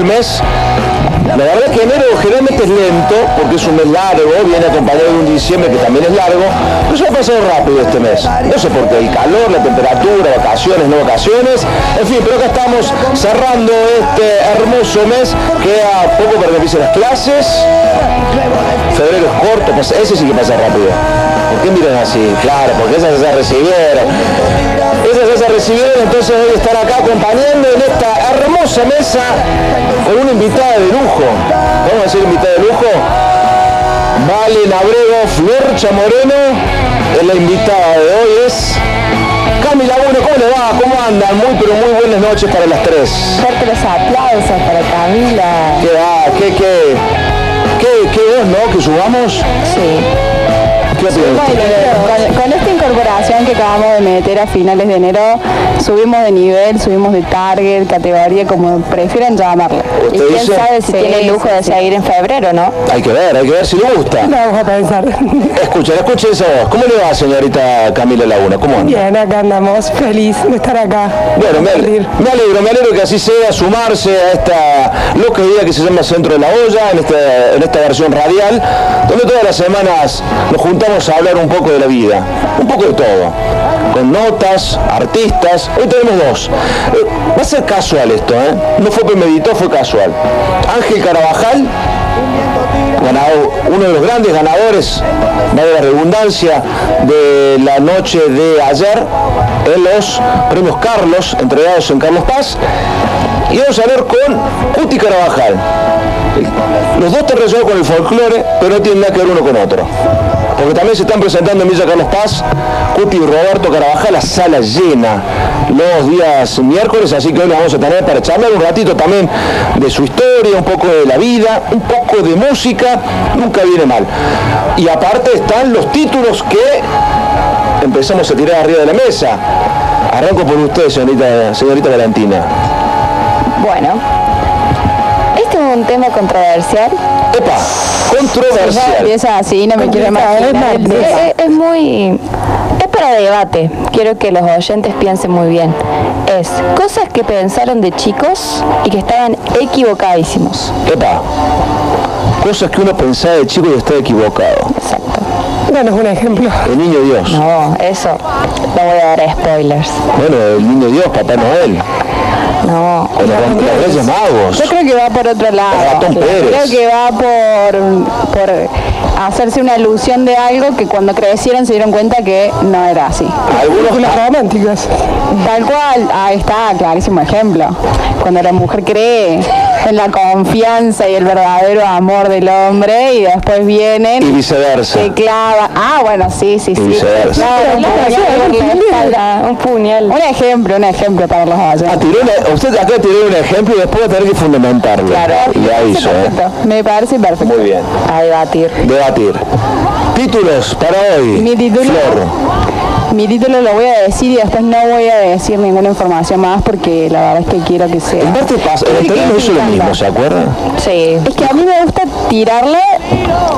el mes. La verdad que enero generalmente es lento porque es un mes largo, viene acompañado de un diciembre que también es largo, pero se ha pasado rápido este mes. No sé por qué, el calor, la temperatura, vacaciones, no vacaciones, en fin, pero acá estamos cerrando este hermoso mes, queda poco para que empiecen las clases, febrero es corto, pues ese sí que pasa rápido. ¿Por qué miran así? Claro, porque esas se recibieron. Esas ya se recibieron, entonces hoy estar acá acompañando en esta hermosa mesa con una invitada de lujo. Vamos a decir invitada de lujo. Valen Abrego, Florcha Moreno, es la invitada de hoy, es Camila Bueno, ¿cómo le va? ¿Cómo andan? Muy pero muy buenas noches para las tres. Fuerte los aplausos para Camila. ¿Qué va? ¿Qué, qué? ¿Qué, qué vos, no? ¿Que subamos? Sí. ¿Qué con, con, esta incorporación que acabamos de meter a finales de enero, subimos de nivel, subimos de target, categoría, como prefieran llamarlo. Y quién sabe si tiene el lujo de seguir en febrero, ¿no? Hay que ver, hay que ver si le gusta. Vamos a pensar. Escucha, escuche esa voz. ¿Cómo le va, señorita Camila Laguna? ¿Cómo anda? Bien, acá andamos, feliz de estar acá. Bueno, me, me, alegro, me alegro que así sea, sumarse a esta loca idea que se llama Centro de la Olla, en esta, en esta versión radial, donde todas las semanas nos juntamos a hablar un poco de la vida, un poco de todo, con notas, artistas, hoy tenemos dos. Eh, va a ser casual esto, ¿eh? no fue premeditado, fue casual. Ángel Carabajal, ganado, uno de los grandes ganadores, de la redundancia, de la noche de ayer en los premios Carlos, entregados en Carlos Paz, y vamos a ver con Uti Carabajal. Los dos te con el folclore, pero no tienen nada que ver uno con otro porque también se están presentando en Villa Carlos Paz, Cuti y Roberto Carabajal, la sala llena los días miércoles, así que hoy lo vamos a tener para charlar un ratito también de su historia, un poco de la vida, un poco de música, nunca viene mal. Y aparte están los títulos que empezamos a tirar arriba de la mesa. Arranco por usted, señorita, señorita Valentina. Bueno, es un tema controversial. ¡Epa! controversial. Es así, no me quiero imaginar. Es, es muy... Es para debate. Quiero que los oyentes piensen muy bien. Es cosas que pensaron de chicos y que estaban equivocadísimos. Epa. Cosas que uno pensaba de chico y está equivocado. Exacto. Danos un ejemplo. El niño Dios. No, eso no voy a dar spoilers. Bueno, el niño Dios, Papá Noel. No. O los Reyes Magos. Yo creo que va por otro lado. Creo que va por, por hacerse una ilusión de algo que cuando crecieron se dieron cuenta que no era así. Algunos las románticas. Tal cual, ahí está, clarísimo ejemplo. Cuando la mujer cree en la confianza y el verdadero amor del hombre y después vienen y viceversa. Se clava. Ah, bueno, sí, sí, sí. un puñal. Un ejemplo, un ejemplo para los ah, Usted acá tiró un ejemplo y después va a tener que fundamentarlo. Claro. Y hizo, ¿eh? Me parece perfecto. Muy bien. A debatir. Debatir. Títulos para hoy. Mi título. Mi título lo voy a decir y después no voy a decir ninguna información más porque la verdad es que quiero que sea. En parte pasa, el anterior hizo lo mismo, ¿se acuerda? Sí. Es que a mí me gusta tirarle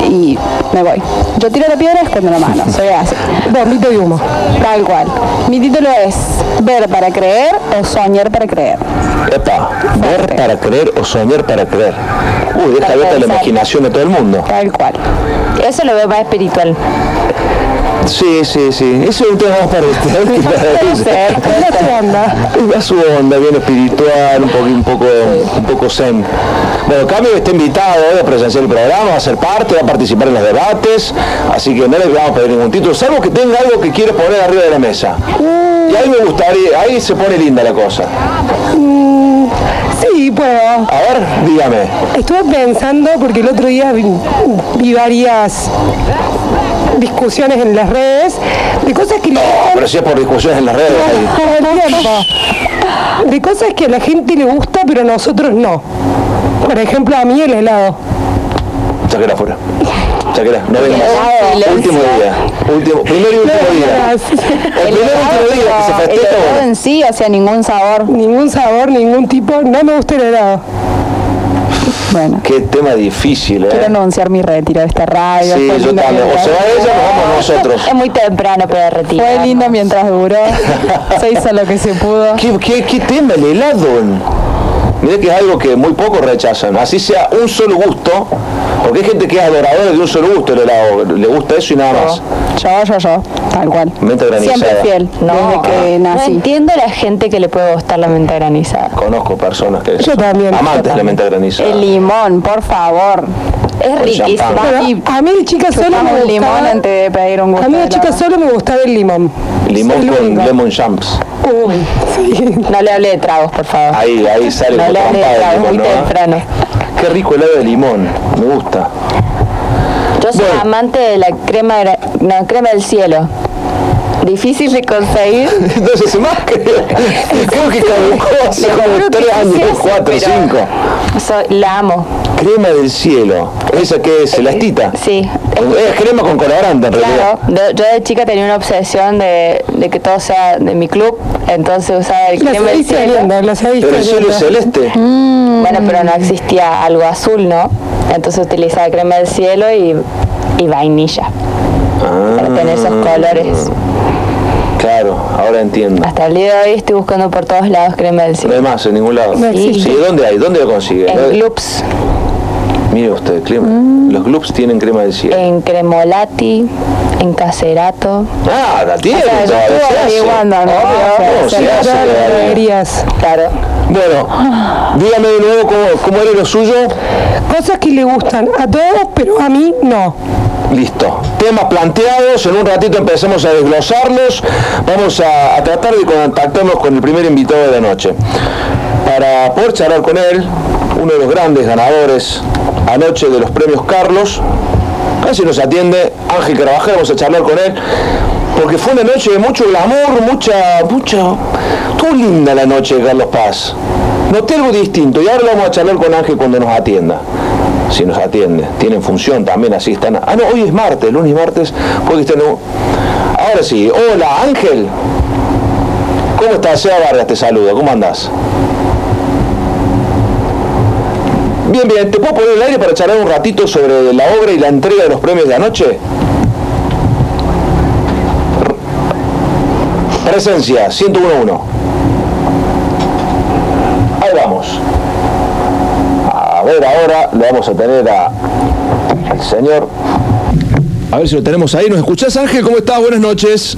y me voy. Yo tiro la piedra cuando la mano, soy así. Bombito de humo. Tal cual. Mi título es Ver para creer o soñar para creer. Epa, ver para creer o soñar para creer. Uy, deja abierta la imaginación de todo el mundo. Tal cual. Eso lo veo más espiritual. Sí, sí, sí. Eso es un tema más para usted. Es su onda. Es su onda, bien espiritual, un poco, un poco, un poco zen. Bueno, Cambio está invitado hoy a presenciar el programa, va a ser parte, va a participar en los debates, así que no le vamos a pedir ningún título, salvo que tenga algo que quiere poner arriba de la mesa. Y ahí me gustaría, ahí se pone linda la cosa. Mm, sí, puedo. A ver, dígame. Estuve pensando, porque el otro día vi varias discusiones en las redes de cosas que... No, pero si es por discusiones en las redes. de cosas que a la gente le gusta, pero a nosotros no. Por ejemplo, a mí el helado. Sáquela afuera. Sáquela, no venga más. Último día. Último, primer y último día. El primer y último día que se festeja. El helado en sí, o sea, ningún sabor. Ningún sabor, ningún tipo. No me gusta el helado. Bueno. Qué tema difícil, ¿eh? Quiero anunciar mi retiro de esta radio. Sí, yo también. O se va ella o vamos nosotros. Es muy temprano para retirar. Fue lindo mientras duró. se hizo lo que se pudo. ¿Qué, qué, qué tema el helado? Mira que es algo que muy pocos rechazan. Así sea un solo gusto, porque hay gente que es adoradora de un solo gusto el helado, le gusta eso y nada más. Yo, yo, yo, tal cual. Menta granizada. Siempre fiel, no, desde que nací. No entiendo la gente que le puede gustar la menta granizada. Conozco personas que yo también, amantes de la menta granizada. El limón, por favor. Es riquísimo. a mí el chica solo me gustaba, limón antes de pedir un gusto A mí el chica solo me gustaba el limón. Limón con lemon champs. Uy, sí. No le hable de tragos, por favor. Ahí, ahí sale No le hable de tragos, muy temprano. Qué rico helado de limón, me gusta. Yo soy amante de la crema, de, no, crema del cielo. Difícil de conseguir. Entonces, más que. Creo que caducó hace como 3 años, 4, 5. La amo. Crema del cielo. ¿Esa que es? ¿Elastita? Sí. Es crema con colorante en realidad. Claro. Yo de chica tenía una obsesión de, de que todo sea de mi club, entonces usaba el crema del cielo. pero el cielo es celeste. Mm. Bueno, pero no existía algo azul, ¿no? Entonces utilizaba crema del cielo y, y vainilla. Ah. Para tener esos colores. Claro, ahora entiendo. Hasta el día de hoy estoy buscando por todos lados crema del cielo. No hay más en ningún lado. Sí, ¿dónde hay? ¿Dónde lo consigue? En Gloops. Mire usted, crema. Mm. Los Gloops tienen crema del cielo. En Cremolati, en Caserato. Ah, la tiene. O sea, ¿no? Claro. Bueno, dígame de nuevo cómo, cómo era lo suyo. Cosas que le gustan a todos, pero a mí no. Listo. Temas planteados, en un ratito empecemos a desglosarlos. Vamos a, tratar de contactarnos con el primer invitado de la noche. Para poder charlar con él, uno de los grandes ganadores anoche de los premios Carlos, casi nos atiende Ángel Carabajal, vamos a charlar con él, porque fue una noche de mucho glamour, mucha, mucha, estuvo linda la noche de Carlos Paz. Noté algo distinto y ahora vamos a charlar con Ángel cuando nos atienda si nos atiende. Tienen función también, así están. Ah, no, hoy es martes, lunes y martes, puede que estén. Ahora sí, hola Ángel. ¿Cómo estás? Sea Vargas te saluda, ¿cómo andás? Bien, bien, ¿te puedo poner el aire para charlar un ratito sobre la obra y la entrega de los premios de anoche? Presencia, 101.1. Ahí vamos. A ver, ahora le vamos a tener a, al señor. A ver si lo tenemos ahí. ¿Nos escuchás, Ángel? ¿Cómo estás? Buenas noches.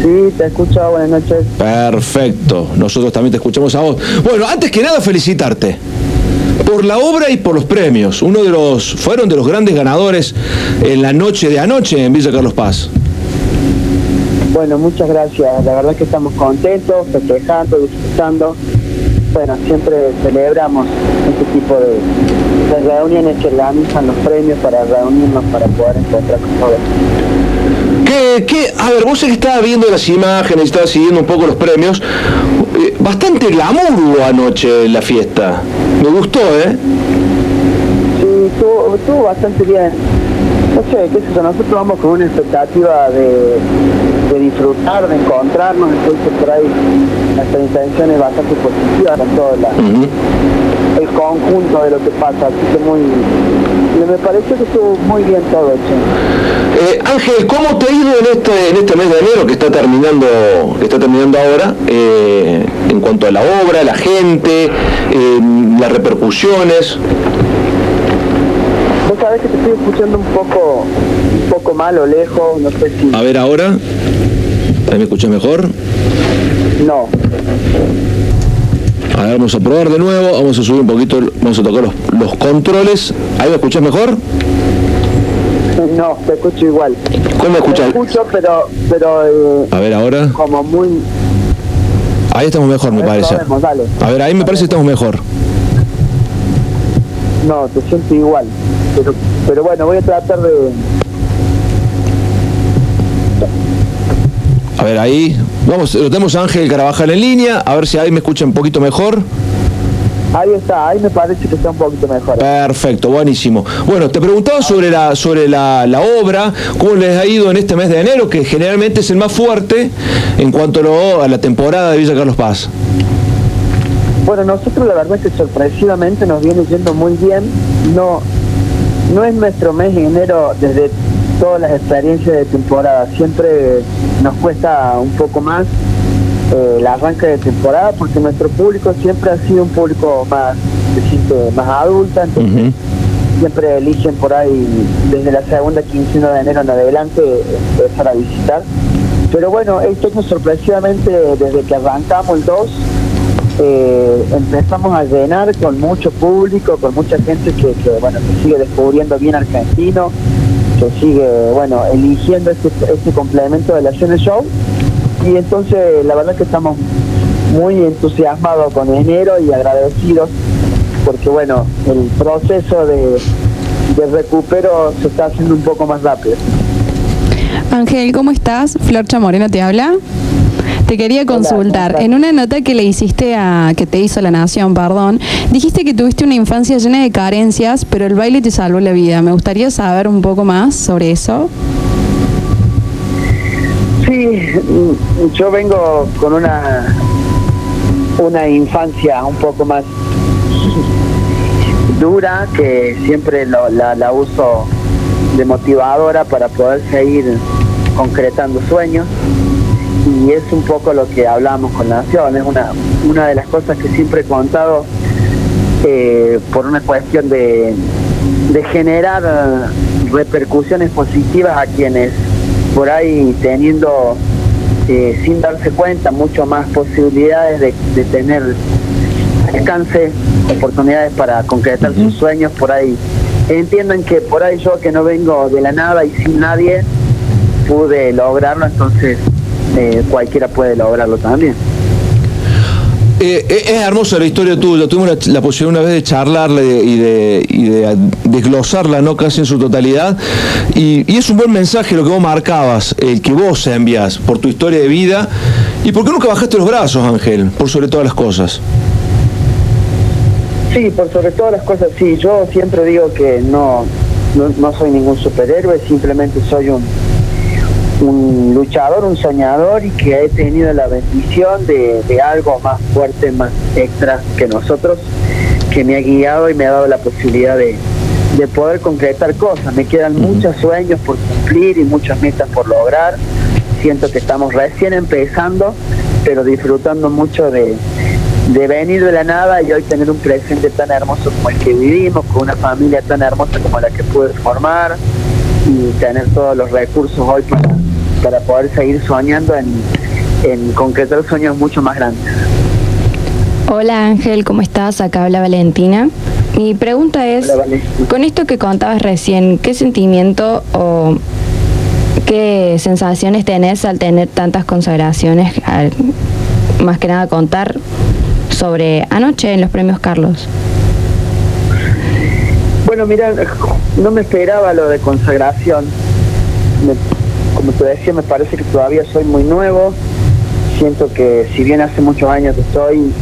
Sí, te escucho. Buenas noches. Perfecto. Nosotros también te escuchamos a vos. Bueno, antes que nada, felicitarte por la obra y por los premios. Uno de los fueron de los grandes ganadores en la noche de anoche en Villa Carlos Paz. Bueno, muchas gracias. La verdad que estamos contentos, festejando, disfrutando bueno, siempre celebramos este tipo de, reuniones que lanzan los premios para reunirnos, para poder encontrar con todos. ¿Qué, qué? A ver, vos que estaba viendo las imágenes, estaba siguiendo un poco los premios, eh, bastante glamour hubo anoche la fiesta. Me gustó, ¿eh? Sí, estuvo, bastante bien. No sé, qué sé yo, nosotros vamos con una expectativa de, disfrutar, de encontrarnos, entonces por ahí nuestra intención es bastante positiva con todo el conjunto de lo que pasa, así que muy me pareció que estuvo muy bien todo hecho. Eh, Ángel, ¿cómo te ha ido en este, en este mes de enero que está terminando, que está terminando ahora, eh, en cuanto a la obra, la gente, eh, las repercusiones? Vos sabés que te estoy escuchando un poco, un poco mal o lejos, no sé si... A ver ahora, ¿ahí me escuchas mejor? No. A ver, vamos a probar de nuevo, vamos a subir un poquito, vamos a tocar los, controles. ¿Ahí me escuchas mejor? No, te escucho igual. ¿Cómo escuchas? Escucho, pero... pero eh, a ver, ahora. Como muy... Ahí estamos mejor, me parece. A ver, ahí me parece que estamos mejor. No, te siento igual. Pero, pero bueno, voy a tratar de... A ver, ahí. Vamos, lo tenemos a Ángel Carabajal en línea, a ver si ahí me escucha un poquito mejor. Ahí está, ahí me parece que está un poquito mejor. Perfecto, buenísimo. Bueno, te preguntaba sobre la sobre la, obra, cómo les ha ido en este mes de enero, que generalmente es el más fuerte en cuanto a la temporada de Villa Carlos Paz. Bueno, nosotros la verdad es que sorpresivamente nos viene yendo muy bien. No, no es nuestro mes de enero desde todas las experiencias de temporada. Siempre nos cuesta un poco más eh, el arranque de temporada porque nuestro público siempre ha sido un público más, más adulta, entonces siempre eligen por ahí desde la segunda quincena de enero en adelante empezar a visitar. Pero bueno, esto es sorpresivamente desde que arrancamos el 2 eh, empezamos a llenar con mucho público, con mucha gente que, bueno que sigue descubriendo bien argentino, que sigue bueno eligiendo este, este complemento de la Cine Show y entonces la verdad que estamos muy entusiasmados con enero y agradecidos porque bueno el proceso de, de recupero se está haciendo un poco más rápido. Ángel, ¿cómo estás? Flor Chamoreno te habla. Te quería consultar. en una nota que le hiciste a, que te hizo La Nación, perdón, dijiste que tuviste una infancia llena de carencias, pero el baile te salvó la vida. Me gustaría saber un poco más sobre eso. Sí, yo vengo con una una infancia un poco más dura que siempre la, la uso de motivadora para poder seguir concretando sueños y es un poco lo que hablamos con la Nación, es una, una de las cosas que siempre he contado eh, por una cuestión de, de generar repercusiones positivas a quienes por ahí teniendo eh, sin darse cuenta mucho más posibilidades de, de tener alcance, oportunidades para concretar sus sueños por ahí. Entiendan que por ahí yo que no vengo de la nada y sin nadie pude lograrlo, entonces eh, cualquiera puede lograrlo también. Eh, eh, es hermosa la historia tuya. Tuvimos la, posibilidad una vez de charlarla y de, desglosarla, ¿no? Casi en su totalidad. Y, es un buen mensaje lo que vos marcabas, el que vos envías por tu historia de vida. ¿Y por qué nunca bajaste los brazos, Ángel? Por sobre todas las cosas. Sí, por sobre todas las cosas, sí. Yo siempre digo que no, no soy ningún superhéroe, simplemente soy un, un luchador, un soñador y que he tenido la bendición de, algo más fuerte, más extra que nosotros, que me ha guiado y me ha dado la posibilidad de, poder concretar cosas. Me quedan muchos sueños por cumplir y muchas metas por lograr. Siento que estamos recién empezando, pero disfrutando mucho de, de venir de la nada y hoy tener un presente tan hermoso como el que vivimos, con una familia tan hermosa como la que pude formar y tener todos los recursos hoy para, para poder seguir soñando en, en concretar sueños mucho más grandes. Hola Ángel, ¿cómo estás? Acá habla Valentina. Mi pregunta es, con esto que contabas recién, ¿qué sentimiento o qué sensaciones tenés al tener tantas consagraciones? más que nada contar sobre anoche en los premios Carlos. Bueno, mira, no me esperaba lo de consagración como te decía, me parece que todavía soy muy nuevo. Siento que si bien hace muchos años que estoy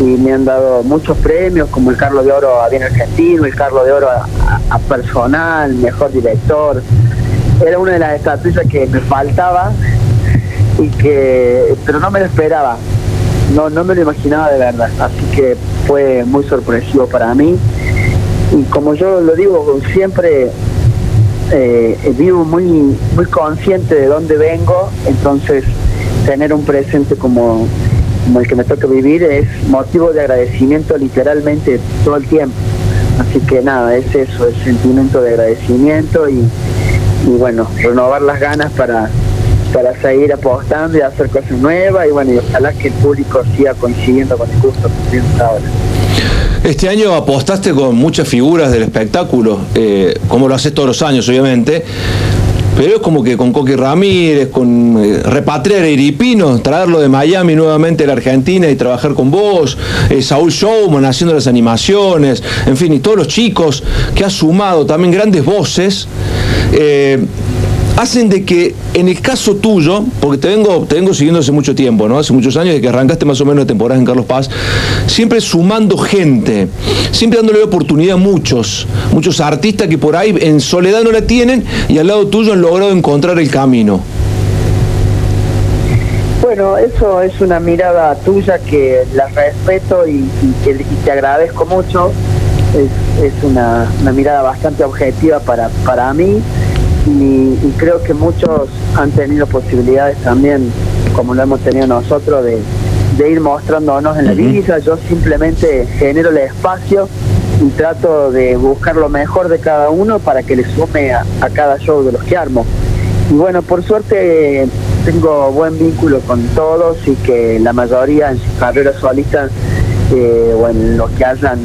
y me han dado muchos premios, como el Carlos de Oro a Bien Argentino, el Carlos de Oro a, Personal, Mejor Director, era una de las estatuillas que me faltaba y que pero no me lo esperaba. No no me lo imaginaba de verdad. Así que fue muy sorpresivo para mí. Y como yo lo digo siempre eh, vivo muy, muy consciente de dónde vengo, entonces tener un presente como, el que me toca vivir es motivo de agradecimiento literalmente todo el tiempo. Así que nada, es eso, el sentimiento de agradecimiento y, bueno, renovar las ganas para, para seguir apostando y hacer cosas nuevas y bueno, y ojalá que el público siga coincidiendo con el gusto que tenemos ahora. Este año apostaste con muchas figuras del espectáculo, eh, como lo haces todos los años, obviamente. Pero es como que con Coqui Ramírez, con eh, repatriar a Iripino, traerlo de Miami nuevamente a la Argentina y trabajar con vos, eh, Saúl Showman haciendo las animaciones, en fin, y todos los chicos que ha sumado también grandes voces hacen de que en el caso tuyo, porque te vengo, te vengo siguiendo hace mucho tiempo, ¿no? Hace muchos años de que arrancaste más o menos de temporada en Carlos Paz, siempre sumando gente, siempre dándole oportunidad a muchos, muchos artistas que por ahí en soledad no la tienen y al lado tuyo han logrado encontrar el camino. Bueno, eso es una mirada tuya que la respeto y, te agradezco mucho. Es, una, mirada bastante objetiva para, para mí y, creo que muchos han tenido posibilidades también, como lo hemos tenido nosotros, de, ir mostrándonos en la vida. Yo simplemente genero el espacio y trato de buscar lo mejor de cada uno para que le sume a, cada show de los que armo. Y bueno, por suerte tengo buen vínculo con todos y que la mayoría en sus carreras solistas eh, o en los que hayan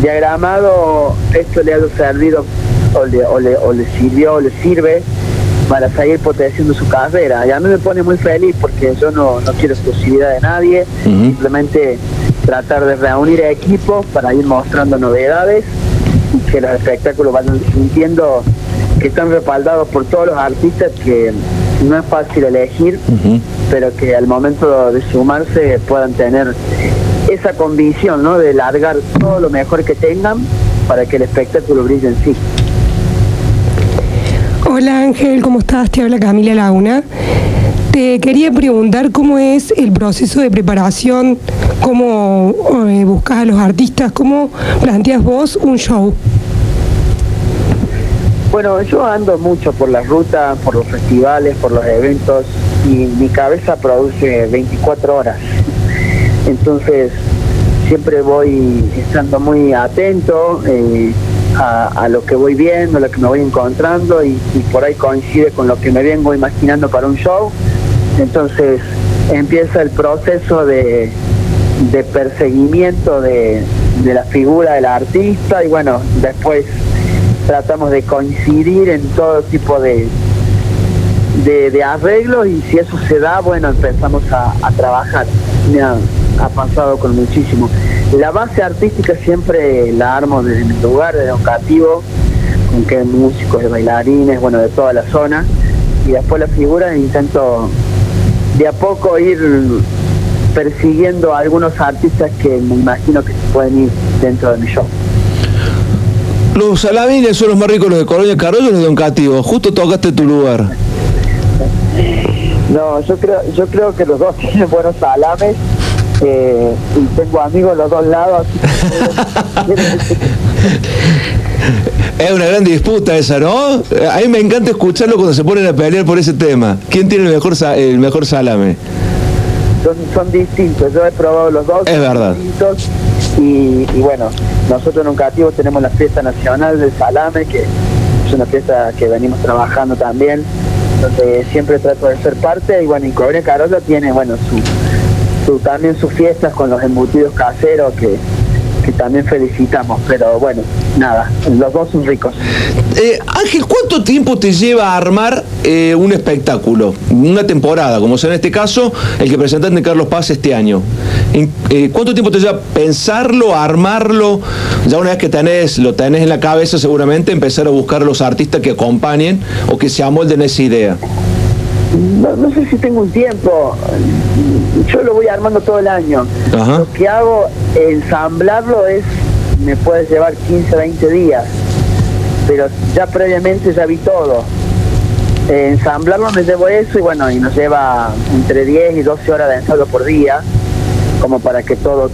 diagramado, esto le ha servido o le, o le, o le sirvió o le sirve para seguir potenciando su carrera. Y a mí me pone muy feliz porque yo no, no quiero exclusividad de nadie, simplemente tratar de reunir equipos para ir mostrando novedades y que los espectáculos vayan sintiendo que están respaldados por todos los artistas que no es fácil elegir, pero que al momento de sumarse puedan tener esa convicción ¿no? de largar todo lo mejor que tengan para que el espectáculo brille en sí. Hola Ángel, ¿cómo estás? Te habla Camila Launa. Te quería preguntar cómo es el proceso de preparación, cómo eh, buscas a los artistas, cómo planteas vos un show. Bueno, yo ando mucho por las rutas, por los festivales, por los eventos y mi cabeza produce 24 horas. Entonces, siempre voy estando muy atento. Eh, a, lo que voy viendo, a lo que me voy encontrando y, por ahí coincide con lo que me vengo imaginando para un show. Entonces empieza el proceso de, perseguimiento de, la figura del artista y bueno, después tratamos de coincidir en todo tipo de, de, arreglos y si eso se da, bueno, empezamos a, trabajar. Ha, pasado con muchísimo. La base artística siempre la armo desde mi lugar, desde educativo, con que músicos, de bailarines, bueno, de toda la zona. Y después la figura intento de a poco ir persiguiendo a algunos artistas que me imagino que pueden ir dentro de mi show. Los salamines son los más ricos, los de Colonia Carollo los de Oncativo. Justo tocaste tu lugar. No, yo creo, yo creo que los dos tienen buenos salames eh, y tengo amigos los dos lados. es una gran disputa esa, ¿no? A mí me encanta escucharlo cuando se ponen a pelear por ese tema. ¿Quién tiene el mejor, el mejor salame? Son, distintos, yo he probado los dos. Es verdad. Y, bueno, nosotros en Uncativo tenemos la fiesta nacional del salame, que es una fiesta que venimos trabajando también, donde siempre trato de ser parte. Y bueno, y Cobre Carola tiene, bueno, su también sus fiestas con los embutidos caseros que, también felicitamos, pero bueno, nada, los dos son ricos. Eh, Ángel, ¿cuánto tiempo te lleva a armar eh, un espectáculo? Una temporada, como sea en este caso, el que presentaste en Carlos Paz este año. Eh, ¿Cuánto tiempo te lleva pensarlo, armarlo? Ya una vez que tenés, lo tenés en la cabeza, seguramente empezar a buscar a los artistas que acompañen o que se amolden esa idea. No, sé si tengo un tiempo, yo lo voy armando todo el año. Lo que hago, ensamblarlo es, me puede llevar 15, 20 días, pero ya previamente ya vi todo. ensamblarlo me llevo eso y bueno, y nos lleva entre 10 y 12 horas de ensayo por día, como para que todo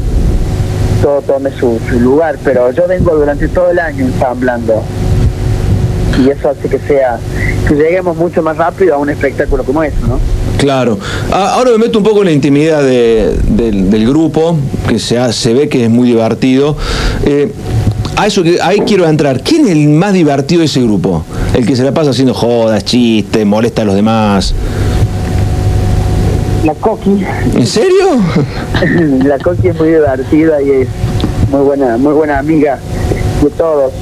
todo tome su lugar, pero yo vengo durante todo el año ensamblando y eso hace que sea que lleguemos mucho más rápido a un espectáculo como eso, ¿no? Claro. Ah, ahora me meto un poco en la intimidad del, grupo, que se, se ve que es muy divertido. Eh, a eso que ahí quiero entrar. ¿Quién es el más divertido de ese grupo? El que se la pasa haciendo jodas, chistes, molesta a los demás. La Coqui. ¿En serio? la Coqui es muy divertida y es muy buena, muy buena amiga de todos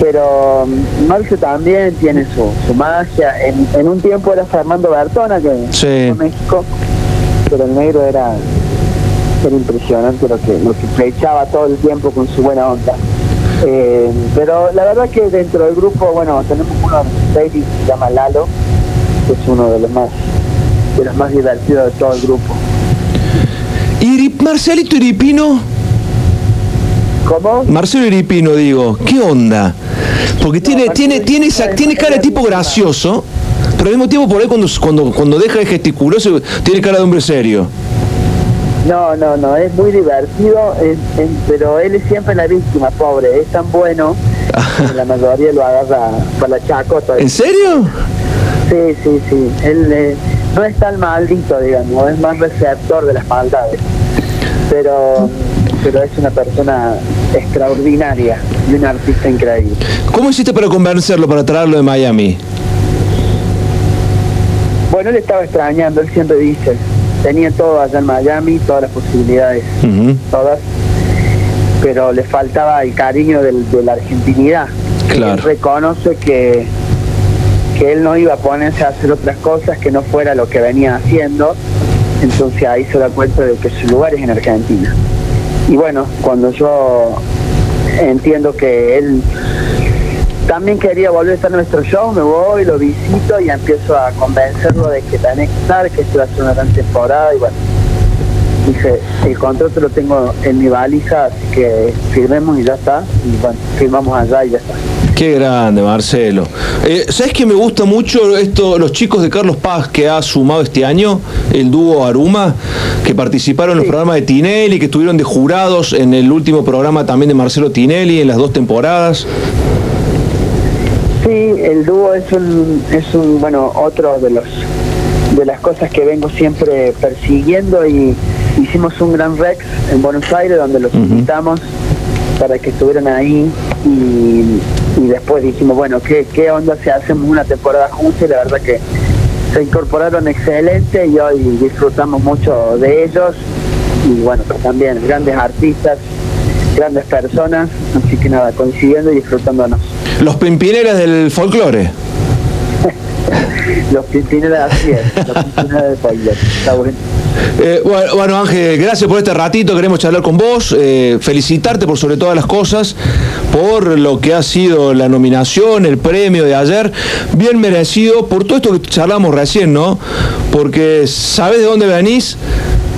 pero mm, Marcio también tiene su, magia. En, un tiempo era Fernando Bertona, que sí. en México, pero el negro era, era impresionante lo que, lo que echaba todo el tiempo con su buena onda. Eh, pero la verdad que dentro del grupo, bueno, tenemos uno de que se llama Lalo, que es uno de los más de los más divertidos de todo el grupo. ¿Y Marcelito Iripino? ¿Cómo? Marcelo Iripino, digo, ¿qué onda? Porque tiene, tiene, tiene, esa, tiene cara de tipo gracioso, pero al mismo tiempo por ahí cuando, cuando, cuando deja de gesticular tiene cara de hombre serio. No, no, no, es muy divertido, pero él es siempre la víctima, pobre, es tan bueno que la mayoría lo agarra para la chacota. ¿En serio? Sí, sí, sí, él eh, no es tan maldito, digamos, es más receptor de las maldades, pero, pero es una persona extraordinaria y un artista increíble. ¿Cómo hiciste para convencerlo, para traerlo de Miami? Bueno, él estaba extrañando, él siempre dice, tenía todo allá en Miami, todas las posibilidades, todas, pero le faltaba el cariño del, de la argentinidad. Él reconoce que, que él no iba a ponerse a hacer otras cosas que no fuera lo que venía haciendo, entonces ahí se da cuenta de que su lugar es en Argentina. Y bueno, cuando yo entiendo que él también quería volver a estar en nuestro show, me voy, lo visito y empiezo a convencerlo de que tenés que estar, que esto va a ser una gran temporada y bueno, dije, el contrato lo tengo en mi valija, así que firmemos y ya está, y bueno, firmamos allá y ya está. Qué grande, Marcelo. Eh, ¿Sabes que me gusta mucho esto, los chicos de Carlos Paz que ha sumado este año, el dúo Aruma, que participaron en los programas de Tinelli, que estuvieron de jurados en el último programa también de Marcelo Tinelli, en las dos temporadas? Sí, el dúo es un, es un, bueno, otro de los de las cosas que vengo siempre persiguiendo y hicimos un gran Rex en Buenos Aires donde los invitamos para que estuvieran ahí y, después dijimos, bueno, ¿qué, ¿qué onda si hacemos una temporada juntos? Y la verdad que se incorporaron excelente y hoy disfrutamos mucho de ellos y bueno, también grandes artistas, grandes personas, así que nada, coincidiendo y disfrutándonos. Los Pimpineras del folclore. los Pimpineras, así es, los Pimpineras del folclore, está bueno. Eh, bueno, Ángel, gracias por este ratito, queremos charlar con vos, eh, felicitarte por sobre todas las cosas, por lo que ha sido la nominación, el premio de ayer, bien merecido, por todo esto que charlamos recién, ¿no? Porque sabes de dónde venís,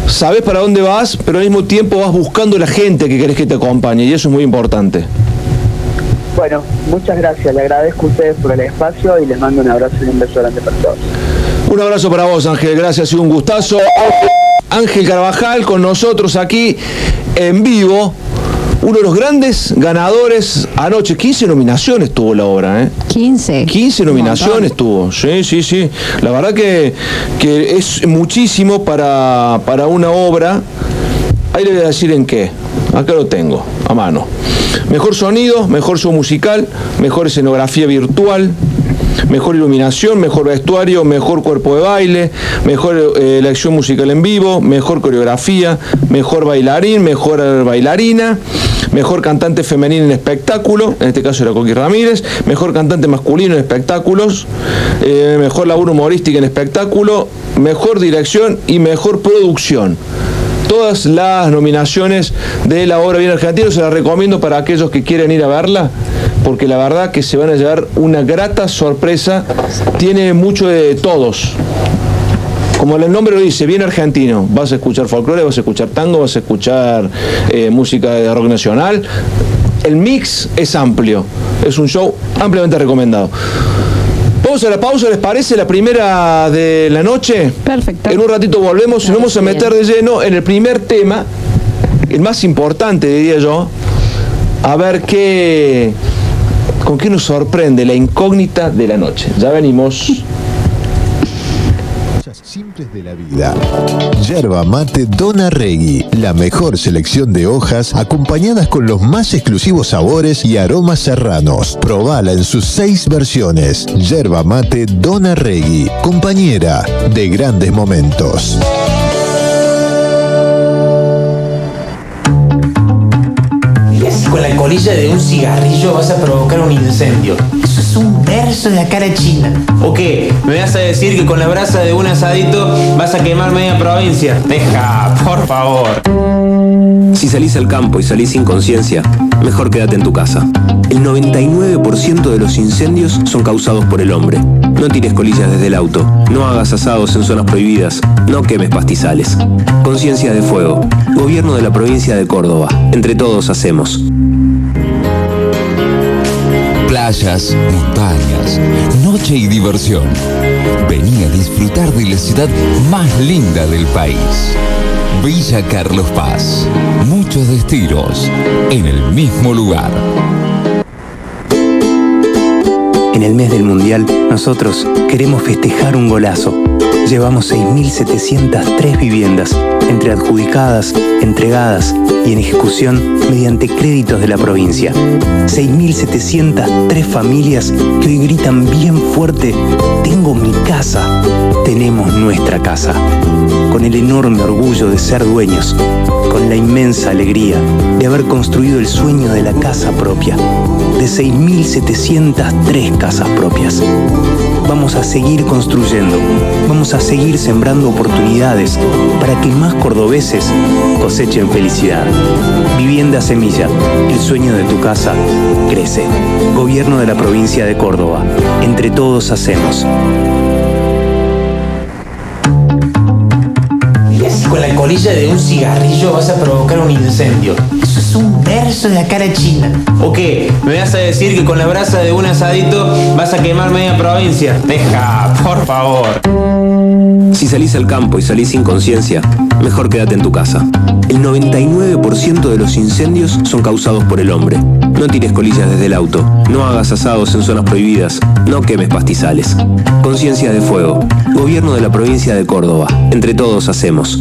sabes para dónde vas, pero al mismo tiempo vas buscando la gente que querés que te acompañe, y eso es muy importante. Bueno, muchas gracias. Le agradezco a ustedes por el espacio y les mando un abrazo y un beso grande para todos. Un abrazo para vos, Ángel. Gracias y un gustazo. Ángel Carvajal con nosotros aquí en vivo. Uno de los grandes ganadores anoche. 15 nominaciones tuvo la obra, ¿eh? 15. 15 nominaciones tuvo. Sí, sí, sí. La verdad que, que es muchísimo para, para una obra. Ahí le voy a decir en qué. Acá lo tengo, a mano. Mejor sonido, mejor show musical, mejor escenografía virtual, mejor iluminación, mejor vestuario, mejor cuerpo de baile, mejor eh, la acción musical en vivo, mejor coreografía, mejor bailarín, mejor bailarina, mejor cantante femenina en espectáculo, en este caso era Coqui Ramírez, mejor cantante masculino en espectáculos, eh, mejor labor humorística en espectáculo, mejor dirección y mejor producción todas las nominaciones de la obra Bien Argentino. Se las recomiendo para aquellos que quieren ir a verla, porque la verdad que se van a llevar una grata sorpresa. Tiene mucho de todos. Como el nombre lo dice, bien argentino. Vas a escuchar folclore, vas a escuchar tango, vas a escuchar eh, música de rock nacional. El mix es amplio. Es un show ampliamente recomendado. Vamos a la pausa, ¿les parece? La primera de la noche. Perfecto. En un ratito volvemos y nos vamos a meter de lleno en el primer tema, el más importante, diría yo. A ver qué. Con qué nos sorprende la incógnita de la noche. Ya venimos simples de la vida. Yerba mate Dona Regui, la mejor selección de hojas acompañadas con los más exclusivos sabores y aromas serranos. Probala en sus seis versiones. Yerba mate Dona Regui, compañera de grandes momentos. Con la colilla de un cigarrillo vas a provocar un incendio un verso de la cara china. ¿O qué? ¿Me vas a decir que con la brasa de un asadito vas a quemar media provincia? Deja, por favor. Si salís al campo y salís sin conciencia, mejor quédate en tu casa. El 99% de los incendios son causados por el hombre. No tires colillas desde el auto, no hagas asados en zonas prohibidas, no quemes pastizales. Conciencia de Fuego, Gobierno de la provincia de Córdoba. Entre todos hacemos playas, montañas, noche y diversión. Vení a disfrutar de la ciudad más linda del país. Villa Carlos Paz. Muchos destinos en el mismo lugar. En el mes del Mundial, nosotros queremos festejar un golazo. Llevamos 6.703 viviendas, entre adjudicadas, entregadas y en ejecución mediante créditos de la provincia. 6.703 familias que hoy gritan bien fuerte, tengo mi casa, tenemos nuestra casa. Con el enorme orgullo de ser dueños, con la inmensa alegría de haber construido el sueño de la casa propia, de 6.703 casas propias. Vamos a seguir construyendo, vamos a seguir sembrando oportunidades para que más cordobeses cosechen felicidad. Vivienda Semilla, el sueño de tu casa crece. Gobierno de la provincia de Córdoba. Entre todos hacemos. Colilla de un cigarrillo vas a provocar un incendio. Eso es un verso de la China. ¿O qué? ¿Me vas a decir que con la brasa de un asadito vas a quemar media provincia? Deja, por favor. Si salís al campo y salís sin conciencia, mejor quédate en tu casa. El 99% de los incendios son causados por el hombre. No tires colillas desde el auto, no hagas asados en zonas prohibidas, no quemes pastizales. Conciencia de fuego. Gobierno de la provincia de Córdoba. Entre todos hacemos.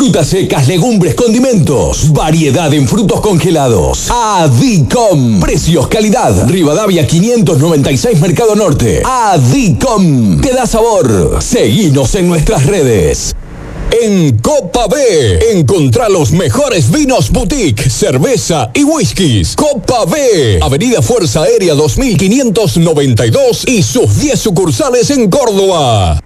Frutas secas, legumbres, condimentos. Variedad en frutos congelados. Adicom. Precios, calidad. Rivadavia 596 Mercado Norte. Adicom. Te da sabor. Seguinos en nuestras redes. En Copa B, encontrá los mejores vinos boutique, cerveza y whiskies. Copa B, Avenida Fuerza Aérea 2592 y sus 10 sucursales en Córdoba.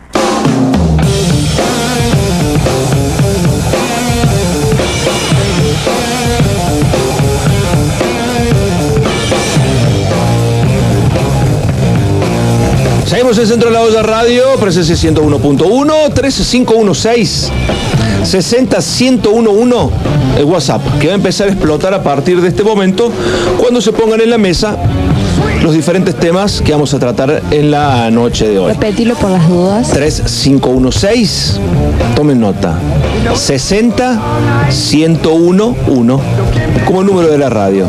Seguimos en Centro de la Olla Radio, presencia 101.1, 13516 60111 el WhatsApp, que va a empezar a explotar a partir de este momento cuando se pongan en la mesa los diferentes temas que vamos a tratar en la noche de hoy. Repetilo por las dudas. 3516, tomen nota. 60 1011 como el número de la radio.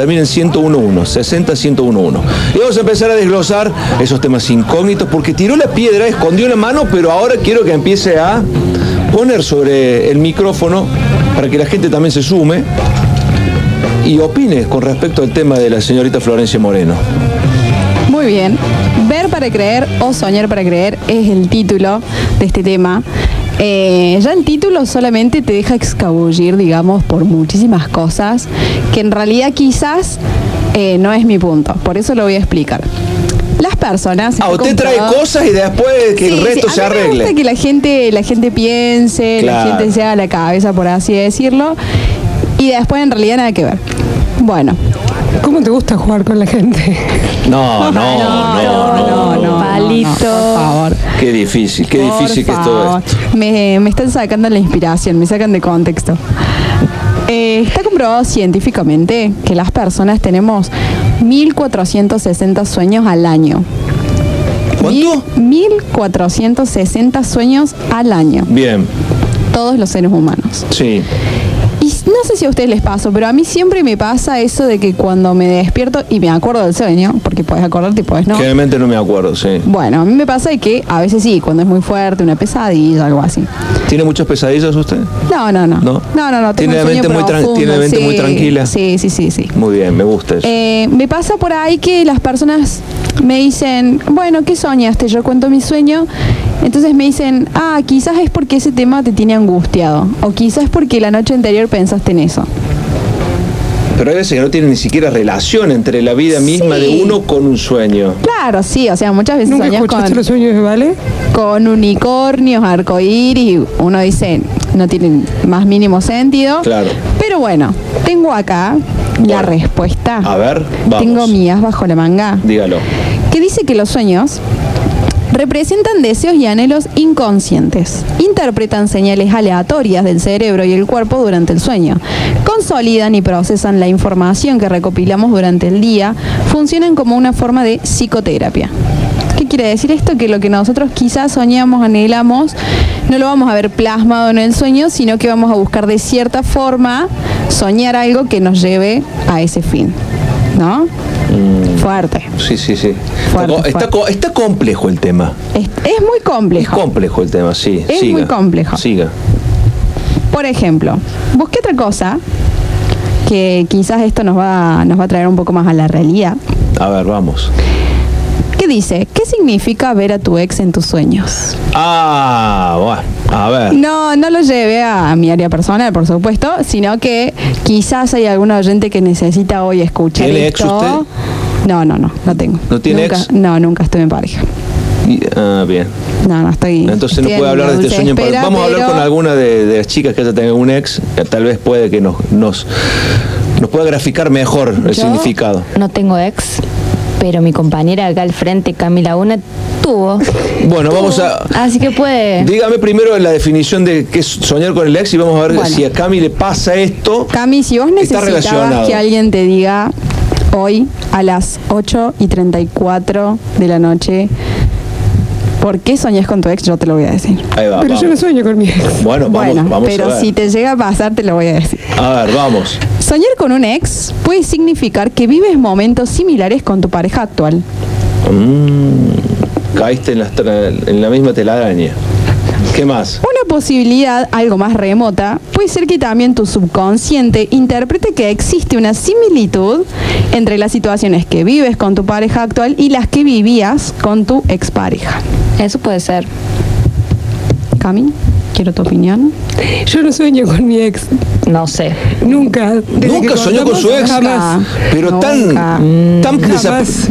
Termina en 1011, 60 1011. Y vamos a empezar a desglosar esos temas incógnitos porque tiró la piedra, escondió la mano, pero ahora quiero que empiece a poner sobre el micrófono para que la gente también se sume y opine con respecto al tema de la señorita Florencia Moreno. Muy bien. Ver para creer o soñar para creer es el título de este tema. Eh, ya el título solamente te deja excabullir, digamos, por muchísimas cosas que en realidad quizás eh, no es mi punto. Por eso lo voy a explicar. Las personas. Ah, usted trae cosas y después que el resto sí, se me arregle. gusta que la gente, la gente piense, Claro. la gente se haga la cabeza, por así decirlo, y después en realidad nada que ver. Bueno. ¿Cómo te gusta jugar con la gente? No, no, no, no, no. Palito. por favor. Qué difícil, qué Por difícil que es todo esto. Me, me están sacando la inspiración, me sacan de contexto. Eh, está comprobado científicamente que las personas tenemos 1460 sueños al año. ¿Cuánto? Mil- 1460 sueños al año. Bien, Todos los seres humanos. sí. Y no sé si a ustedes les pasa, pero a mí siempre me pasa eso de que cuando me despierto y me acuerdo del sueño, porque puedes acordarte y puedes no. Generalmente no me acuerdo, sí. Bueno, a mí me pasa de que a veces sí, cuando es muy fuerte, una pesadilla, algo así. ¿Tiene muchas pesadillas usted? No, no, no. ¿No? No, no, no. Tiene la mente muy profundo, tiene mente muy sí, tranquila. Sí, sí, sí, sí. Muy bien, me gusta eso. Eh, me pasa por ahí que las personas me dicen, bueno, ¿qué soñaste? Yo cuento mi sueño. Entonces me dicen, ah, quizás es porque ese tema te tiene angustiado. O quizás porque la noche anterior pensaste en eso. Pero hay veces que no tiene ni siquiera relación entre la vida misma Sí. de uno con un sueño. Claro, sí, o sea, muchas veces ¿Nunca escuchaste con, los sueños de Vale? con unicornios, arcoíris, y uno dice, no tiene más mínimo sentido. Claro. Pero bueno, tengo acá la respuesta. A ver, vamos. Tengo mías bajo la manga. Dígalo. Que dice que los sueños representan deseos y anhelos inconscientes, interpretan señales aleatorias del cerebro y el cuerpo durante el sueño, consolidan y procesan la información que recopilamos durante el día, funcionan como una forma de psicoterapia. ¿Qué quiere decir esto? Que lo que nosotros quizás soñamos, anhelamos, no lo vamos a ver plasmado en el sueño, sino que vamos a buscar de cierta forma soñar algo que nos lleve a ese fin. ¿No? Fuerte. Sí, sí, sí. Fuerte, está, fuerte. está complejo el tema. Es, es muy Es complejo. complejo el tema, sí. Es Siga. muy complejo. Siga. Por ejemplo, busqué otra cosa que quizás esto nos va, nos va a traer un poco más a la realidad. A ver, vamos. ¿Qué dice? ¿Qué significa ver a tu ex en tus sueños? Ah, bueno. A ver. No, no lo llevé a, mi área personal, por supuesto, sino que quizás hay algún oyente que necesita hoy escuchar ¿Tiene ex esto. usted? No, no, no, no tengo. ¿No tiene Nunca- ex? No, nunca estuve en pareja. Ah, bien. No, no estoy. Entonces no puede hablar de este sueño. espera, Vamos a hablar pero- con alguna de, de las chicas que haya tenido un ex. que tal vez puede que nos, nos, nos pueda graficar mejor el Yo significado. No tengo ex, pero mi compañera acá al frente, Camila Una, tuvo. Bueno, vamos a. Así que puede. Dígame primero la definición de qué es soñar con el ex y vamos a ver Bueno. si a Cami le pasa esto. Cami, si vos necesitabas que alguien te diga hoy a las 8 y 34 de la noche por qué soñás con tu ex, yo te lo voy a decir. Ahí va. Pero yo no sueño con mi ex. Bueno, vamos, bueno, vamos pero a ver. si te llega a pasar, te lo voy a decir. A ver, vamos. Soñar con un ex puede significar que vives momentos similares con tu pareja actual. Mm, caíste en la, tra- en la misma telaraña. ¿Qué más? Una posibilidad algo más remota puede ser que también tu subconsciente interprete que existe una similitud entre las situaciones que vives con tu pareja actual y las que vivías con tu expareja. Eso puede ser. Cami, quiero tu opinión. Yo no sueño con mi ex. No sé. Nunca. Desde Nunca soñó con su ex. Jamás. Pero tan, Nunca. tan,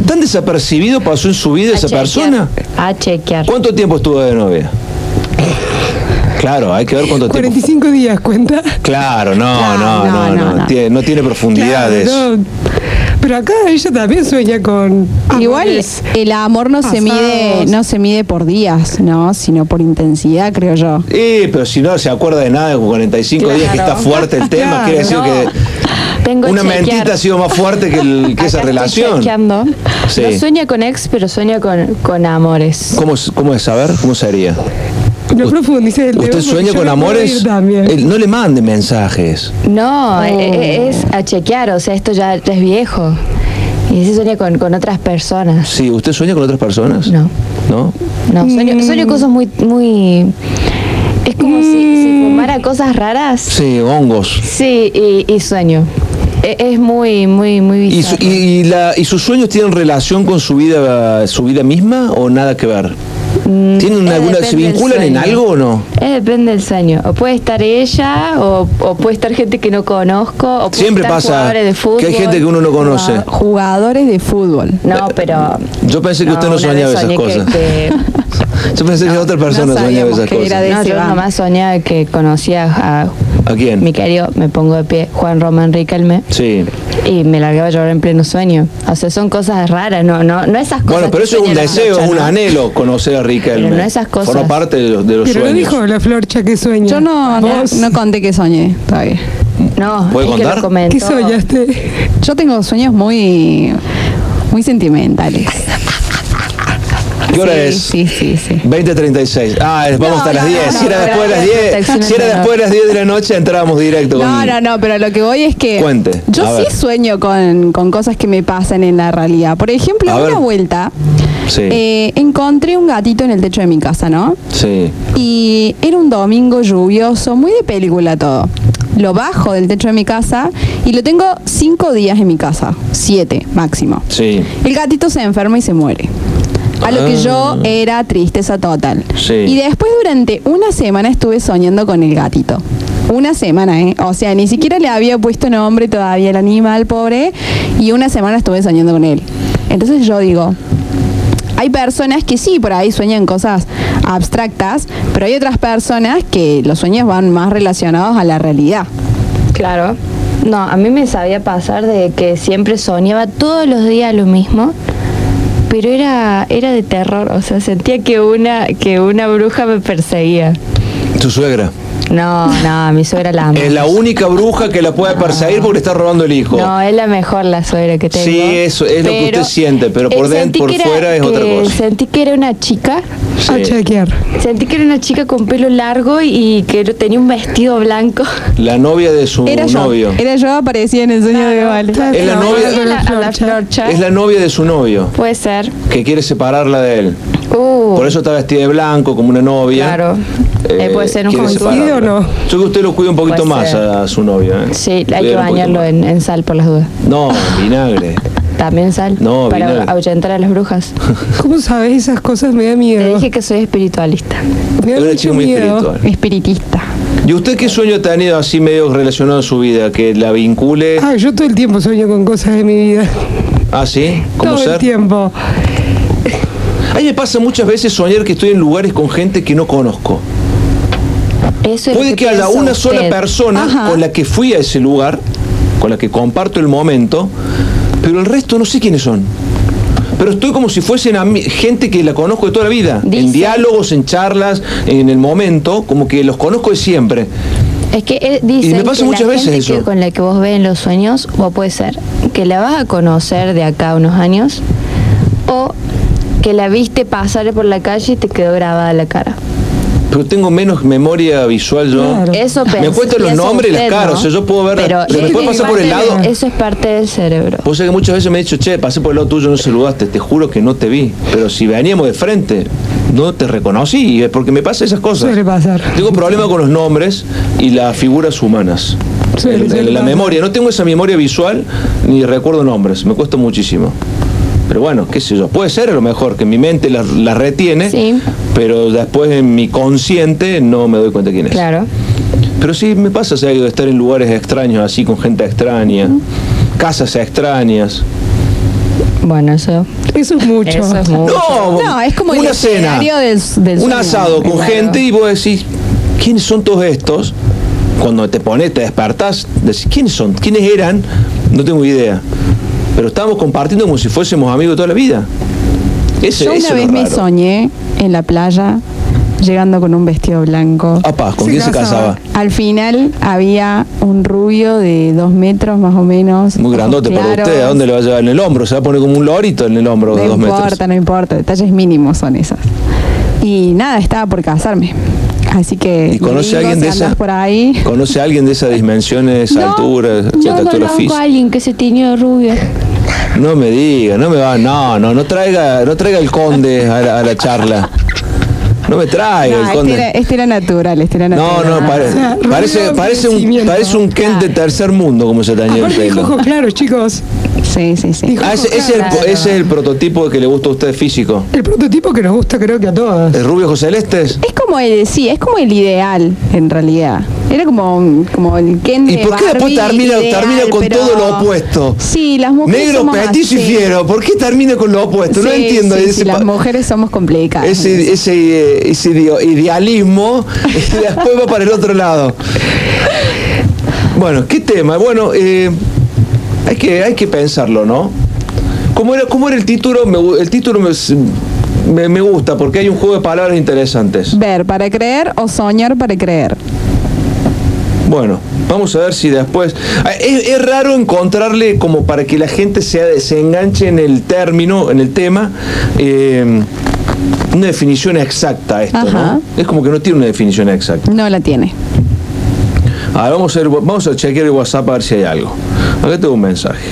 tan desapercibido pasó en su vida A esa chequear. persona. A chequear. ¿Cuánto tiempo estuvo de novia? Claro, hay que ver cuánto tiempo. 45 días, cuenta. Claro, no, Claro, no, no, no, no, no, no. Tiene, no tiene profundidades. Pero acá ella también sueña con. Igual el amor no se mide, no se mide por días, ¿no? Sino por intensidad, creo yo. Eh, pero si no se acuerda de nada con 45 días que está fuerte el tema, Claro. quiere decir No. que una chequear. mentita ha sido más fuerte que, el- que esa relación. Sí. No sueña con ex, pero sueña con, con amores. ¿Cómo, ¿Cómo es saber? ¿Cómo sería? No profundice el tema ¿Usted sueña con amores? Él, no le mande mensajes. No, Oh. e- e- es a chequear, o sea, esto ya, ya es viejo. Y se sueña con, con otras personas. Sí, ¿usted sueña con otras personas? No. ¿No? No, sueño, Mm. sueño cosas muy, muy. Es como si, si fumara cosas raras. Sí, hongos. Sí, y, y sueño. E- Es muy, muy, muy ¿Y, su- bizarro. y- y la- ¿Y sus sueños tienen relación con su vida, su vida misma o nada que ver? ¿Tienen Eh, alguna, ¿Se vinculan en algo o no? Eh, depende del sueño. O puede estar ella, o, o puede estar gente que no conozco, o puede Siempre estar pasa jugadores de fútbol. que hay gente que uno no conoce. Jugadores de fútbol. No, pero. Yo pensé que usted no soñaba esas soñé que- cosas. que- Yo pensé que otra persona no soñaba esas que cosas. era de no, yo nomás soñaba que conocía a ¿A quién? mi querido, me pongo de pie, Juan Román Riquelme, Sí. y me largaba a llorar en pleno sueño. O sea, son cosas raras, no, no, no esas cosas. Bueno, pero que eso es un deseo, es un anhelo conocer a Riquelme. Pero no esas cosas. Forma parte de los, de los Pero no sueños. dijo la Florcha que sueña. Yo no, no, conté que soñé todavía. No, ¿Puede es que contar? lo comentó. ¿Qué soñaste? Yo tengo sueños muy, muy sentimentales. ¿Qué hora Sí, es? Sí, sí, sí. 20.36. Ah, vamos No, hasta las no, 10. no, si era después de las gracias, 10, protección si era después de las 10 de la noche, entrábamos directo No, con. no, no, pero lo que voy es que Cuente, yo a sí ver. sueño con, con cosas que me pasan en la realidad. Por ejemplo, A una ver. vuelta Sí. eh, encontré un gatito en el techo de mi casa, ¿no? Sí. Y era un domingo lluvioso, muy de película todo. Lo bajo del techo de mi casa y lo tengo cinco días en mi casa, siete máximo. Sí. El gatito se enferma y se muere. A lo que Ah. yo era tristeza total. Sí. Y después durante una semana estuve soñando con el gatito. Una semana, ¿eh? O sea, ni siquiera le había puesto nombre todavía el animal, pobre, y una semana estuve soñando con él. Entonces yo digo, hay personas que sí, por ahí sueñan cosas abstractas, pero hay otras personas que los sueños van más relacionados a la realidad. Claro. No, a mí me sabía pasar de que siempre soñaba todos los días lo mismo, pero era, era de terror, o sea, sentía que una, que una bruja me perseguía. ¿Tu suegra? No, no, mi suegra la amo. Es la única bruja que la puede perseguir porque le está robando el hijo. No, es la mejor la suegra que tengo. Sí, eso es lo que usted siente, pero por eh, dentro, por que era- fuera es otra cosa. Sentí que era una chica. Sí. A chequear. Sentí que era una chica con pelo largo y que tenía un vestido blanco. La novia de su Era yo, novio. era yo, aparecía en el sueño de Vale. Es la novia- A la, a la florcha. Es la novia de su novio, Puede ser. que quiere separarla de él. Uh, Por eso está vestida de blanco, como una novia. Claro. Eh, puede ser un separarla. o no. Yo que usted lo cuida un poquito Puede más ser. a su novia. ¿eh? Sí, hay que bañarlo en, en sal por las dudas. No, en vinagre. También sal. No, para vinagre. ahuyentar a las brujas. ¿Cómo sabes esas cosas? Me da Te miedo. dije que soy espiritualista. Me da mucho muy miedo. espiritual. Espiritista. ¿Y usted qué sueño ha tenido así medio relacionado a su vida? Que la vincule. Ah, yo todo el tiempo sueño con cosas de mi vida. Ah, sí, como Todo el tiempo. A mí me pasa muchas veces soñar que estoy en lugares con gente que no conozco. Eso es Puede que haya piensa una sola persona Ajá. con la que fui a ese lugar, con la que comparto el momento, pero el resto no sé quiénes son. Pero estoy como si fuesen gente que la conozco de toda la vida, en diálogos, en charlas, en el momento, como que los conozco de siempre. Es que eh, dicen Y me pasa que muchas la veces gente eso. que- con la que vos ves en los sueños, o puede ser que la vas a conocer de acá a unos años, o que la viste pasar por la calle y te quedó grabada la cara. Pero tengo menos memoria visual yo. Claro. Eso Me cuentan los nombres y las caras, ¿no? o sea, yo puedo ver, Pero se me puede pasar por el lado. de- eso es parte del cerebro. Vos sabés que muchas veces me he dicho, che, pasé por el lado tuyo, no saludaste, te juro que no te vi. Pero si veníamos de frente, no te reconocí, porque me pasa esas cosas. Suele pasar. Tengo problema con los nombres y las figuras humanas. Suele- El- el- suele la pasar. memoria, no tengo esa memoria visual ni recuerdo nombres, me cuesta muchísimo. Pero bueno, qué sé yo, puede ser a lo mejor que mi mente la, la retiene, Sí. pero después en mi consciente no me doy cuenta quién es. Claro. Pero sí me pasa o sea, de estar en lugares extraños, así con gente extraña, casas extrañas. Bueno, eso, Eso es mucho. eso es mucho. No, No, es como el una cena, escenario del, del un asado con Claro. gente y vos decís, ¿quiénes son todos estos? Cuando te pones, te despertás, decís, ¿quiénes son? ¿Quiénes eran? No tengo idea. Pero estábamos compartiendo como si fuésemos amigos toda la vida. Ese, Yo una vez me raro. soñé en la playa llegando con un vestido blanco. Apá, ¿con Se quién se casaba. Al final había un rubio de dos metros más o menos. Muy grandote para usted, ¿a dónde le va a llevar? En el hombro, se va a poner como un lorito en el hombro de No dos importa, metros. no importa, detalles mínimos son esos. Y nada, estaba por casarme. Así que. ¿Y conoce digo, a alguien de esa? por ahí. ¿Conoce a alguien de esas dimensiones, No, alturas, Yo estatura conozco a física? alguien que se tiñó de rubio. No me diga, no me va, no, no, no traiga, no traiga el conde a la, a la charla. No me traiga No, el este, conde. era, este era natural, este era No, natural. no, pare- O sea, parece, parece, un, parece un Kent de tercer mundo como se tañó el dijo pelo. ojos claros, chicos. Sí, sí, sí. Dijo Ah, ese, ese es el, ese es el prototipo que le gusta a usted físico. El prototipo que nos gusta creo que a todas. ¿El rubio ojos celestes? Es como el, sí, es como el ideal, en realidad. Era como, como el Ken ¿Y de por qué después termina, ideal, termina con pero- todo lo opuesto? Sí, las mujeres Negro, somos petizo y así. fiero. ¿Por qué termina con lo opuesto? no Sí, entiendo. sí, ese sí, las mujeres somos complicadas. ese, ese, eh, ese ide- idealismo y después va para el otro lado. Bueno, ¿qué tema? Bueno, eh, hay, que, hay que pensarlo, ¿no? ¿Cómo era, cómo era el título? Me el título me, me- me gusta porque hay un juego de palabras interesantes. Ver para creer o soñar para creer. Bueno, vamos a ver si después... Ah, Es, es raro encontrarle como para que la gente se, se enganche en el término, en el tema, eh, una definición exacta a esto, Ajá. ¿no? Es como que no tiene una definición exacta. No la tiene. A ver, vamos a, ver, vamos a chequear el WhatsApp a ver si hay algo. Acá tengo un mensaje.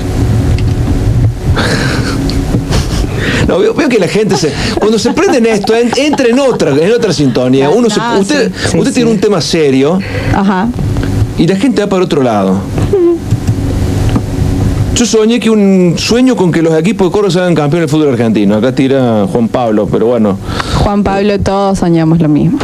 No, veo, veo que la gente se, cuando se prende en esto, en- entra en otra, en otra sintonía. Uno se- Ah, usted usted tiene un tema serio Ajá. Y la gente va para otro lado. Yo soñé que un sueño con que los equipos de Coro sean campeones del fútbol argentino. Acá tira Juan Pablo, pero bueno. Juan Pablo, todos soñamos lo mismo.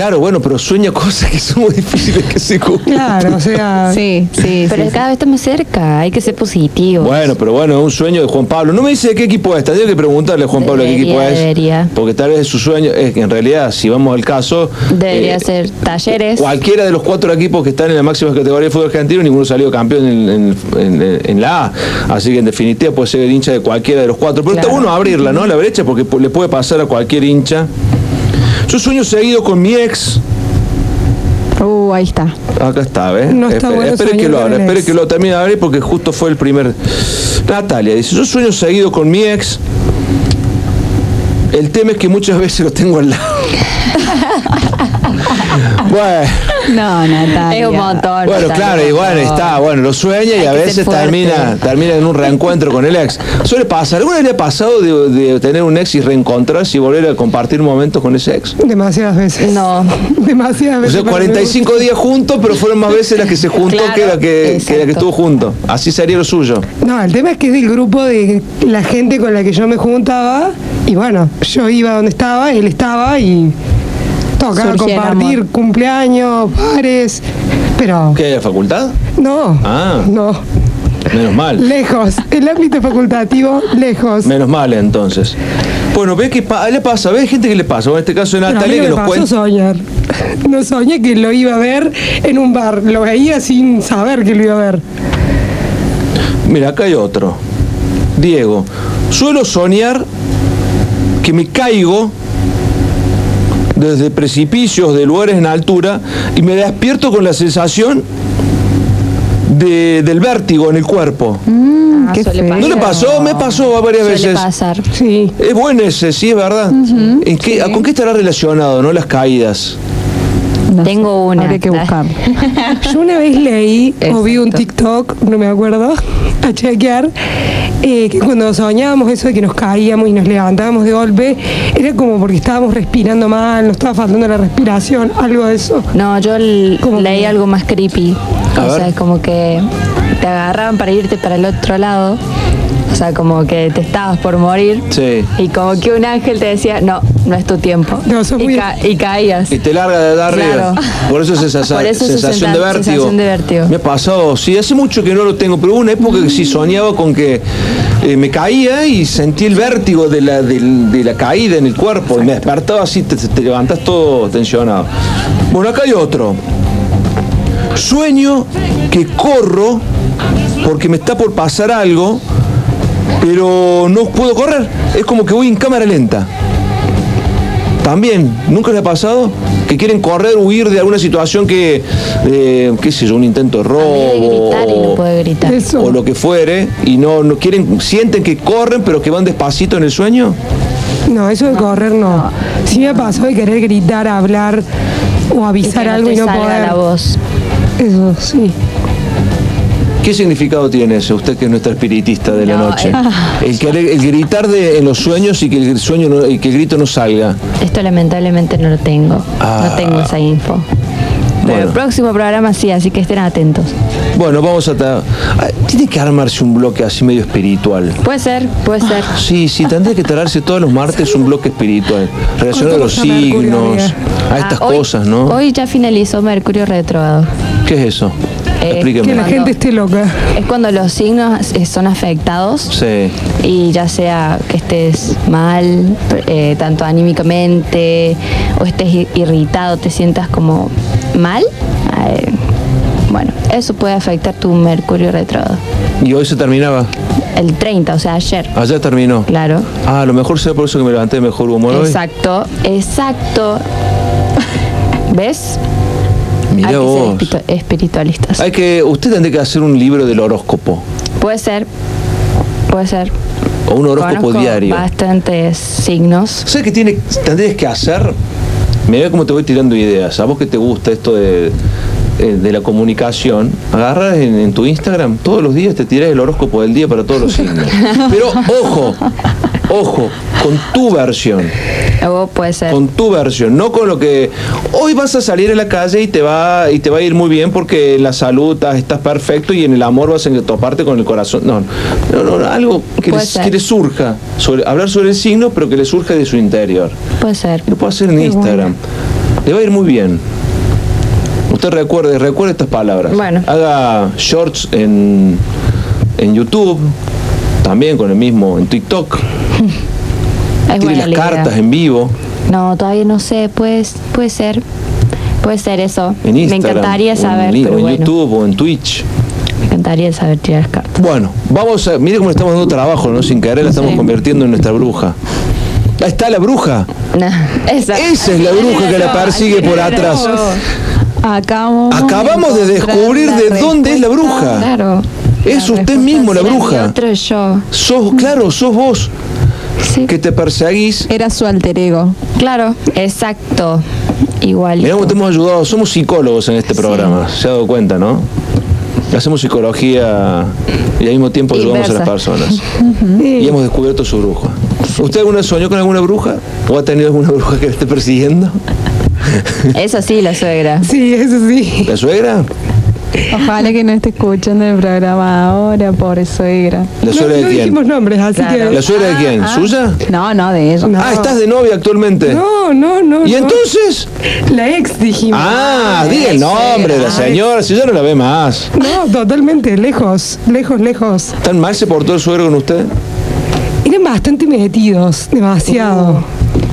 Claro, bueno, pero sueña cosas que son muy difíciles que se cumplan. Claro, o sea. Sí, sí. Pero sí, cada vez estamos cerca, hay que ser positivo. Bueno, pero bueno, es un sueño de Juan Pablo. No me dice de qué equipo es, tengo que preguntarle a Juan Pablo qué Debería, equipo es. debería. Porque tal vez su sueño es que en realidad, si vamos al caso. Debería eh, ser talleres. Cualquiera de los cuatro equipos que están en la máxima categoría de fútbol argentino, ninguno salió campeón en, en- en- en la A. Así que en definitiva puede ser el hincha de cualquiera de los cuatro. Pero está bueno abrirla, ¿no? La brecha, porque le puede pasar a cualquier hincha. Yo sueño seguido con mi ex. Uh, ahí está. Acá está, ¿ves? No está espere bueno espere que lo con abra, espere que lo termine de abrir porque justo fue el primer. Natalia dice: Yo sueño seguido con mi ex. El tema es que muchas veces lo tengo al lado. bueno. No, Natalia. Es un montón. Bueno, Natalia, claro, y bueno, montón. está, bueno, lo sueña y Hay a veces termina, termina en un reencuentro con el ex. Suele pasar, ¿alguna vez le ha pasado de, de tener un ex y reencontrarse y volver a compartir momentos con ese ex? Demasiadas veces. No. Demasiadas O veces. sea, que me 45 días juntos, pero fueron más veces las que se juntó Claro, que, la que, que la que estuvo junto. Así sería lo suyo. No, el tema es que es del grupo de la gente con la que yo me juntaba. Y bueno, yo iba donde estaba, él estaba y el compartir cumpleaños, pares. Pero ¿Qué, de facultad? no, Ah. no, Menos mal. lejos. El ámbito facultativo, lejos. Menos mal entonces. Bueno, ve que pa- le pasa, ve gente que le pasa. En este caso mí Natalia no que me nos cuenta. soñar. No soñé que lo iba a ver en un bar. Lo veía sin saber que lo iba a ver. Mira, acá hay otro. Diego, suelo soñar que me caigo desde precipicios de lugares en altura y me despierto con la sensación de- del vértigo en el cuerpo. Ah, Qué suele feo. ¿No le pasar. pasó? Me pasó varias Suele veces. pasar. Sí. Es bueno ese, sí, es verdad. ¿En qué- ¿Con qué estará relacionado, no? Las caídas. No Tengo una. Habría que buscar. Yo una vez leí o vi un. TikTok, no me acuerdo, a chequear, eh, que cuando soñábamos eso de que nos caíamos y nos levantábamos de golpe, era como porque estábamos respirando mal, nos estaba faltando la respiración, algo de eso. No, yo l- ¿Cómo leí que? algo más creepy. A o ver. sea, es como que te agarraban para irte para el otro lado. O sea, como que te estabas por morir. Sí. Y como que un ángel te decía, no, no es tu tiempo. No, sos y, muy- ca- y caías. Y te larga de arriba. Claro. Por eso es esa Por eso es sensación, sensa- de vértigo. sensación de vértigo. Me ha pasado, sí, hace mucho que no lo tengo, pero hubo una época que sí soñaba con que eh, me caía y sentí el vértigo de la, de la caída en el cuerpo. Y me despertaba así, te, te levantas todo tensionado. Bueno, acá hay otro. Sueño que corro porque me está por pasar algo, pero no puedo correr. Es como que voy en cámara lenta. También, ¿nunca les ha pasado? Que quieren correr, huir de alguna situación que, eh, qué sé yo, un intento de robo de gritar y no o, puede gritar. Eso. o lo que fuere, y no, no quieren, sienten que corren pero que van despacito en el sueño. No, eso de correr no. Sí me ha pasado de querer gritar, hablar o Y que avisar no algo te y no salga poder. la voz. Eso, sí. ¿Qué significado tiene eso, usted que es nuestra espiritista de la No, noche? eh. El, gritar de, en los sueños y que el sueño no- y que el grito no salga. Esto lamentablemente no lo tengo. Ah. No tengo esa info. Pero Bueno. el próximo programa sí, así que estén atentos. Bueno, vamos a... Ah, Tiene que armarse un bloque así medio espiritual. Puede ser, puede ser. Sí, sí, tendría que traerse todos los martes un bloque espiritual, relacionado a los ¿Cuánto cuesta Mercurio, signos, a estas Ah, hoy- cosas, ¿no? Hoy ya finalizó Mercurio retrógrado. ¿Qué es eso? Eh, Explíqueme. Que la Cuando- gente esté loca. Es cuando los signos son afectados Sí. y ya sea que estés mal, eh, tanto anímicamente, o estés irritado, te sientas como mal, eh, bueno, eso puede afectar tu Mercurio retrógrado. Y hoy se terminaba. El 30, o sea, ayer. Ayer terminó. Claro. Ah, a lo mejor sea por eso que me levanté de mejor humor hoy. Exacto, exacto. ¿Ves? Mirá Hay que vos. ser espiritu- espiritualistas. Hay que, usted tendría que hacer un libro del horóscopo. Puede ser, puede ser. O un horóscopo Conozco diario. bastantes signos. ¿Sabes qué tiene, tendrías que hacer? Mira cómo te voy tirando ideas. A vos que te gusta esto de, eh, de la comunicación, agarras en, en tu Instagram todos los días, te tiras el horóscopo del día para todos los signos. Pero ojo, ojo, con tu versión. O puede ser. Con tu versión, no con lo que hoy vas a salir a la calle y te va y te va a ir muy bien porque en la salud estás, estás perfecto y en el amor vas a toparte con el corazón. No, no, no, algo que, Puede les- que le surja, sobre, hablar sobre el signo, pero que le surja de su interior. Puede ser. Lo puedo hacer en Qué Instagram. le va a ir muy bien. Usted recuerde, recuerde estas palabras. Bueno. Haga shorts en, en YouTube, también con el mismo, en TikTok. Buena las idea. cartas en vivo. No, todavía no sé, puede, puede ser. Puede ser eso. En Me encantaría o en saber, pero en bueno. YouTube o en Twitch. Me encantaría saber tirar las cartas. Bueno, vamos a. Mire cómo le estamos dando trabajo, ¿no? Sin querer la estamos Sí. convirtiendo en nuestra bruja. Ahí está la bruja. esa. Esa es la bruja que la persigue por atrás. Acabamos, Acabamos de descubrir de dónde es la bruja. Claro. Es usted mismo la bruja. Otro yo. Sos, claro, sos vos que te perseguís. Era su alter ego. Claro, exacto. Igual. Mirá cómo te hemos ayudado. Somos psicólogos en este programa. Se ha dado cuenta, ¿no? Hacemos psicología y al mismo tiempo ayudamos a las personas. Y hemos descubierto su bruja. ¿Usted alguna soñó con alguna bruja? ¿O ha tenido alguna bruja que le esté persiguiendo? Eso sí, la suegra. Sí, eso sí. ¿La suegra? Ojalá que no esté escuchando el programa ahora, pobre suegra. ¿La No, suegra no de quién? dijimos nombres, así Claro. que. ¿La suegra de quién? Ah, ¿Suya? No, no, de ella. No. Ah, ¿estás de novia actualmente? No, no, no. ¿Y no. entonces? La ex dijimos. Ah, diga el nombre de la señora, si ya no la ve más. No, totalmente, lejos, lejos, lejos. ¿Tan mal se portó el suegro con usted? Eran bastante metidos, demasiado.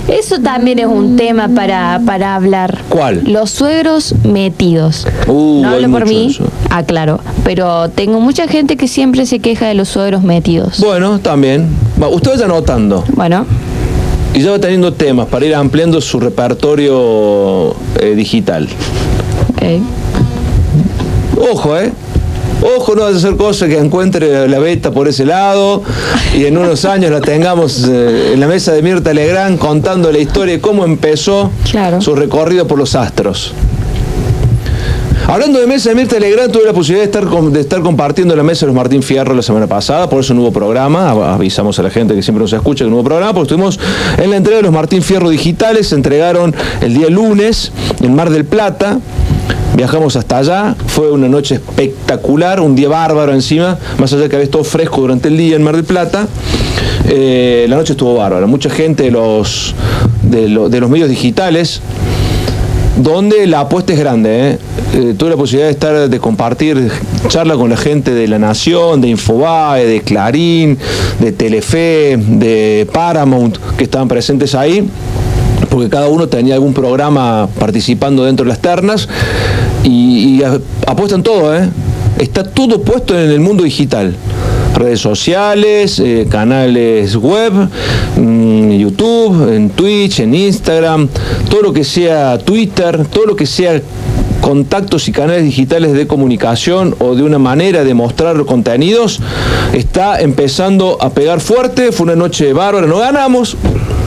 Eso también es un tema para, para hablar. ¿Cuál? Los suegros metidos. Uh, no hablo por mí, eso. aclaro. Pero tengo mucha gente que siempre se queja de los suegros metidos. Bueno, también. Va, usted vaya anotando. Bueno, Y ya va teniendo temas para ir ampliando su repertorio eh, digital. ok. Ojo, ¿eh? Ojo, no vas a hacer cosas que encuentre la beta por ese lado y en unos años la tengamos eh, en la mesa de Mirta Legrand contando la historia de cómo empezó Claro. su recorrido por los astros. Hablando de mesa de Mirta Legrand, tuve la posibilidad de estar, de estar compartiendo la mesa de los Martín Fierro la semana pasada, por eso no hubo programa. Av- Avisamos a la gente que siempre nos escucha que no hubo programa, porque estuvimos en la entrega de los Martín Fierro digitales. Se entregaron el día lunes en Mar del Plata. Viajamos hasta allá, fue una noche espectacular, un día bárbaro encima, más allá de que había estado fresco durante el día en Mar del Plata. Eh, la noche estuvo bárbara, mucha gente de los, de, lo- de los medios digitales, donde la apuesta es grande. ¿eh? Eh, tuve la posibilidad de estar, de compartir charla con la gente de La Nación, de Infobae, de Clarín, de Telefe, de Paramount, que estaban presentes ahí porque cada uno tenía algún programa participando dentro de las ternas y, apuestan todo, ¿eh? Está todo puesto en el mundo digital. Redes sociales, eh, canales web, mm, YouTube, en Twitch, en Instagram, todo lo que sea Twitter, todo lo que sea contactos y canales digitales de comunicación o de una manera de mostrar contenidos está empezando a pegar fuerte. Fue una noche bárbara, no ganamos.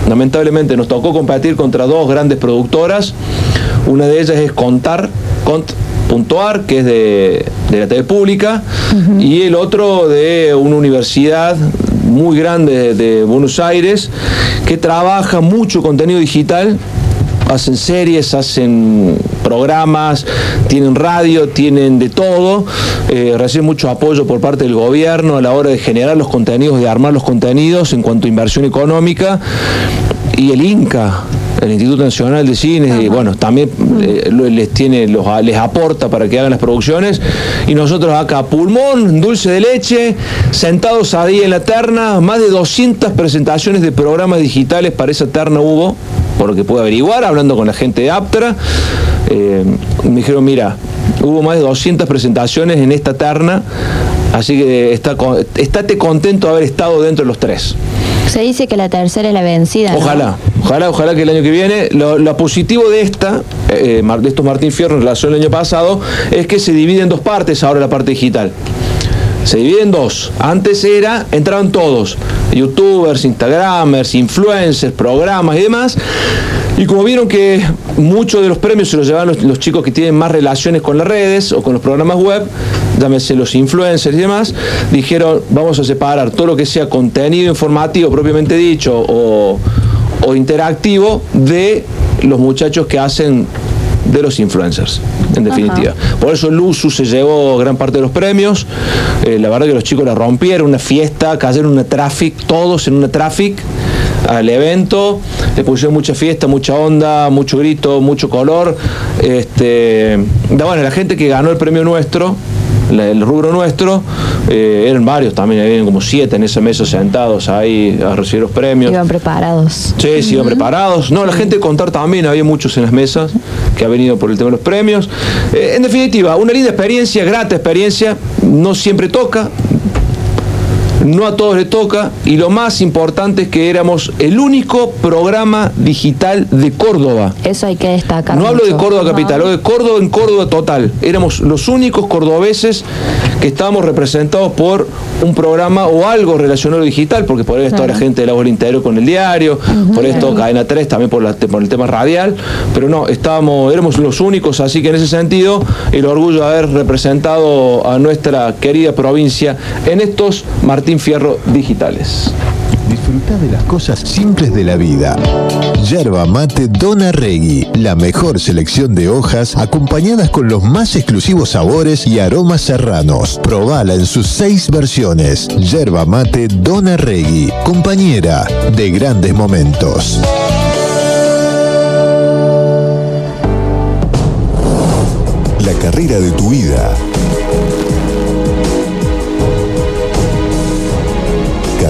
Lamentablemente nos tocó competir contra dos grandes productoras. Una de ellas es Contar, Cont.ar, que es de, de la TV pública, y el otro de una universidad muy grande de Buenos Aires que trabaja mucho contenido digital. Hacen series, hacen programas, tienen radio, tienen de todo, eh, reciben mucho apoyo por parte del gobierno a la hora de generar los contenidos, de armar los contenidos en cuanto a inversión económica. Y el INCA. El Instituto Nacional de Cine, y bueno, también eh, les tiene, los, les aporta para que hagan las producciones. Y nosotros acá, pulmón, dulce de leche, sentados ahí en la terna, más de 200 presentaciones de programas digitales para esa terna hubo, por lo que pude averiguar, hablando con la gente de Aptra. Eh, me dijeron, mira, hubo más de 200 presentaciones en esta terna, así que está, estate contento de haber estado dentro de los tres. Se dice que la tercera es la vencida. Ojalá, ojalá, ojalá que el año que viene. Lo, positivo de esta, eh, Mar- de estos Martín Fierro en relación al año pasado, es que se divide en dos partes ahora la parte digital. Se divide en dos. Antes era, entraban todos, youtubers, instagramers, influencers, programas y demás. Y como vieron que muchos de los premios se los llevan los chicos que tienen más relaciones con las redes o con los programas web, llámese los influencers y demás, dijeron vamos a separar todo lo que sea contenido informativo propiamente dicho o, o interactivo de los muchachos que hacen de los influencers, en definitiva. Por eso Luzu se llevó gran parte de los premios. Eh, la verdad que los chicos la rompieron, una fiesta, cayeron en una traffic, todos en una traffic. al evento, le pusieron mucha fiesta, mucha onda, mucho grito, mucho color. Este, bueno, la gente que ganó el premio nuestro, el rubro nuestro, eh, eran varios también, habían como siete en ese mes sentados ahí a recibir los premios. Iban preparados. Sí, sí, iban preparados. No, la gente de contar también, había muchos en las mesas que ha venido por el tema de los premios. Eh, en definitiva, una linda experiencia, grata experiencia, no siempre toca, no a todos les toca y lo más importante es que éramos el único programa digital de Córdoba. Eso hay que destacar. No hablo de Córdoba capital, hablo de Córdoba en Córdoba total. Éramos los únicos cordobeses que estábamos representados por un programa o algo relacionado digital, porque por esto la gente de la Bola Interior con el diario, por esto Cadena 3 también por, por el tema radial, pero no, estábamos, éramos los únicos, así que en ese sentido el orgullo de haber representado a nuestra querida provincia en estos Martín Fierro digitales. Disfruta de las cosas simples de la vida. Yerba mate Dona Regui, la mejor selección de hojas acompañadas con los más exclusivos sabores y aromas serranos. Probala en sus seis versiones. Yerba mate Dona Regui, compañera de grandes momentos. La carrera de tu vida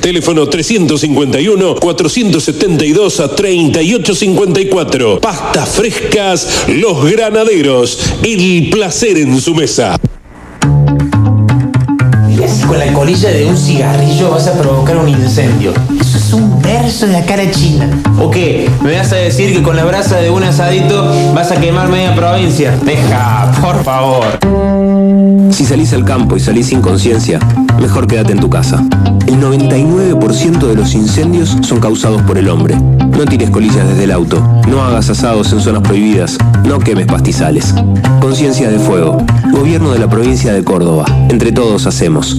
Teléfono 351 472 a 3854. Pastas frescas Los Granaderos. El placer en su mesa. Con la colilla de un cigarrillo vas a provocar un incendio. Eso es un verso de la cara china. ¿O qué? ¿Me vas a decir que con la brasa de un asadito vas a quemar media provincia? Deja, por favor. Si salís al campo y salís sin conciencia, mejor quédate en tu casa. El 99% de los incendios son causados por el hombre. No tires colillas desde el auto, no hagas asados en zonas prohibidas, no quemes pastizales. Conciencia de fuego. Gobierno de la provincia de Córdoba. Entre todos hacemos.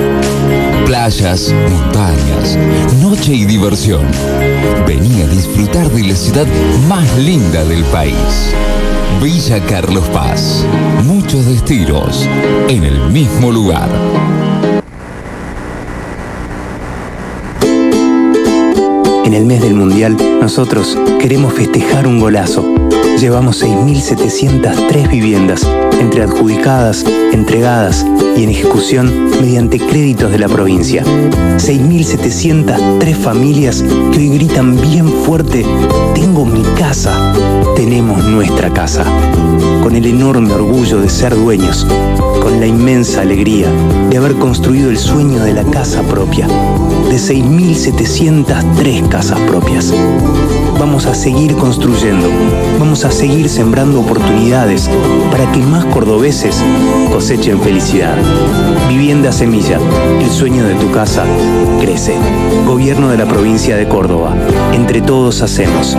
playas, montañas, noche y diversión. Vení a disfrutar de la ciudad más linda del país. Villa Carlos Paz. Muchos destinos en el mismo lugar. En el mes del Mundial, nosotros queremos festejar un golazo llevamos 6.703 viviendas entre adjudicadas, entregadas y en ejecución mediante créditos de la provincia. 6.703 familias que hoy gritan bien fuerte, tengo mi casa, tenemos nuestra casa, con el enorme orgullo de ser dueños, con la inmensa alegría de haber construido el sueño de la casa propia, de 6.703 casas propias. Vamos a seguir construyendo, vamos a seguir sembrando oportunidades para que más cordobeses cosechen felicidad. Vivienda Semilla, el sueño de tu casa crece. Gobierno de la provincia de Córdoba. Entre todos hacemos.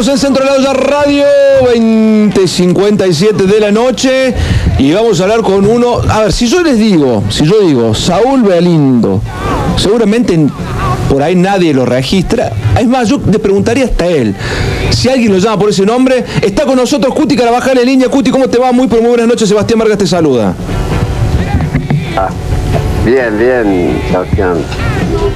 Continuamos en Centro de la Radio, 20.57 de la noche, y vamos a hablar con uno. A ver, si yo les digo, si yo digo Saúl Belindo, seguramente por ahí nadie lo registra. Es más, yo le preguntaría hasta él. Si alguien lo llama por ese nombre, está con nosotros Cuti Carabajal en línea. Cuti, ¿cómo te va? Muy, pero muy buenas noches. Sebastián Vargas te saluda. Ah, bien, bien, Sebastián.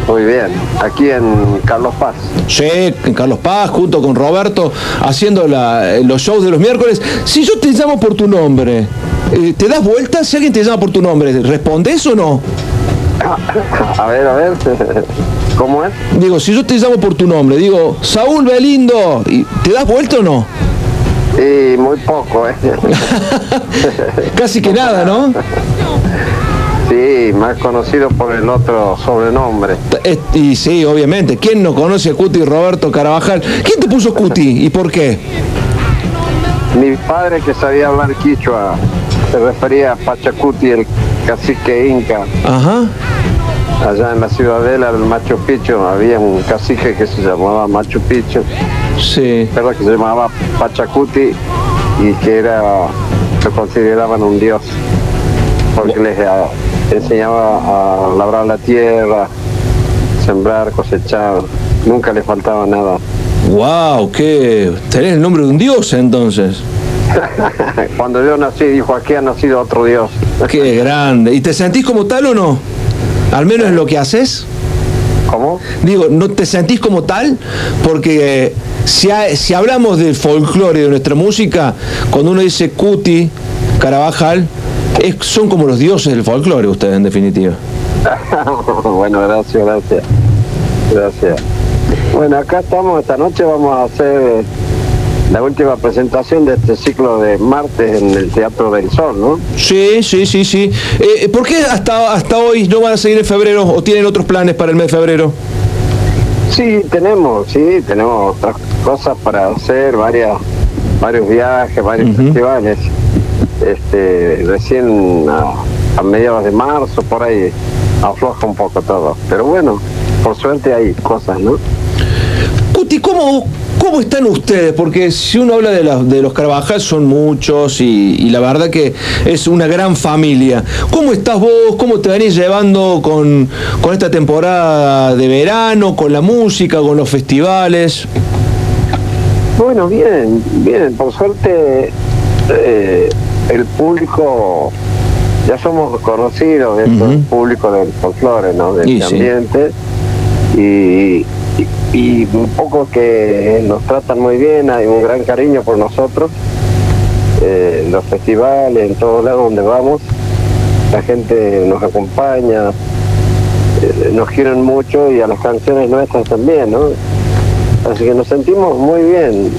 Muy bien, aquí en Carlos Paz. Sí, en Carlos Paz, junto con Roberto, haciendo la- los shows de los miércoles. Si yo te llamo por tu nombre, eh, ¿te das vuelta si alguien te llama por tu nombre? ¿Respondes o no? A ver, a ver, ¿cómo es? Digo, si yo te llamo por tu nombre, digo, Saúl Belindo, ¿y ¿te das vuelta o no? Y muy poco, ¿eh? Casi que nada, ¿no? Más conocido por el otro sobrenombre. Y sí, obviamente. ¿Quién no conoce a Cuti Roberto Carabajal? ¿Quién te puso Cuti y por qué? Mi padre que sabía hablar quichua se refería a Pachacuti, el cacique inca. Ajá. Allá en la ciudadela del Machu Picchu había un cacique que se llamaba Machu Picchu. Sí. ¿Verdad? Que se llamaba Pachacuti y que era, lo consideraban un dios. Porque les enseñaba a labrar la tierra, sembrar, cosechar. Nunca le faltaba nada. Wow, qué. Tenés el nombre de un dios entonces. Cuando yo nací, dijo, aquí ha nacido otro dios. Qué grande. ¿Y te sentís como tal o no? Al menos en lo que haces. ¿Cómo? Digo, ¿no te sentís como tal? Porque eh, si, ha- si hablamos del folclore de nuestra música, cuando uno dice Cuti, Carabajal, es- son como los dioses del folclore ustedes en definitiva. bueno, gracias, gracias. Gracias. Bueno, acá estamos, esta noche vamos a hacer la última presentación de este ciclo de martes en el Teatro del Sol, ¿no? Sí, sí, sí, sí. Eh, ¿Por qué hasta, hasta hoy no van a seguir en febrero o tienen otros planes para el mes de febrero? Sí, tenemos, sí, tenemos otras cosas para hacer, varias, varios viajes, varios festivales. Este, recién a, a mediados de marzo, por ahí afloja un poco todo. Pero bueno, por suerte hay cosas, ¿no? Cuti, ¿cómo, ¿cómo están ustedes? Porque si uno habla de, la- de los Carabajal son muchos y, y la verdad que es una gran familia. ¿Cómo estás vos? ¿Cómo te venís llevando con, con esta temporada de verano, con la música, con los festivales? Bueno, bien, bien, por suerte eh, el público, ya somos conocidos dentro del público del folclore, ¿no? Del Y ambiente, y, y, y un poco que nos tratan muy bien, hay un gran cariño por nosotros, eh, en los festivales, en todos lados donde vamos, la gente nos acompaña, eh, nos quieren mucho y a las canciones nuestras también, ¿no? Así que nos sentimos muy bien.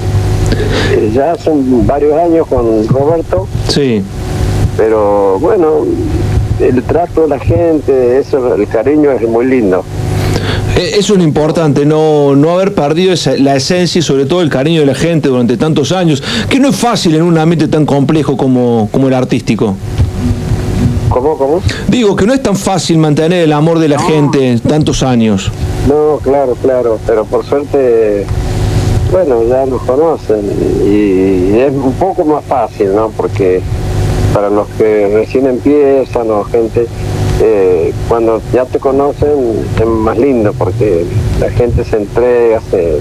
Eh, Ya son varios años con Roberto, Sí. pero bueno, el trato de la gente, eso, el cariño es muy lindo. Eh, Eso es lo importante, no, no haber perdido esa- la esencia y sobre todo el cariño de la gente durante tantos años, que no es fácil en un ambiente tan complejo como, como el artístico. ¿Cómo, cómo? Digo que no es tan fácil mantener el amor de la gente tantos años. No, claro, claro, pero por suerte bueno, ya nos conocen y es un poco más fácil, ¿no? Porque para los que recién empiezan o gente, eh, cuando ya te conocen es más lindo porque la gente se entrega, se, eh,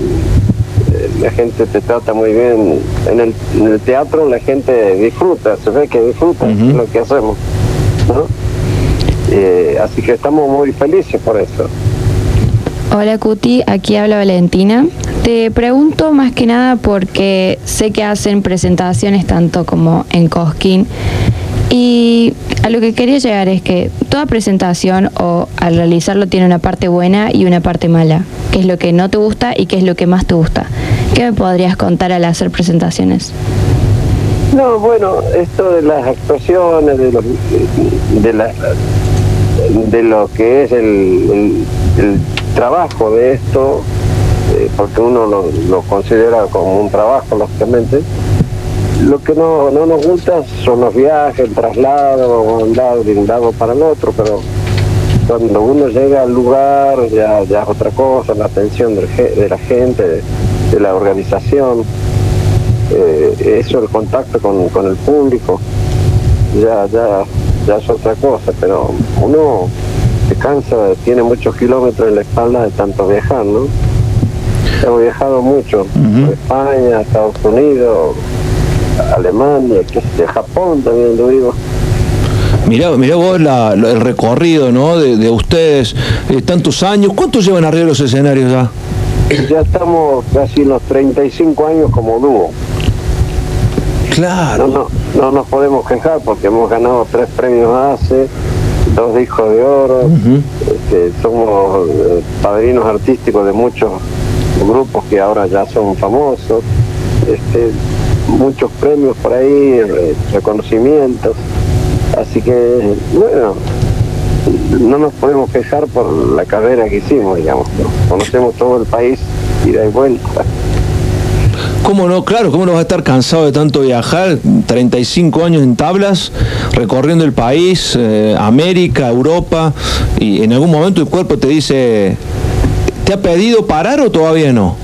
la gente te trata muy bien. En el, teatro la gente disfruta, se ve que disfruta lo que hacemos. ¿no? Eh, así que estamos muy felices por eso. Hola Cuti, aquí habla Valentina. Te pregunto más que nada porque sé que hacen presentaciones tanto como en Cosquín y a lo que quería llegar es que toda presentación o al realizarlo tiene una parte buena y una parte mala. ¿Qué es lo que no te gusta y qué es lo que más te gusta? ¿Qué me podrías contar al hacer presentaciones? No, bueno, esto de las actuaciones, de, de, la, de lo que es el, trabajo de esto, eh, porque uno lo, considera como un trabajo, lógicamente, lo que no, no nos gusta son los viajes, el traslado, andar de un lado para el otro, pero cuando uno llega al lugar ya, ya es otra cosa, la atención de la gente, de, la organización, eh, eso, el contacto con, con, el público, ya, ya, ya es otra cosa, pero uno se cansa, tiene muchos kilómetros en la espalda de tanto viajar, ¿no? Hemos viajado mucho, España, Estados Unidos, Alemania, que de Japón también lo digo. Mirá, mirá vos el recorrido ¿no? de, ustedes, eh, tantos años. ¿Cuántos llevan arriba los escenarios ya? Ya estamos casi en los 35 años como dúo. Claro. No, no, nos podemos quejar porque hemos ganado tres premios ACE, dos discos de oro, este, somos eh, padrinos artísticos de muchos grupos que ahora ya son famosos. Este, muchos premios por ahí, reconocimientos. Así que, bueno, no nos podemos quejar por la carrera que hicimos, digamos. Conocemos todo el país, ida y vuelta. ¿Cómo no? Claro, ¿cómo no vas a estar cansado de tanto viajar? 35 años en tablas, recorriendo el país, eh, América, Europa, y en algún momento el cuerpo te dice, ¿te ha pedido parar o todavía no?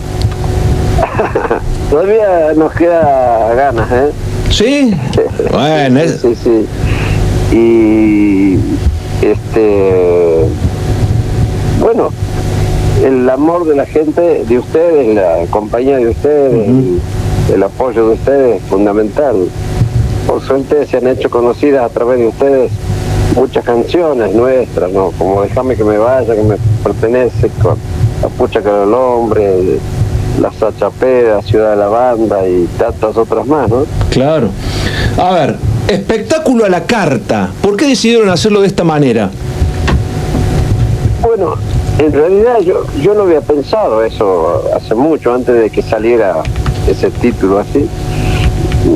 Todavía nos queda ganas, ¿eh? ¿Sí? bueno, sí, sí, Y este bueno, el amor de la gente, de ustedes, la compañía de ustedes, el, apoyo de ustedes es fundamental. Por suerte se han hecho conocidas a través de ustedes muchas canciones nuestras, ¿no? Como Déjame que me vaya, que me pertenece, con La pucha que el hombre, la Sachapeda, Ciudad de la Banda y tantas otras más, ¿no? Claro. A ver, espectáculo a la carta. ¿Por qué decidieron hacerlo de esta manera? Bueno, en realidad yo, yo no había pensado eso hace mucho, antes de que saliera ese título así.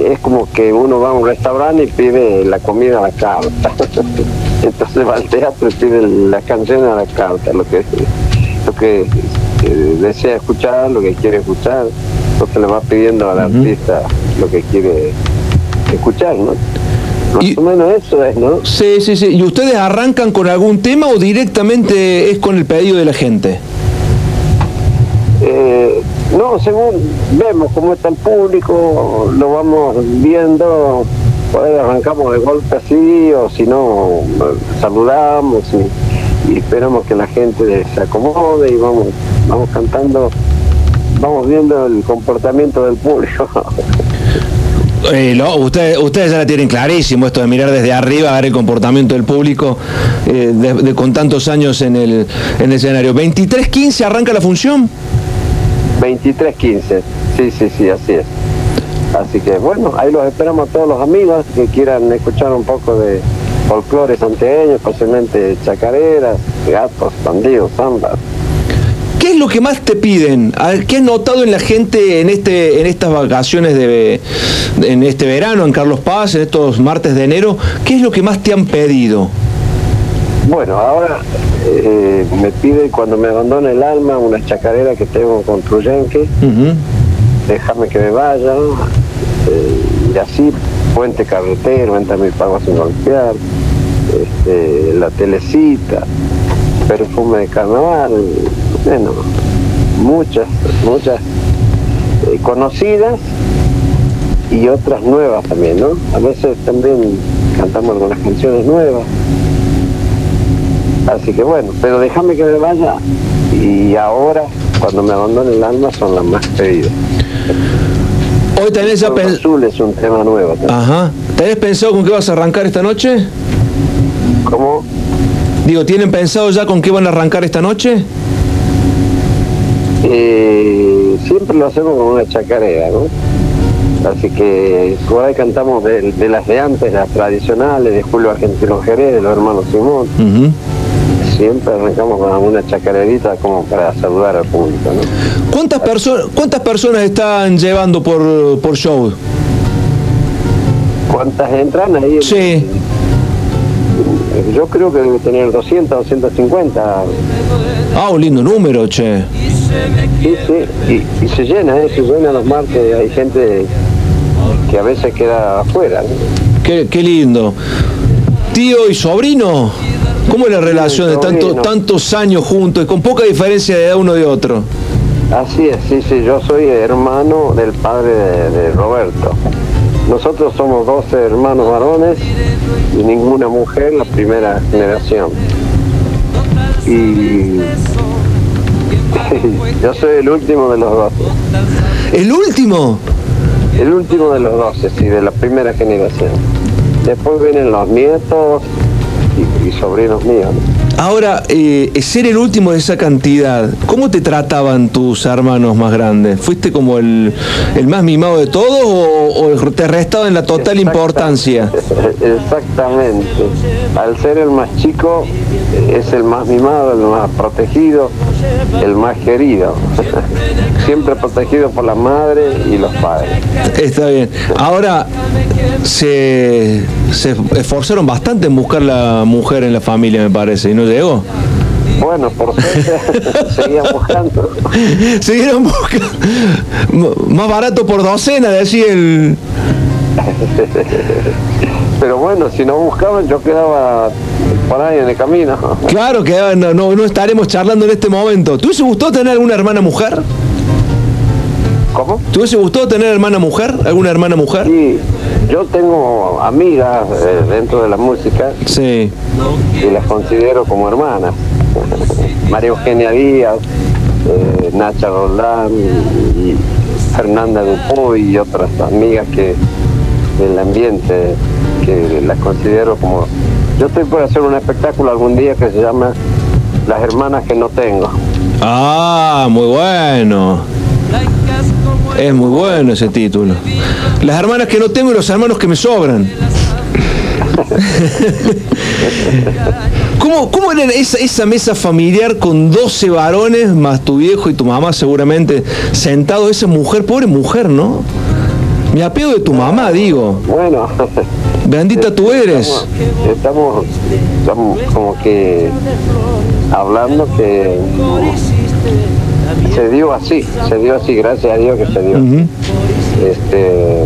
Es como que uno va a un restaurante y pide la comida a la carta. Entonces va al teatro y pide la canción a la carta, lo que, lo que desea escuchar, lo que quiere escuchar, entonces le va pidiendo al artista lo que quiere escuchar, ¿no? Más o menos eso es, ¿no? Sí, sí, sí. ¿Y ustedes arrancan con algún tema o directamente es con el pedido de la gente? Eh, no, según vemos cómo está el público, lo vamos viendo, por ahí arrancamos de golpe así, o si no, saludamos y, y esperamos que la gente se acomode y vamos vamos cantando, vamos viendo el comportamiento del público. Eh, ustedes, ustedes ya la tienen clarísimo esto de mirar desde arriba ver el comportamiento del público eh, de, con tantos años en el, en el escenario. ¿23.15 arranca la función? 23.15, sí, sí, sí, así es. Así que bueno, ahí los esperamos a todos los amigos que quieran escuchar un poco de folclore santiagueño, especialmente chacareras, gatos, bandidos, zambas. ¿Qué es lo que más te piden? ¿Qué has notado en la gente en este en estas vacaciones de en este verano en Carlos Paz, en estos martes de enero? ¿Qué es lo que más te han pedido? Bueno, ahora eh, me pide cuando me abandone el alma una chacarera que tengo con Truyenque, déjame que me vaya, eh, y así, puente carretero, entra mi pago sin golpear, este, la telecita, perfume de carnaval, bueno, muchas, muchas eh, conocidas y otras nuevas también, ¿no? A veces también cantamos algunas canciones nuevas. Así que bueno, pero déjame que me vaya y ahora, cuando me abandone el alma, son las más pedidas. Hoy tenés ya pensado... Azul es un tema nuevo. Ajá. ¿Tenés pensado con qué vas a arrancar esta noche? ¿Cómo? Digo, ¿tienen pensado ya con qué van a arrancar esta noche? Eh, siempre lo hacemos con una chacarera, ¿no? Así que por ahí cantamos de, las de antes, las tradicionales, de Julio Argentino Jerez, de los hermanos Simón. Siempre arrancamos con una chacarerita como para saludar al público. ¿no? ¿Cuántas, personas ¿Cuántas personas están llevando por, por show? ¿Cuántas entran ahí? Sí. Yo creo que debe tener 200, 250. Ah, un lindo número, che. Sí, sí, y, se llena, ¿eh? se llena los martes, hay gente que a veces queda afuera. Qué, lindo. Tío y sobrino, ¿cómo es la relación de tanto, tantos años juntos y con poca diferencia de uno de otro? Así es, sí, sí, yo soy hermano del padre de, Roberto. Nosotros somos 12 hermanos varones y ninguna mujer, la primera generación. Y yo soy el último de los 12. ¿El último? El último de los 12, sí, de la primera generación. Después vienen los nietos y, sobrinos míos. Ahora, eh, ser el último de esa cantidad, ¿cómo te trataban tus hermanos más grandes? ¿Fuiste como el, más mimado de todos o, te restaban la total importancia? Exactamente. Al ser el más chico, es el más mimado, el más protegido, el más querido. Siempre protegido por la madre y los padres. Está bien. Ahora, se, se esforzaron bastante en buscar la mujer en la familia, me parece, y no llegó. Bueno, por suerte seguían buscando. Siguieron buscando. Más barato por docena, decía el. Pero bueno, si no buscaban, yo quedaba por ahí en el camino. Claro, que no, no, estaremos charlando en este momento. ¿Tú se gustó tener alguna hermana mujer? ¿Cómo? ¿Te hubiese gustado tener hermana mujer? ¿Alguna hermana mujer? Sí, yo tengo amigas eh, dentro de la música. Sí. Y las considero como hermanas. María Eugenia Díaz, eh, Nacha Roldán y Fernanda Dupuy y otras amigas que del ambiente que las considero como... Yo estoy por hacer un espectáculo algún día que se llama Las hermanas que no tengo. Ah, muy bueno. Es muy bueno ese título. Las hermanas que no tengo y los hermanos que me sobran. ¿Cómo, cómo era esa, esa, mesa familiar con 12 varones, más tu viejo y tu mamá seguramente, sentado esa mujer, pobre mujer, ¿no? Me apego de tu mamá, digo. Bueno. Bendita tú eres. Estamos, estamos como que hablando que se dio así, se dio así, gracias a Dios que se dio. Este,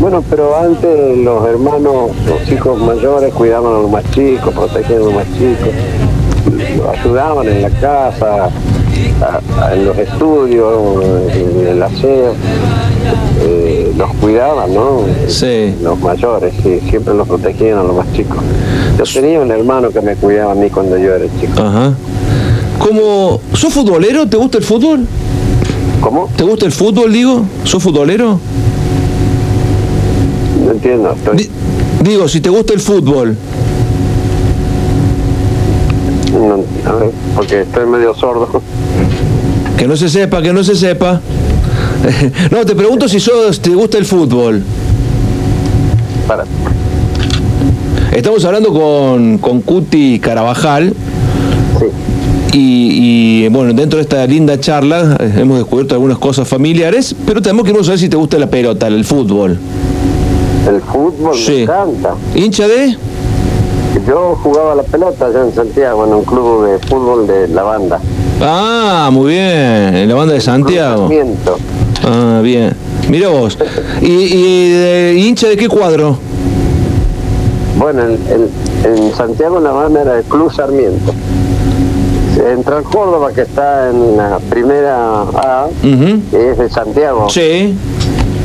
bueno, pero antes los hermanos, los hijos mayores cuidaban a los más chicos, protegían a los más chicos, ayudaban en la casa, en los estudios, en el aseo, eh, los cuidaban, ¿no? Sí. Los mayores, sí, siempre los protegían a los más chicos. Yo tenía un hermano que me cuidaba a mí cuando yo era chico. Ajá. Como, ¿sos futbolero? ¿Te gusta el fútbol? ¿Cómo? ¿Te gusta el fútbol, digo? ¿Sos futbolero? No entiendo. digo, si te gusta el fútbol. No, a ver, porque estoy medio sordo. Que no se sepa, que no se sepa. no, te pregunto si sos, te gusta el fútbol. Para. Estamos hablando con, con Cuti Carabajal. Sí. Y, bueno, dentro de esta linda charla eh, hemos descubierto algunas cosas familiares, pero tenemos que saber si te gusta la pelota, el fútbol. El fútbol me encanta. ¿Hincha de? Yo jugaba la pelota allá en Santiago, en un club de fútbol de la banda. Ah, muy bien, en la banda de Santiago. Ah, bien. Mira vos. ¿Y, hincha de qué cuadro? Bueno, en, en Santiago la banda era el Club Sarmiento Central Córdoba, que está en la primera A, es de Santiago. Sí.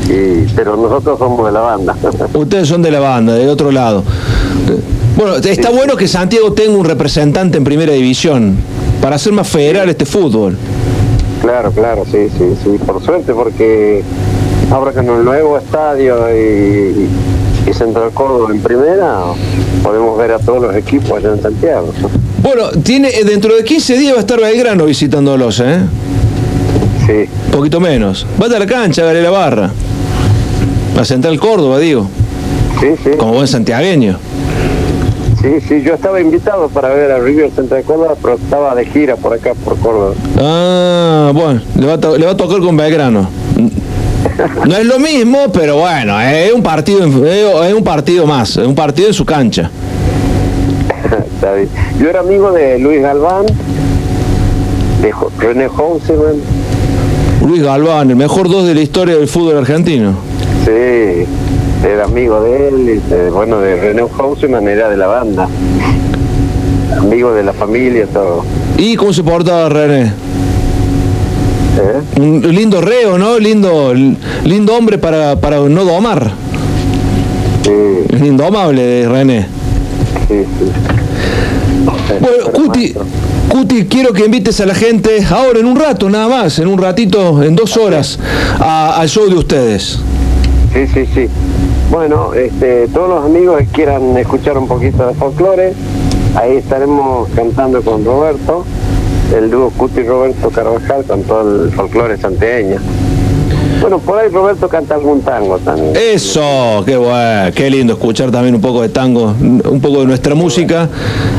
Y, pero nosotros somos de la banda. Ustedes son de la banda, del otro lado. Bueno, está bueno que Santiago tenga un representante en primera división para hacer más federal este fútbol. Claro, claro, sí, sí, sí, por suerte, porque ahora con el nuevo estadio y, y Central Córdoba en primera, podemos ver a todos los equipos allá en Santiago. Bueno, tiene eh, dentro de 15 días va a estar Belgrano visitándolos, ¿eh? Sí. Poquito menos. Vaya a la cancha, a la barra. A Central Córdoba, digo. Sí, sí. Como buen santiagueño. Sí, sí, yo estaba invitado para ver a River Central Córdoba, pero estaba de gira por acá, por Córdoba. Ah, bueno, le va a, le va a tocar con Belgrano. No es lo mismo, pero bueno, es un partido, es un partido más, es un partido en su cancha. Yo era amigo de Luis Galván, de René Houseman. Luis Galván, el mejor dos de la historia del fútbol argentino. Sí, era amigo de él, bueno, de René Houseman era de la banda. Amigo de la familia, todo. ¿Y cómo se portaba René? ¿Eh? Un lindo reo, ¿no? Lindo, lindo hombre para, para no domar. Sí. Indomable de René. Bueno, Cuti, Cuti, quiero que invites a la gente ahora en un rato, nada más, en un ratito, en dos horas, al show de ustedes. Sí, sí, sí. Bueno, este, todos los amigos que quieran escuchar un poquito de folclore, ahí estaremos cantando con Roberto, el dúo Cuti Roberto Carvajal con todo el folclore santiagueño. Bueno, por ahí Roberto canta algún tango también. Eso, qué bueno, qué lindo escuchar también un poco de tango, un poco de nuestra música.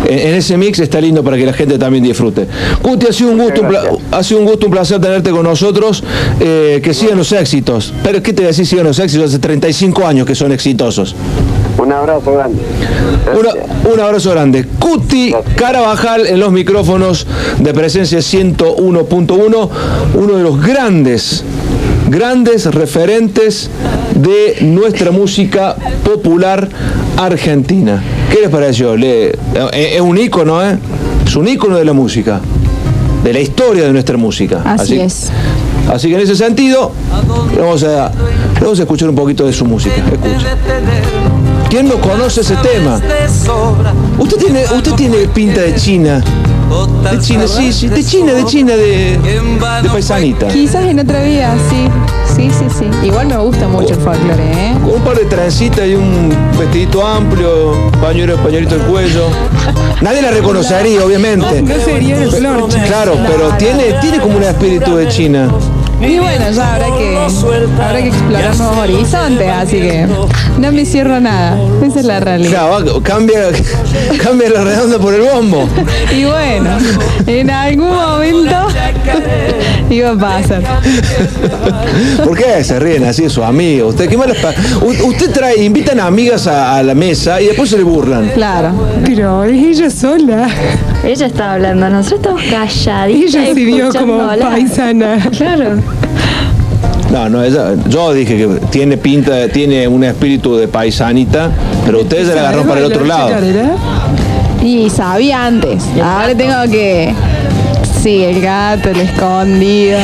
En, ese mix está lindo para que la gente también disfrute. Cuti, ha sido un gusto, un ha sido un gusto, un placer tenerte con nosotros. Eh, que sigan los éxitos. Pero ¿qué te decís sigan los éxitos? Hace 35 años que son exitosos. Un abrazo grande. un abrazo grande. Cuti Carabajal en los micrófonos de presencia 101.1, uno de los grandes grandes referentes de nuestra música popular argentina. ¿Qué les pareció? Le, es un ícono, ¿eh? Es un ícono de la música, de la historia de nuestra música. Así, es. Así que en ese sentido, vamos a, vamos a escuchar un poquito de su música. Escucha. ¿Quién no conoce ese tema? Usted tiene, usted tiene pinta de China. De China, sí, sí, de China, de China, de, de paisanita. Quizás en otra vida, sí. Sí, sí, sí. Igual me gusta mucho el folclore, ¿eh? Con un par de trencitas y un vestidito amplio, pañuelo, pañuelito del cuello. Nadie la reconocería, obviamente. No sería el flor. Claro, pero tiene, tiene como un espíritu de China. Y bueno, ya habrá que, habrá que explorar nuevos horizontes, así que no me cierro nada. Esa es la realidad. Claro, cambia, cambia la redonda por el bombo. Y bueno, en algún momento iba a pasar. ¿Por qué se ríen así de sus amigos? Usted, ¿qué Usted trae, invitan a amigas a, la mesa y después se le burlan. Claro. Pero es ella sola. Ella está hablando, nosotros estamos calladitos. Ella se vio como paisana. Claro. No, no, yo dije que tiene pinta, tiene un espíritu de paisanita, pero ustedes se la agarraron para el otro lado. Y sabía antes. Ahora tengo que Sí, el gato, el escondido.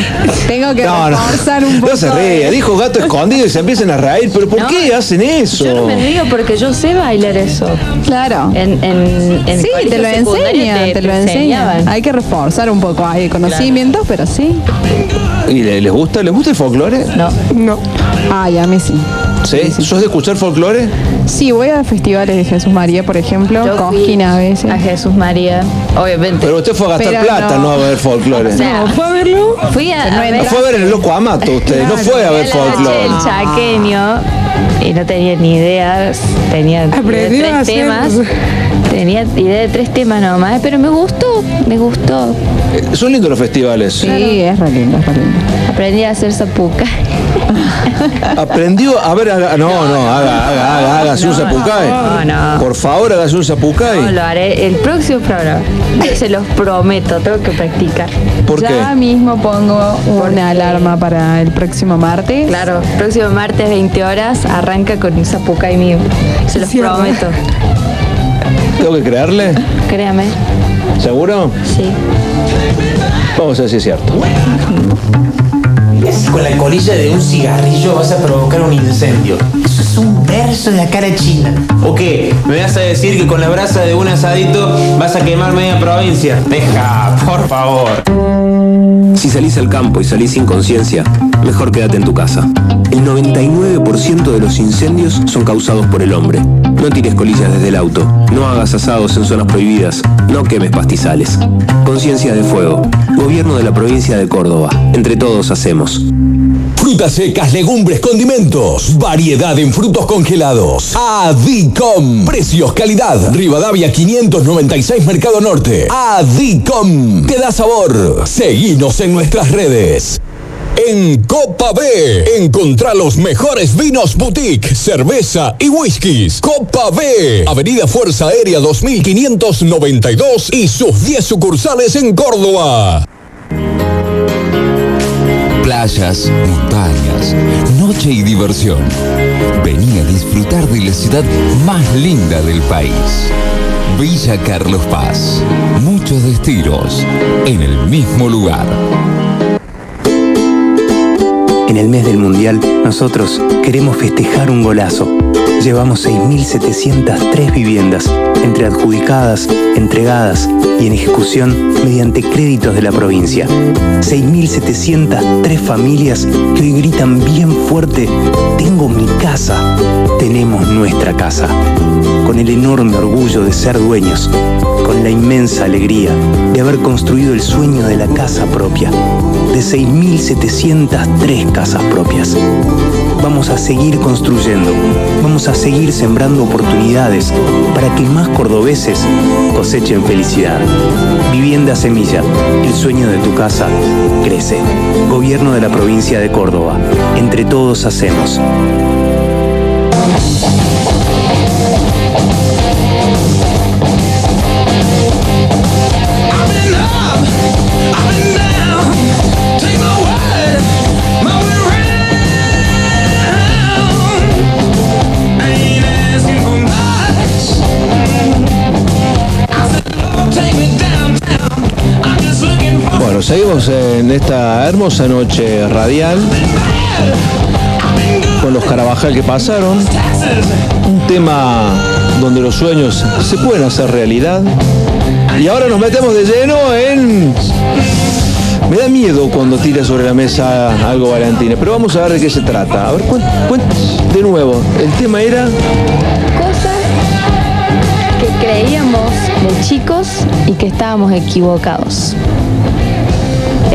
Tengo que no, reforzar un poco. No se ríe, dijo gato escondido y se empiezan a reír. ¿Pero por qué hacen eso? Yo no me río porque yo sé bailar eso. Claro. En, en, en sí, te lo enseñan, te, lo enseñan. Hay que reforzar un poco ahí conocimientos, pero sí. ¿Y les gusta, les gusta el folclore? No. No. Ay, a mí sí. ¿Sí? ¿Sos de escuchar folclore? Sí, voy a festivales de Jesús María, por ejemplo, Yo Cosquín a veces. A Jesús María, obviamente. Pero usted fue a gastar Pero plata, no. no. a ver folclore. O sea, ¿Fue a verlo? fui a, a ver No fue a ver el loco Amato usted, no fue a ver folclore. del chaqueño y no tenía ni idea, tenía Aprendió tres hacer- temas. Tenía idea de tres temas nomás, pero me gustó, me gustó. Eh, Son lindos los festivales. Sí, es re lindo, es re lindo. Aprendí a hacer zapuca. Aprendió, a ver, haga- no, no, haga, haga, haga, hágase un zapucay. no, no. Por favor, hágase un zapucay. No, lo haré el próximo programa. Se los prometo, tengo que practicar. ¿Por ya qué? mismo pongo una alarma para el próximo martes. Claro, próximo martes 20 horas arranca con un zapucay mío. Se los prometo. ¿Tengo que creerle? Créame. ¿Seguro? Sí. Vamos a ver si es cierto. Con la colilla de un cigarrillo vas a provocar un incendio. Eso es un verso de la cara china. ¿O qué? ¿Me vas a decir que con la brasa de un asadito vas a quemar media provincia? Deja, por favor. Si salís al campo y salís sin conciencia, mejor quédate en tu casa. El 99% de los incendios son causados por el hombre. No tires colillas desde el auto, no hagas asados en zonas prohibidas, no quemes pastizales. Conciencia de fuego. Gobierno de la provincia de Córdoba. Entre todos hacemos. Frutas secas, legumbres, condimentos. Variedad en frutos congelados. Adicom. Precios, calidad. Rivadavia 596 Mercado Norte. Adicom. Te da sabor. Seguinos en nuestras redes. En Copa B, encontrá los mejores vinos boutique, cerveza y whiskies. Copa B, Avenida Fuerza Aérea 2592 y sus 10 sucursales en Córdoba. Playas, montañas, noche y diversión. Vení a disfrutar de la ciudad más linda del país. Villa Carlos Paz. Muchos destinos en el mismo lugar. En el mes del Mundial, nosotros queremos festejar un golazo. Llevamos 6.703 viviendas, entre adjudicadas, entregadas y en ejecución mediante créditos de la provincia. 6.703 familias que hoy gritan bien fuerte, tengo mi casa. Tenemos nuestra casa. Con el enorme orgullo de ser dueños, con la inmensa alegría de haber construido el sueño de la casa propia, de 6.703 casas propias. Vamos a seguir construyendo, vamos a seguir sembrando oportunidades para que más cordobeses cosechen felicidad. Vivienda Semilla, el sueño de tu casa crece. Gobierno de la provincia de Córdoba, entre todos hacemos. Seguimos en esta hermosa noche radial con los Carabajal que pasaron. Un tema donde los sueños se pueden hacer realidad. Y ahora nos metemos de lleno en... Me da miedo cuando tira sobre la mesa algo Valentina, pero vamos a ver de qué se trata. A ver, cuen- de nuevo, el tema era... Cosas que creíamos de chicos y que estábamos equivocados.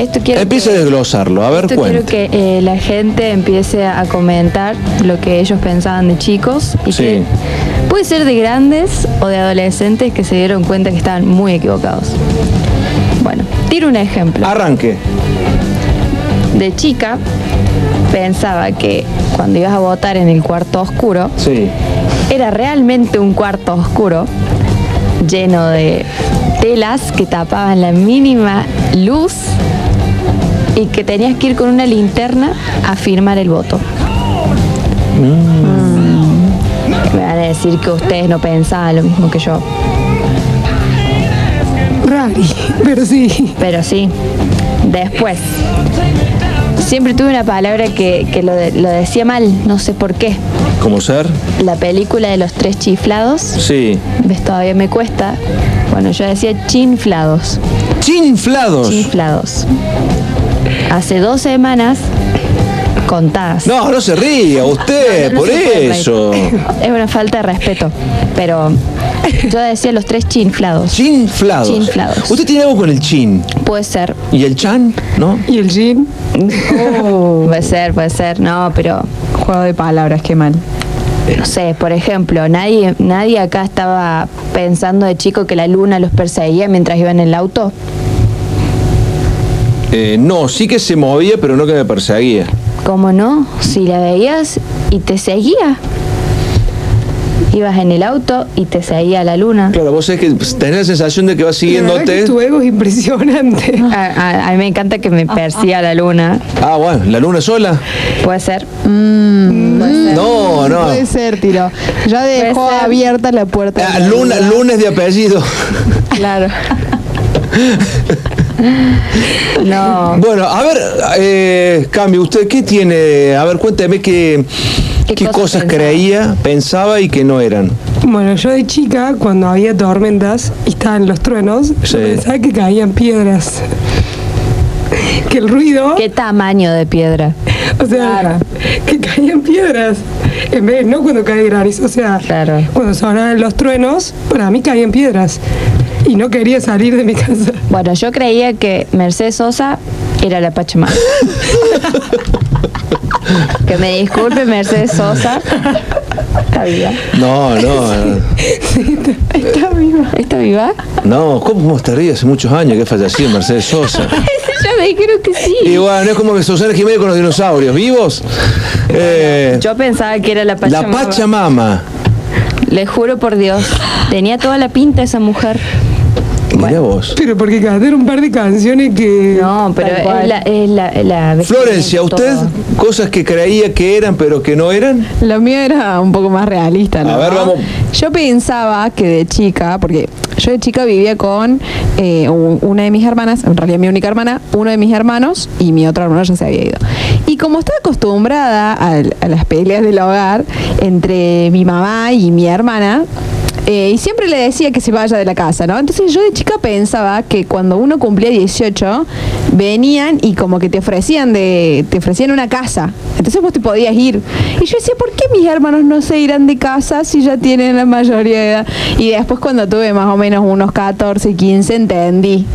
Esto quiero Empieza a desglosarlo, a ver, Esto quiero que eh, la gente empiece a comentar lo que ellos pensaban de chicos y Sí. que puede ser de grandes o de adolescentes que se dieron cuenta que estaban muy equivocados. Bueno, tiro un ejemplo. Arranque. De chica pensaba que cuando ibas a votar en el cuarto oscuro, Sí. era realmente un cuarto oscuro lleno de telas que tapaban la mínima luz y que tenías que ir con una linterna a firmar el voto. Mm. Me van a decir que ustedes no pensaban lo mismo que yo. Rari, pero sí. Pero sí. Después. Siempre tuve una palabra que, que lo, de- lo decía mal, no sé por qué. ¿Cómo ser? La película de los tres chiflados. Sí. ¿Ves? Todavía me cuesta. Bueno, yo decía chinflados. ¿Chinflados? Chinflados. Hace dos semanas contadas. No, no se ría, usted, No, no por eso. Es una falta de respeto. Pero yo decía los tres chinflados. Chinflados. Chinflados. ¿Usted tiene algo con el chin? Puede ser. ¿Y el chan? ¿No? ¿Y el gin? Puede ser, puede ser. No, pero Juego de palabras, qué mal. no sé, por ejemplo, nadie, nadie acá estaba pensando de chico que la luna los perseguía mientras iba en el auto. Eh, no, sí que se movía, pero no que me perseguía. ¿Cómo no? Si la veías y te seguía. Ibas en el auto y te seguía la luna. Claro, vos es que tenés la sensación de que va La verdad siguiéndote. que tu ego es impresionante. A, a- a mí me encanta que me persiga la luna. Ah, bueno, la luna sola. Puede ser. No, no. Puede ser, tiro. Ya dejó abierta la puerta. Ah, luna, lunes de apellido. Claro. No. Bueno, a ver, eh, Cambio, ¿usted qué tiene? A ver, cuénteme qué, qué, cosas, creía, pensaba y que no eran. Bueno, yo de chica, cuando había tormentas y estaban los truenos, yo pensaba que caían piedras. que el ruido. ¿Qué tamaño de piedra? O sea, que caían piedras. En vez, no cuando cae granizo, o sea, cuando sonaban los truenos, para mí caían piedras. Y no quería salir de mi casa. Bueno, yo creía que Mercedes Sosa era la Pachamama. que me disculpe Mercedes Sosa. Está viva. No, no. Está viva. ¿Está viva? No, ¿cómo, estaría hace muchos años que falleció Mercedes Sosa? ya me dijeron que sí. Y bueno, es como que Susana Jiménez con los dinosaurios vivos. Eh, Yo pensaba que era la la Pachamama. Pachamama. Le juro por Dios. Tenía toda la pinta esa mujer. Mira vos. Pero porque cantaron un par de canciones que. No, pero es la, es la, la Florencia, ¿usted cosas que creía que eran pero que no eran? Lo mío era un poco más realista, ¿no? A ver, vamos. Yo pensaba que de chica, porque yo de chica vivía con eh, una de mis hermanas, en realidad mi única hermana, uno de mis hermanos y mi otro hermano ya se había ido. Y como estaba acostumbrada a, las peleas del hogar entre mi mamá y mi hermana, eh, y siempre le decía que se vaya de la casa, ¿no? Entonces yo de chica pensaba que cuando uno cumplía 18, venían y como que te ofrecían de, te ofrecían una casa. Entonces vos te podías ir. Y yo decía, ¿por qué mis hermanos no se irán de casa si ya tienen la mayoría de edad? Y después cuando tuve más o menos unos 14, 15, entendí.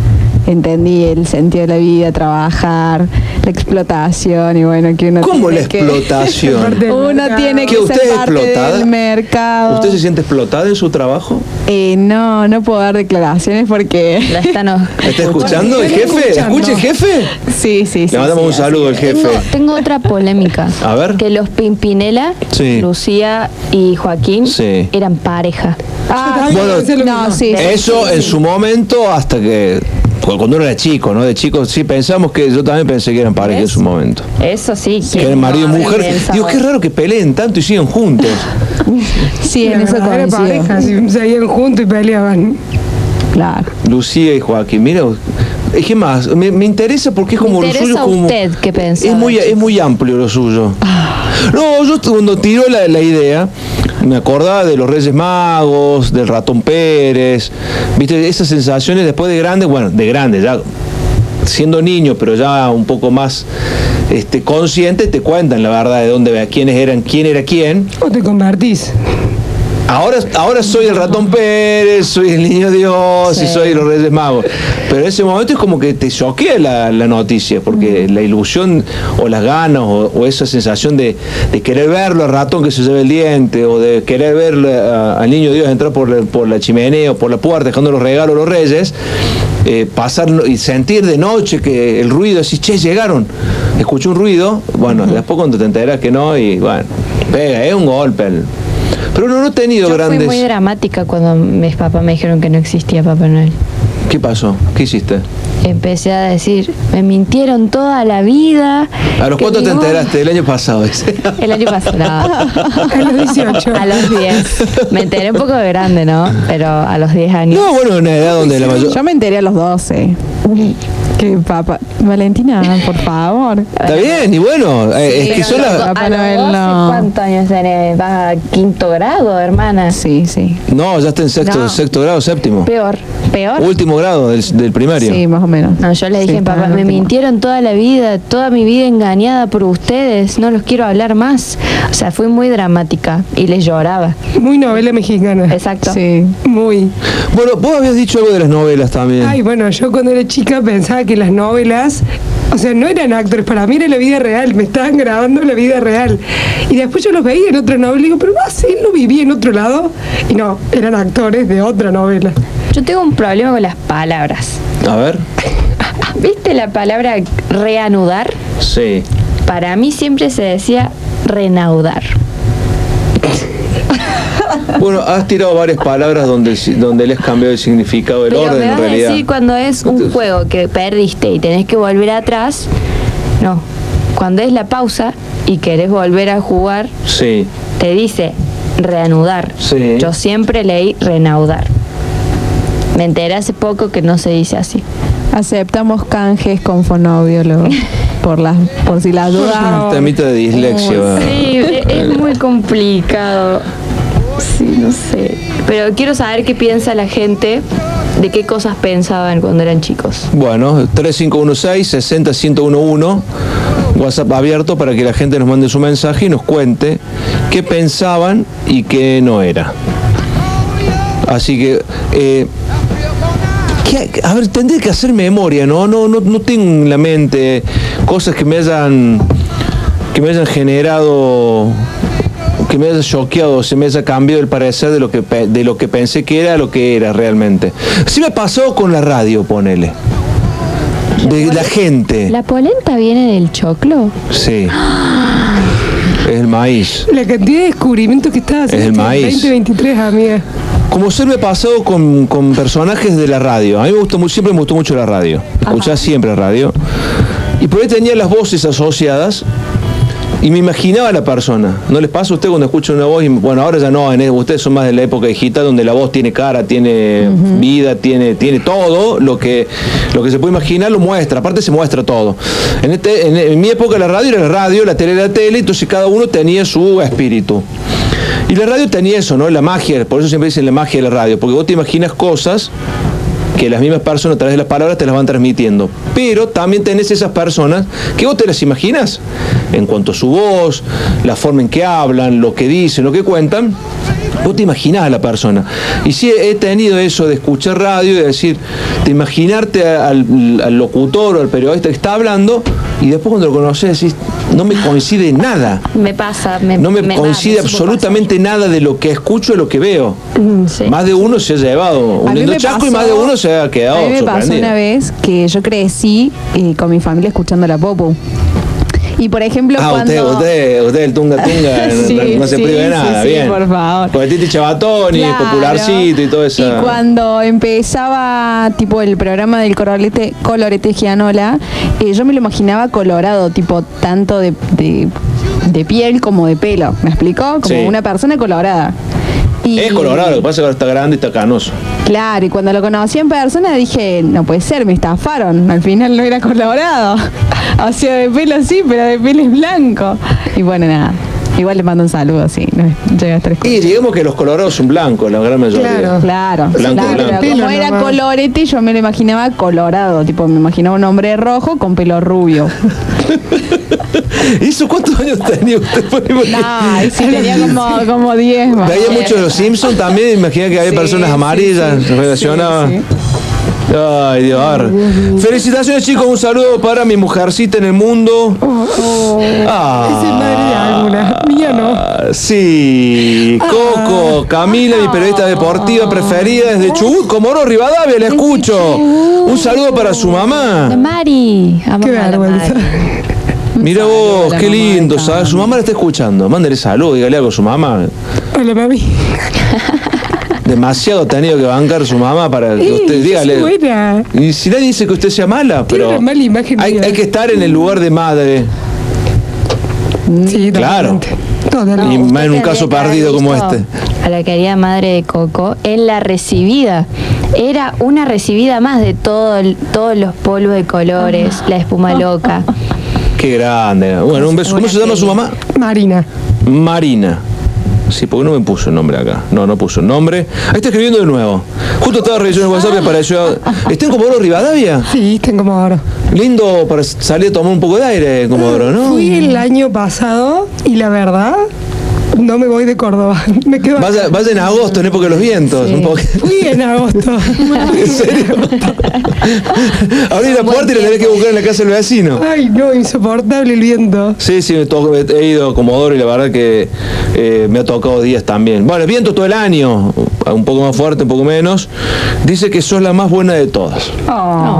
Entendí el sentido de la vida, trabajar, la explotación y bueno, que uno ¿Cómo tiene la que- explotación? uno tiene ¿Que que usted ser es parte explotada? del mercado. ¿Usted se siente explotada en su trabajo? Eh, no, no puedo dar declaraciones porque... La están ¿Está escuchando el jefe? ¿Escucha el jefe? Sí, sí, sí. Le mandamos sí, un saludo al jefe. Tengo, tengo otra polémica. A ver. Que los Pimpinela, Sí. Lucía y Joaquín Sí. eran pareja. Ah, Bueno, no, sí. Eso en su momento hasta que cuando uno era chico, ¿no? De chico sí pensamos que yo también pensé que eran pareja en su momento. Eso sí. Que eran marido y mujer. Digo, qué raro que peleen tanto y siguen juntos. Sí, en eso coincido. pareja, si seguían juntos y peleaban. Claro. Lucía y Joaquín, mira, es que más, me, me interesa porque es como Me lo suyo como usted qué pensaba. es muy es muy amplio lo suyo. No, yo cuando tiró la, la idea me acordaba de los Reyes Magos, del Ratón Pérez, viste esas sensaciones después de grande, bueno, de grande ya siendo niño, pero ya un poco más este consciente te cuentan la verdad de dónde quiénes eran, quién era quién. O te convertís. Ahora, ahora soy el ratón Pérez, soy el niño Dios y soy los Reyes Magos. Pero en ese momento es como que te choquea la, la noticia, porque la ilusión o las ganas o, o esa sensación de, de querer verlo al ratón que se lleva el diente o de querer ver a- al niño Dios entrar por la, por la chimenea o por la puerta dejando los regalos a los reyes, eh, pasar y sentir de noche que el ruido, así, che, llegaron, escuché un ruido, bueno, después cuando te enteras que no y bueno, pega, es un golpe. el- pero no, no he tenido Yo grandes... fui muy dramática cuando mis papás me dijeron que no existía Papá Noel. ¿Qué pasó? ¿Qué hiciste? Empecé a decir, me mintieron toda la vida. ¿A los cuántos te no- enteraste? El año pasado. ese. El año pasado. A los 18. A los 10. Me enteré un poco de grande, ¿no? Pero a los 10 años. No, bueno, una edad donde la mayor... Yo me enteré a los 12. Que papá. Valentina, por favor. Está bien, y bueno, eh, es que son las... A los Noel 12, no. ¿Cuántos años tenés? ¿Vas a quinto grado, hermana? Sí, sí. No, ya está en sexto, No. sexto grado, séptimo. Peor. ¿Peor? Último grado del, del primario. Sí, más o menos. No, yo le dije, Sí, papá, me último. mintieron toda la vida, toda mi vida engañada por ustedes, no los quiero hablar más. O sea, fui muy dramática y les lloraba. Muy novela mexicana. Exacto. Sí. Muy. Bueno, vos habías dicho algo de las novelas también. Ay, bueno, yo cuando era chica pensaba que las novelas, o sea, no eran actores, para mí era la vida real, me estaban grabando la vida real. Y después yo los veía en otra novela y digo, pero no sé, él no vivía en otro lado. Y no, eran actores de otra novela. Yo tengo un problema con las palabras. A ver. ¿Viste la palabra reanudar? Sí. Para mí siempre se decía renaudar. Bueno, has tirado varias palabras donde, donde le has cambiado el significado del Pero orden me en vas a realidad. decir cuando es un juego que perdiste y tenés que volver atrás. No. Cuando es la pausa y querés volver a jugar, Sí. te dice reanudar. Sí. Yo siempre leí renaudar. me enteré hace poco que no se dice así. Aceptamos canjes con fonovio luego, por las por si las dudas. Temita de dislexia. Sí, e- es muy complicado. Sí, no sé. Pero quiero saber qué piensa la gente, de qué cosas pensaban cuando eran chicos. Bueno, 3516-60111, WhatsApp abierto para que la gente nos mande su mensaje y nos cuente qué pensaban y qué no era. Así que, eh, ¿qué- a ver, tendré que hacer memoria, ¿no? No, no, no tengo en la mente cosas que me hayan, que me hayan generado que me haya choqueado, se me haya cambiado el parecer de lo que pe- de lo que pensé que era a lo que era realmente. Sí me pasó con la radio, ponele. De la gente. ¿La polenta viene del choclo? Sí. Es el maíz. La cantidad de descubrimientos que estás Es el haciendo maíz. 2023, amiga. Como ser me ha pasado con, con personajes de la radio. A mí me gustó, siempre me gustó mucho la radio. Escuchaba siempre radio. Y por ahí tenía las voces asociadas y me imaginaba a la persona. ¿No les pasa a usted cuando escucha una voz? Y, bueno, ahora ya no, en- ustedes son más de la época digital donde la voz tiene cara, tiene vida, tiene, tiene todo. Lo que, lo que se puede imaginar lo muestra. Aparte se muestra todo. En, este, en, en mi época la radio era la radio, la tele era la tele, entonces cada uno tenía su espíritu. Y la radio tenía eso, ¿no? La magia, por eso siempre dicen la magia de la radio, porque vos te imaginas cosas que las mismas personas a través de las palabras te las van transmitiendo. Pero también tenés esas personas que vos te las imaginas en cuanto a su voz, la forma en que hablan, lo que dicen, lo que cuentan. Vos te imaginás a la persona. Y sí he tenido eso de escuchar radio y de decir, de imaginarte al, al locutor o al periodista que está hablando y después cuando lo conoces decís, no me coincide nada. Me pasa, me No me, coincide absolutamente nada de lo que escucho y lo que veo. Sí. Más de uno se ha llevado A un lindo chasco y más de uno se ha quedado A mí me pasó una vez que yo crecí eh, con mi familia escuchando la Popu. Y por ejemplo, Ah, cuando. usted, usted, usted el tunga tunga, Sí, no, se sí, prive de nada, sí, bien. por favor. Porque Titi Chabatoni, Claro. popularcito y todo eso. Y cuando empezaba tipo el programa del colorete, colorete Gianola, eh, yo me lo imaginaba colorado, tipo tanto de, de- de piel como de pelo. ¿Me explicó? Como una persona colorada. Y, Es colorado, lo que pasa es que ahora está grande y está canoso. Claro, y cuando lo conocí en persona dije, no puede ser, me estafaron. Al final no era colorado. o sea, de pelo sí, pero de pelo es blanco. Y bueno, nada. Igual le mando un saludo, sí. No llega a estar Y digamos que los colorados son blancos, la gran mayoría. Claro, claro. Blanco, claro, blanco. pero como era colorete, yo me lo imaginaba colorado. Tipo, me imaginaba un hombre rojo con pelo rubio. ¿Y eso cuántos años tenía usted? No, y sí, tenía como, como 10 más. Veía mucho de los Simpsons también, imagina que había Sí, personas sí, amarillas sí. relacionadas. Ay, Dios. a ver. Felicitaciones, chicos. Un saludo para mi mujercita en el mundo. Ah. Es madre de alguna. Mía no. Ah, Sí, Coco, Camila, mi periodista deportiva preferida desde Chubut, Comoro, Rivadavia, la escucho. Un saludo para su La mamá. Mari. Amamos Qué la vergüenza. Mari. Mira vos, la qué lindo. Su mamá la está escuchando. Mándale salud, dígale algo a su mamá. Hola, mami. Demasiado ha tenido que bancar su mamá para que usted yo dígale. buena. Y si nadie dice que usted sea mala, Tiene pero una mala imagen hay, que estar en el lugar de madre. Sí, Claro. Y más en un caso perdido como este. A la querida madre de Coco, en la recibida. Era una recibida más de todo el- todos los polvos de colores, la espuma loca. Qué grande. Bueno, un beso. ¿Cómo se llama su mamá? Marina. Marina. Sí, porque no me puso el nombre acá. No, no puso nombre. Ahí está escribiendo de nuevo. Justo estaba revisando el WhatsApp y apareció. ¿Está en Comodoro Rivadavia? Sí, está en Comodoro. Lindo para salir a tomar un poco de aire, Comodoro, ¿no? Fui el año pasado y la verdad, no me voy de Córdoba. Me quedo vaya en agosto, en época de los vientos. Un poco. Fui en agosto. ¿En serio? Abrí la puerta y la tenés que buscar en la casa del vecino. Ay, no, insoportable el viento. Sí, sí, he ido a Comodoro y la verdad que eh, me ha tocado días también. Bueno, el viento todo el año, un poco más fuerte, un poco menos. Dice que sos la más buena de todas.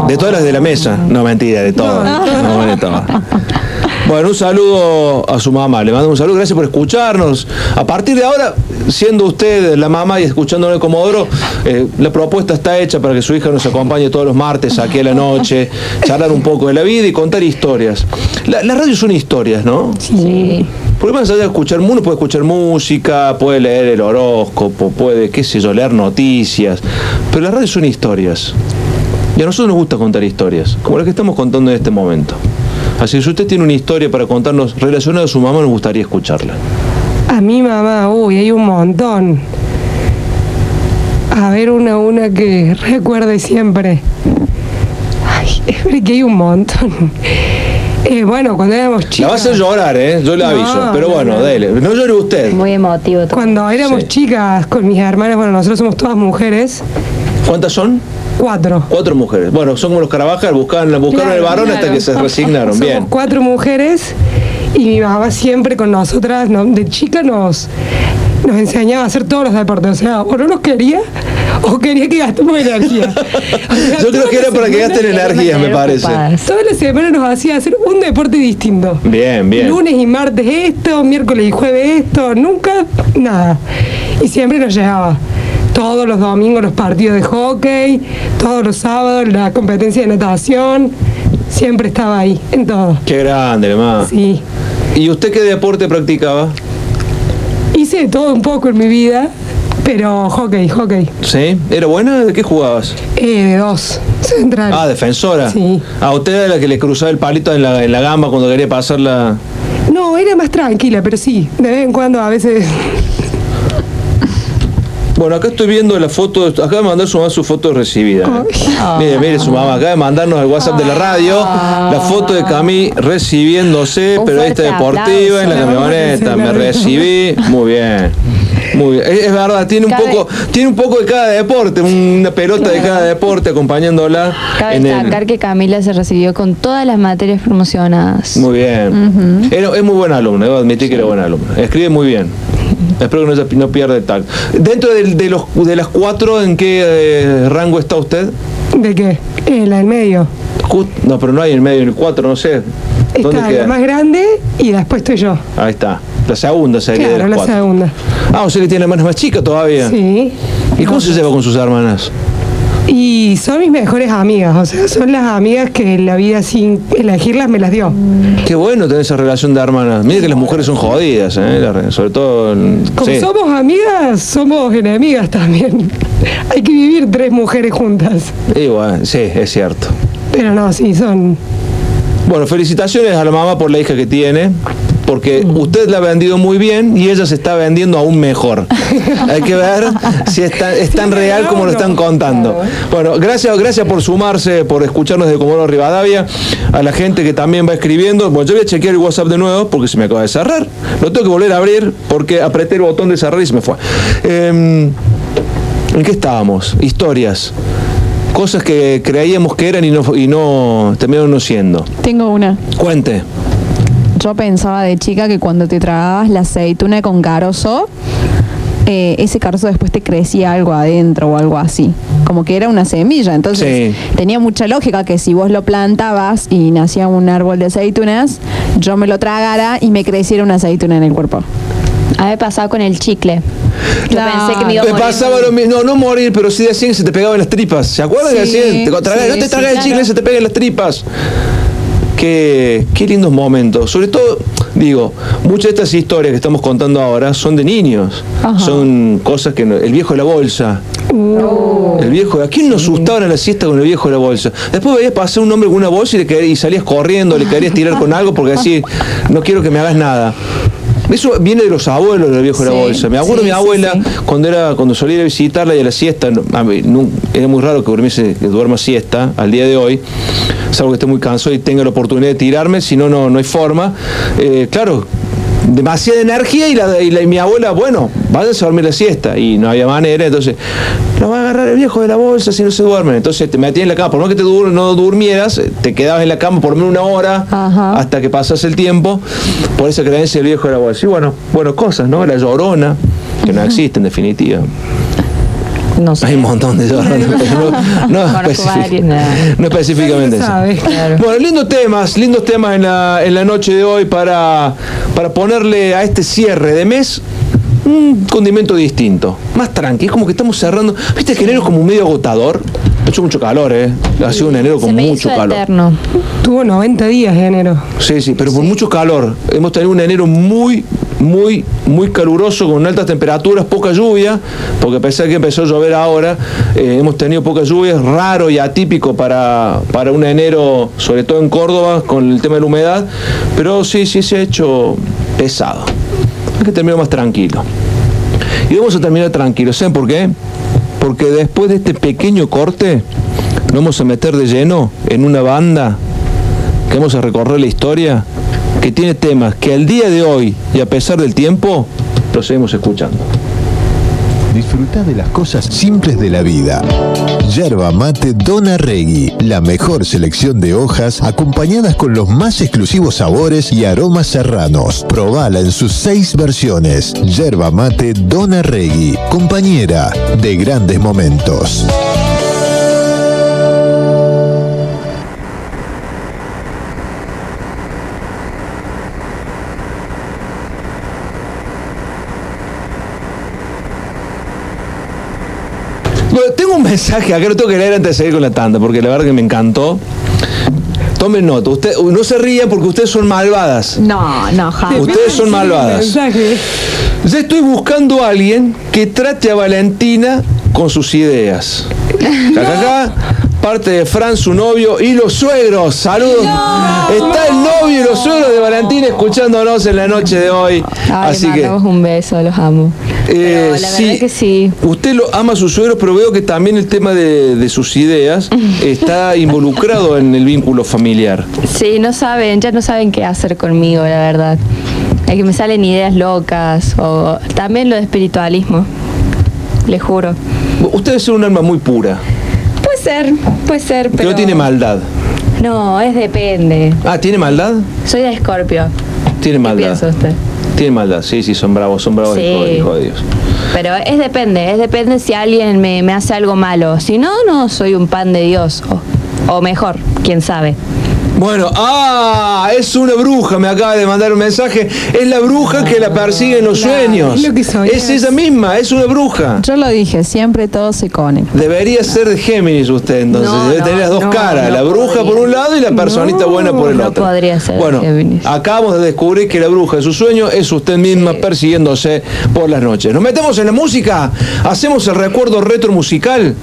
De todas las de la mesa. No, mentira, de todas. No, de todas. Bueno, un saludo a su mamá. Le mando un saludo. Gracias por escucharnos. A partir de ahora, siendo usted la mamá y escuchándolo en Comodoro, eh, la propuesta está hecha para que su hija nos acompañe todos los martes aquí a la noche, charlar un poco de la vida y contar historias. La, la radio son historias, ¿no? Sí. Porque más allá de escuchar, uno puede escuchar música, puede leer el horóscopo, puede, qué sé yo, leer noticias, pero las radios son historias. Y a nosotros nos gusta contar historias, como las que estamos contando en este momento. Así que si usted tiene una historia para contarnos relacionada a su mamá, nos gustaría escucharla. A mi mamá, uy, hay un montón. A ver, una, una que recuerde siempre. Ay, es que hay un montón. Eh, bueno, cuando éramos chicos. La va a hacer llorar, ¿eh? Yo le No, aviso. Pero no, bueno, no. dele. No llore usted. Muy emotivo. todo. Cuando éramos Sí. chicas con mis hermanas, bueno, nosotros somos todas mujeres. ¿Cuántas son? Cuatro. Cuatro mujeres. Bueno, son como los Carabajal, buscaban, buscaron Claro, el varón claro. hasta que se resignaron. Somos Bien. cuatro mujeres y mi mamá siempre con nosotras, ¿no? de chica nos, nos enseñaba a hacer todos los deportes. O sea, o no nos quería o quería que gastemos energía. O sea, Yo creo que era para que gasten energías, me parece. Todas las semanas nos hacía hacer un deporte distinto. Bien, bien. Lunes y martes esto, miércoles y jueves esto, nunca nada. Y siempre nos llegaba. Todos los domingos los partidos de hockey, todos los sábados la competencia de natación, siempre estaba ahí, en todo. Qué grande, mamá. Sí. ¿Y usted qué deporte practicaba? Hice de todo un poco en mi vida, pero hockey, hockey. ¿Sí? ¿Era buena? ¿De qué jugabas? Eh, de dos, central. Ah, defensora. Sí. Ah, usted era la que le cruzaba el palito en la, en la gamba cuando quería pasar la. No, era más tranquila, pero sí, de vez en cuando a veces Bueno, acá estoy viendo la foto, acaba de mandar su mamá su foto recibida. ¿eh? Mire, mire su mamá, acaba de mandarnos al WhatsApp de la radio la foto de Cami recibiéndose, periodista deportiva en la camioneta. Me recibí, muy bien. Muy bien. Es, es verdad, tiene un Cabe- poco, tiene un poco de cada deporte, una pelota de cada deporte acompañándola. Cabe el- destacar que Camila se recibió con todas las materias promocionadas. Muy bien. Es muy buena alumna, debo admitir que era buena alumna. Escribe muy bien. Espero que no, se- no pierda el. Dentro de, los, de las cuatro, ¿en qué eh, rango está usted? ¿De qué? Eh, la del medio. No, pero no hay en el medio, en el cuatro, no sé. ¿Dónde Está queda? la más grande y después estoy yo. Ahí está. La segunda sería de Claro, las la cuatro. segunda. Ah, o sea que tiene hermanas más chicas todavía. Sí. ¿Y cómo se lleva con sus hermanas? Y son mis mejores amigas, o sea, son las amigas que la vida sin elegirlas me las dio. Qué bueno tener esa relación de hermanas. Mire que las mujeres son jodidas, ¿eh? La sobre todo. en- Como sí. somos amigas, somos enemigas también. Hay que vivir tres mujeres juntas. Bueno, sí, es cierto. Pero no, sí, son. Bueno, felicitaciones a la mamá por la hija que tiene, porque usted la ha vendido muy bien y ella se está vendiendo aún mejor. Hay que ver si es tan, es tan real como lo están contando. Bueno, gracias, gracias por sumarse, por escucharnos de Comodoro Rivadavia, a la gente que también va escribiendo. Bueno, yo voy a chequear el WhatsApp de nuevo porque se me acaba de cerrar. Lo tengo que volver a abrir porque apreté el botón de cerrar y se me fue. Em, ¿En qué estábamos? Historias. Cosas que creíamos que eran y no, y no terminaron no siendo. Tengo una. Cuente. Yo pensaba de chica que cuando te tragabas la aceituna con carozo, eh, ese carozo después te crecía algo adentro o algo así. Como que era una semilla. Entonces tenía mucha lógica que si vos lo plantabas y nacía un árbol de aceitunas, yo me lo tragara y me creciera una aceituna en el cuerpo. A mí me pasaba con el chicle. Yo pensé que me iba a Me morir. pasaba lo mismo, no, no morir, pero sí decían que se te pegaban las tripas. ¿Se acuerdan que Sí, decían? Te tragas- sí, no te sí, tragas el claro. chicle, se te pegan las tripas. Qué, qué lindos momentos. Sobre todo, digo, muchas de estas historias que estamos contando ahora son de niños. Son cosas que... no- el viejo de la bolsa. El viejo, ¿a quién nos asustaban a la siesta con el viejo de la bolsa? Después veías pasar un hombre con una bolsa y, le querías- y salías corriendo, le querías tirar con algo porque decís, no quiero que me hagas nada. Eso viene de los abuelos del viejo de la bolsa. Me acuerdo sí, mi abuela, sí. cuando era cuando solía ir a visitarla y a la siesta, a mí, era muy raro que durmiese, que duerma siesta al día de hoy, salvo que esté muy cansado y tenga la oportunidad de tirarme, si no, no no hay forma. Eh, claro, demasiada energía y, la, y la- y mi abuela, bueno, váyanse a dormir la siesta. Y no había manera, entonces, lo va a agarrar el viejo de la bolsa si no se duerme. Entonces te metías en la cama, por más que te dur- no durmieras, te quedabas en la cama por menos una hora hasta que pasase el tiempo, por esa creencia del viejo de la bolsa. Y bueno, bueno, cosas, ¿no? La llorona, que no existe en definitiva. No sé. Hay un montón de pero no, específicamente. Claro. Bueno, lindos temas, lindos temas en la, en la noche de hoy para, para ponerle a este cierre de mes un condimento distinto, más tranqui, es como que estamos cerrando, viste que enero es como medio agotador, Ha hecho mucho calor, ¿eh? Ha sido un enero con mucho calor. Eterno. Tuvo 90 días de enero. Sí, sí, pero con mucho calor. Hemos tenido un enero muy, muy, muy caluroso, con altas temperaturas, poca lluvia, porque a pesar de que empezó a llover ahora, eh, hemos tenido poca lluvia, es raro y atípico para, para un enero, sobre todo en Córdoba, con el tema de la humedad, pero sí, sí se ha hecho pesado. Hay que terminar más tranquilo. Y vamos a terminar tranquilos, ¿saben por qué? Porque después de este pequeño corte, nos vamos a meter de lleno en una banda que vamos a recorrer la historia, que tiene temas que al día de hoy y a pesar del tiempo, los seguimos escuchando. Disfruta de las cosas simples de la vida. Yerba mate Dona Regui, la mejor selección de hojas acompañadas con los más exclusivos sabores y aromas serranos. Probala en sus seis versiones. Yerba mate Dona Regui, compañera de grandes momentos. Mensaje acá, lo tengo que leer antes de seguir con la tanda, porque la verdad que me encantó. Tomen nota, usted, no se rían porque ustedes son malvadas. No, no, jamás. Ustedes son malvadas. Yo estoy buscando a alguien que trate a Valentina con sus ideas. Acá, parte de Fran, su novio, y los suegros. Saludos. Está el novio y los suegros de Valentina escuchándonos en la noche de hoy. Ay, Así que. un beso, los amo. Eh, la sí, verdad que sí. Usted lo ama a sus suegros, pero veo que también el tema de, de sus ideas está involucrado en el vínculo familiar. Sí, no saben, ya no saben qué hacer conmigo, la verdad. Es que me salen ideas locas o también lo de espiritualismo. Le juro. Usted ser un alma muy pura, ser, puede ser, pero no tiene maldad. No, es depende. Ah, ¿tiene maldad? Soy de Escorpio. Tiene ¿Qué maldad. piensa usted? Tiene maldad, sí, sí, son bravos, son bravos, Sí. hijo de Dios. Pero es depende, es depende si alguien me, me hace algo malo. Si no, no soy un pan de Dios. O, o mejor, quién sabe. Bueno, ah, es una bruja, me acaba de mandar un mensaje. Es la bruja que la persigue en los sueños. es lo que soñás. Es esa misma, es una bruja. Yo lo dije, siempre todo se conecta. Debería ser de Géminis usted, entonces. No, Debe no, tener las dos no, caras, no la bruja por un lado y la personita buena por el no otro. podría ser de Bueno, Géminis. acabamos de descubrir que la bruja de su sueño es usted misma persiguiéndose por las noches. Nos metemos en la música, hacemos el recuerdo retro musical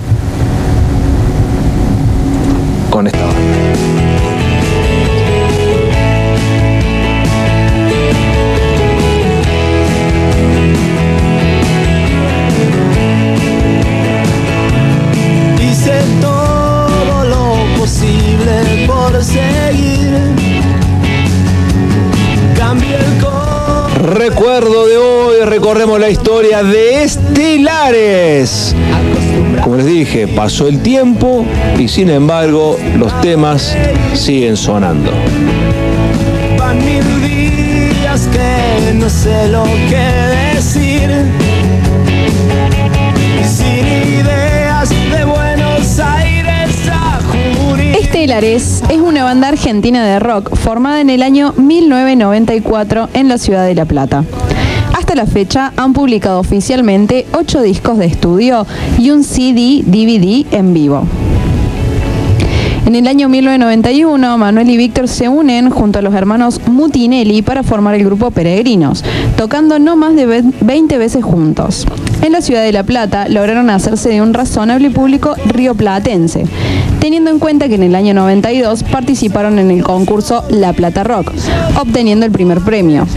la historia de Estelares. Como les dije, pasó el tiempo y sin embargo los temas siguen sonando. Van mil días que no sé lo que decir. Sin ideas de Buenos Aires a Junín. Estelares es una banda argentina de rock formada en el año 1994 en la ciudad de La Plata. La fecha han publicado oficialmente 8 discos de estudio y un CD DVD en vivo. En el año 1991, Manuel y Víctor se unen junto a los hermanos Mutinelli para formar el grupo Peregrinos, tocando no más de ve- 20 veces juntos. En la ciudad de La Plata lograron hacerse de un razonable público rioplatense, teniendo en cuenta que en el año 92 participaron en el concurso La Plata Rock, obteniendo el primer premio.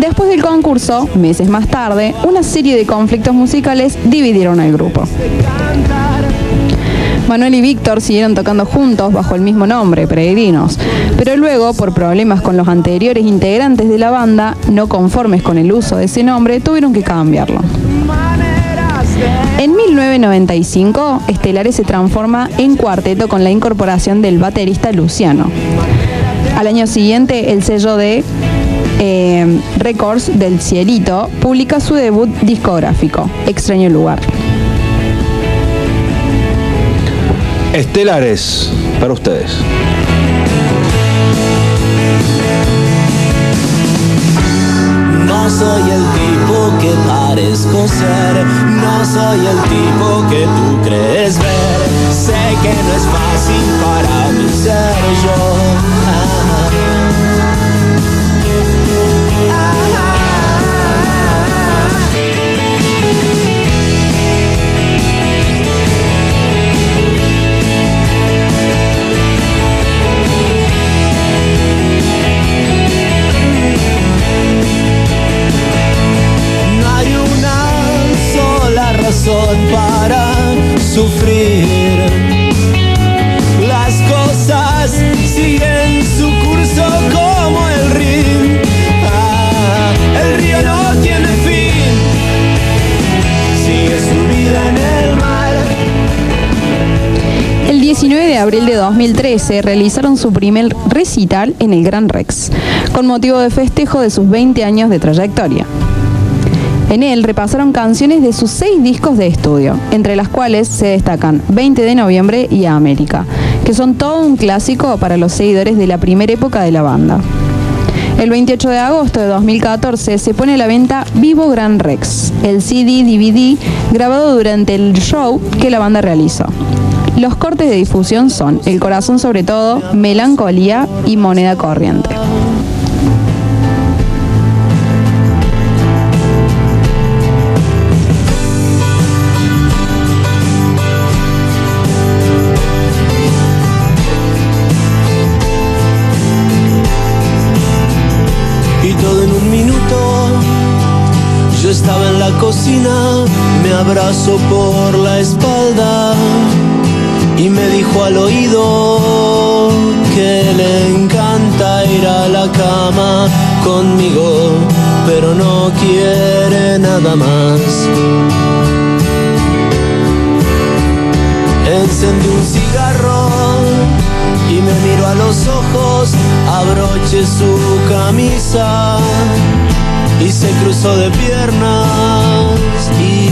Después del concurso, meses más tarde, una serie de conflictos musicales dividieron al grupo. Manuel y Víctor siguieron tocando juntos bajo el mismo nombre, Peregrinos, pero luego, por problemas con los anteriores integrantes de la banda, no conformes con el uso de ese nombre, tuvieron que cambiarlo. En 1995, Estelares se transforma en cuarteto con la incorporación del baterista Luciano. Al año siguiente, el sello de eh, Records del Cielito publica su debut discográfico, Extraño Lugar. Estelares para ustedes. No No soy el tipo que parezco ser, no soy el tipo que tú crees ver. Sé que no es fácil para mí ser yo. Razón para sufrir. Las cosas siguen su curso como el río. Ah, el río no tiene fin. Sigue su vida en el mar. El 19 de abril de 2013 realizaron su primer recital en el Gran Rex, con motivo de festejo de sus 20 años de trayectoria. En él repasaron canciones de sus seis discos de estudio, entre las cuales se destacan 20 de noviembre y América, que son todo un clásico para los seguidores de la primera época de la banda. El 28 de agosto de 2014 se pone a la venta Vivo Gran Rex, el CD DVD grabado durante el show que la banda realizó. Los cortes de difusión son El corazón sobre todo, Melancolía y Moneda corriente. Abrazó por la espalda y me dijo al oído que le encanta ir a la cama conmigo, pero no quiere nada más. Encendí un cigarro y me miro a los ojos, abroché su camisa y se cruzó de piernas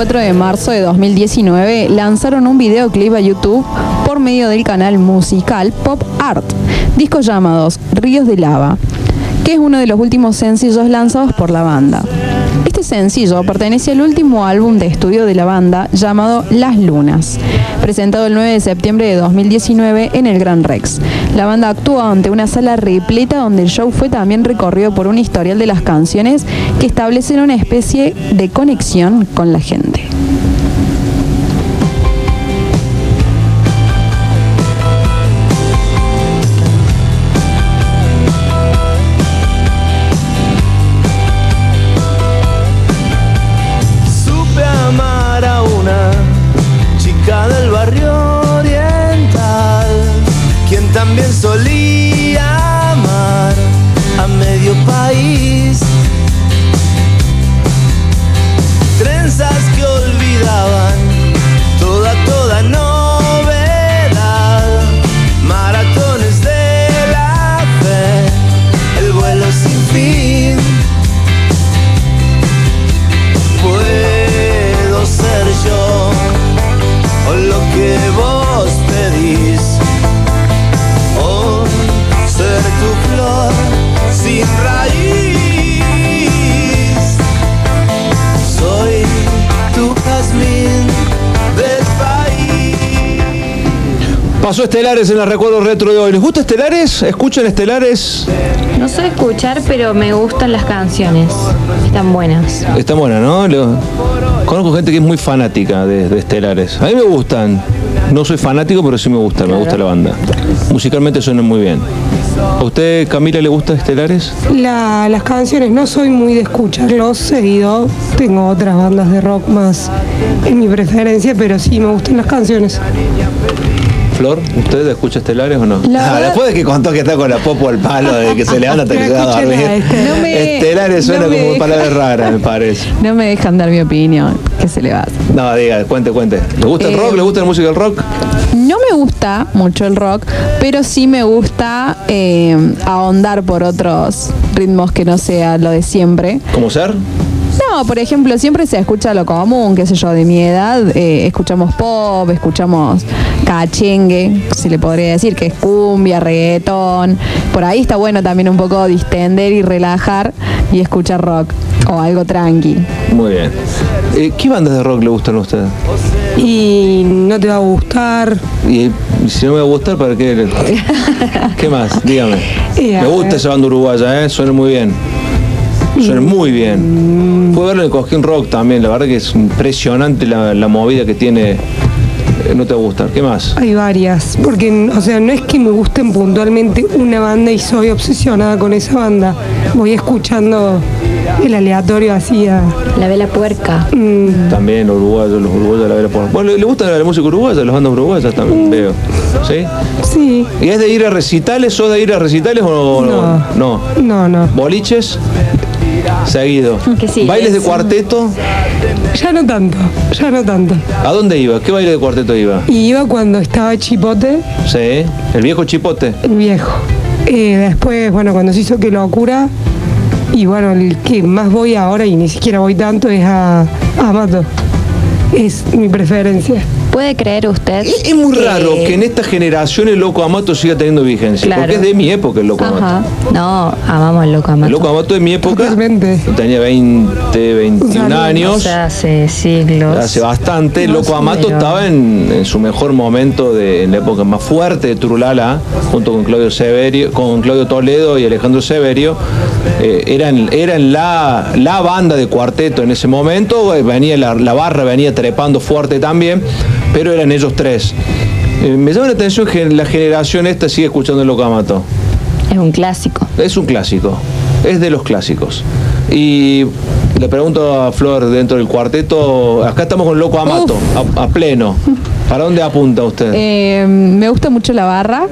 4 de marzo de 2019 lanzaron un videoclip a YouTube por medio del canal musical Pop Art, discos llamados Ríos de Lava, que es uno de los últimos sencillos lanzados por la banda. Este sencillo pertenece al último álbum de estudio de la banda llamado Las Lunas, presentado el 9 de septiembre de 2019 en el Gran Rex. La banda actuó ante una sala repleta donde el show fue también recorrido por un historial de las canciones que establecen una especie de conexión con la gente. Pasó Estelares en el recuerdo retro de hoy. ¿Les gusta Estelares? ¿Escuchan Estelares? No sé escuchar, pero me gustan las canciones. Están buenas. Está buena, ¿no? Lo- Conozco gente que es muy fanática de, de Estelares. A mí me gustan. No soy fanático, pero sí me gusta, me gusta la banda. Musicalmente suenan muy bien. ¿A usted, Camila, le gusta Estelares? La- las canciones, no soy muy de escucharlos seguido. Tengo otras bandas de rock más en mi preferencia, pero sí me gustan las canciones. Flor, ¿usted escucha estelares o no? La Ah, verdad- después de que contó que está con la popo al palo, de que se levanta hasta que se va a dormir. a este. No me- estelares suena no me como deja. palabra rara, me parece. No me dejan dar mi opinión. ¿Qué se le va a hacer? No, diga, cuente, cuente. ¿Le gusta el Eh, rock? ¿Le gusta la música del rock? No me gusta mucho el rock, pero sí me gusta eh, ahondar por otros ritmos que no sea lo de siempre. ¿Cómo ser? No, por ejemplo, siempre se escucha lo común, qué sé yo, de mi edad. eh, escuchamos pop, escuchamos cachengue, se le podría decir, que es cumbia, reggaetón. Por ahí está bueno también un poco distender y relajar y escuchar rock o algo tranqui. Muy bien. Eh, ¿Qué bandas de rock le gustan a usted? Y no te va a gustar. Y, y si no me va a gustar, ¿para qué? ¿Qué más? Dígame. Eh, Me gusta esa banda uruguaya, ¿eh? Suena muy bien. Suena muy bien. Fue verlo en el Cosquín Rock también, la verdad que es impresionante la, la movida que tiene. Eh, no te va a gustar. ¿Qué más? Hay varias, porque, o sea, no es que me gusten puntualmente una banda y soy obsesionada con esa banda. Voy escuchando el aleatorio así a... La vela puerca. mm, También los uruguayos, los uruguayos la vera por. Bueno, ¿le, le gusta la música uruguaya, las bandas uruguayas también veo. ¿Sí? sí, ¿Y es de ir a recitales? ¿Sos de ir a recitales o no? No. no, no. ¿Boliches? Seguido. Que sí, ¿Bailes de cuarteto? Ya no tanto, ya no tanto. ¿A dónde iba? ¿Qué baile de cuarteto iba? Y iba cuando estaba Chipote, Sí, el viejo chipote. el viejo. Eh, después, bueno, cuando se hizo Que Locura, y bueno, el que más voy ahora, y ni siquiera voy tanto, es a, a Mato. Es mi preferencia. ¿Puede creer usted? Es, es muy raro que en esta generación el loco Amato siga teniendo vigencia. Claro. Porque es de mi época el loco Amato. Ajá. No, amamos al loco El Amato. loco Amato de mi época. Totalmente. Tenía 20, 21 O años. sea, hace siglos. Hace bastante. El No Loco Amato pero- estaba en, en su mejor momento, de, en la época más fuerte de Turulala, junto con Claudio Severio, con Claudio Toledo y Alejandro Severio. Eh, eran eran la, la banda de cuarteto en ese momento. eh, Venía la, la barra venía trepando fuerte también, pero eran ellos tres. Eh, me llama la atención que la generación esta sigue escuchando el Loco Amato. Es un clásico. Es un clásico, es de los clásicos. Y le pregunto a Flor, dentro del cuarteto, acá estamos con Loco Amato, a, a pleno. ¿Para dónde apunta usted? Eh, me gusta mucho la barra.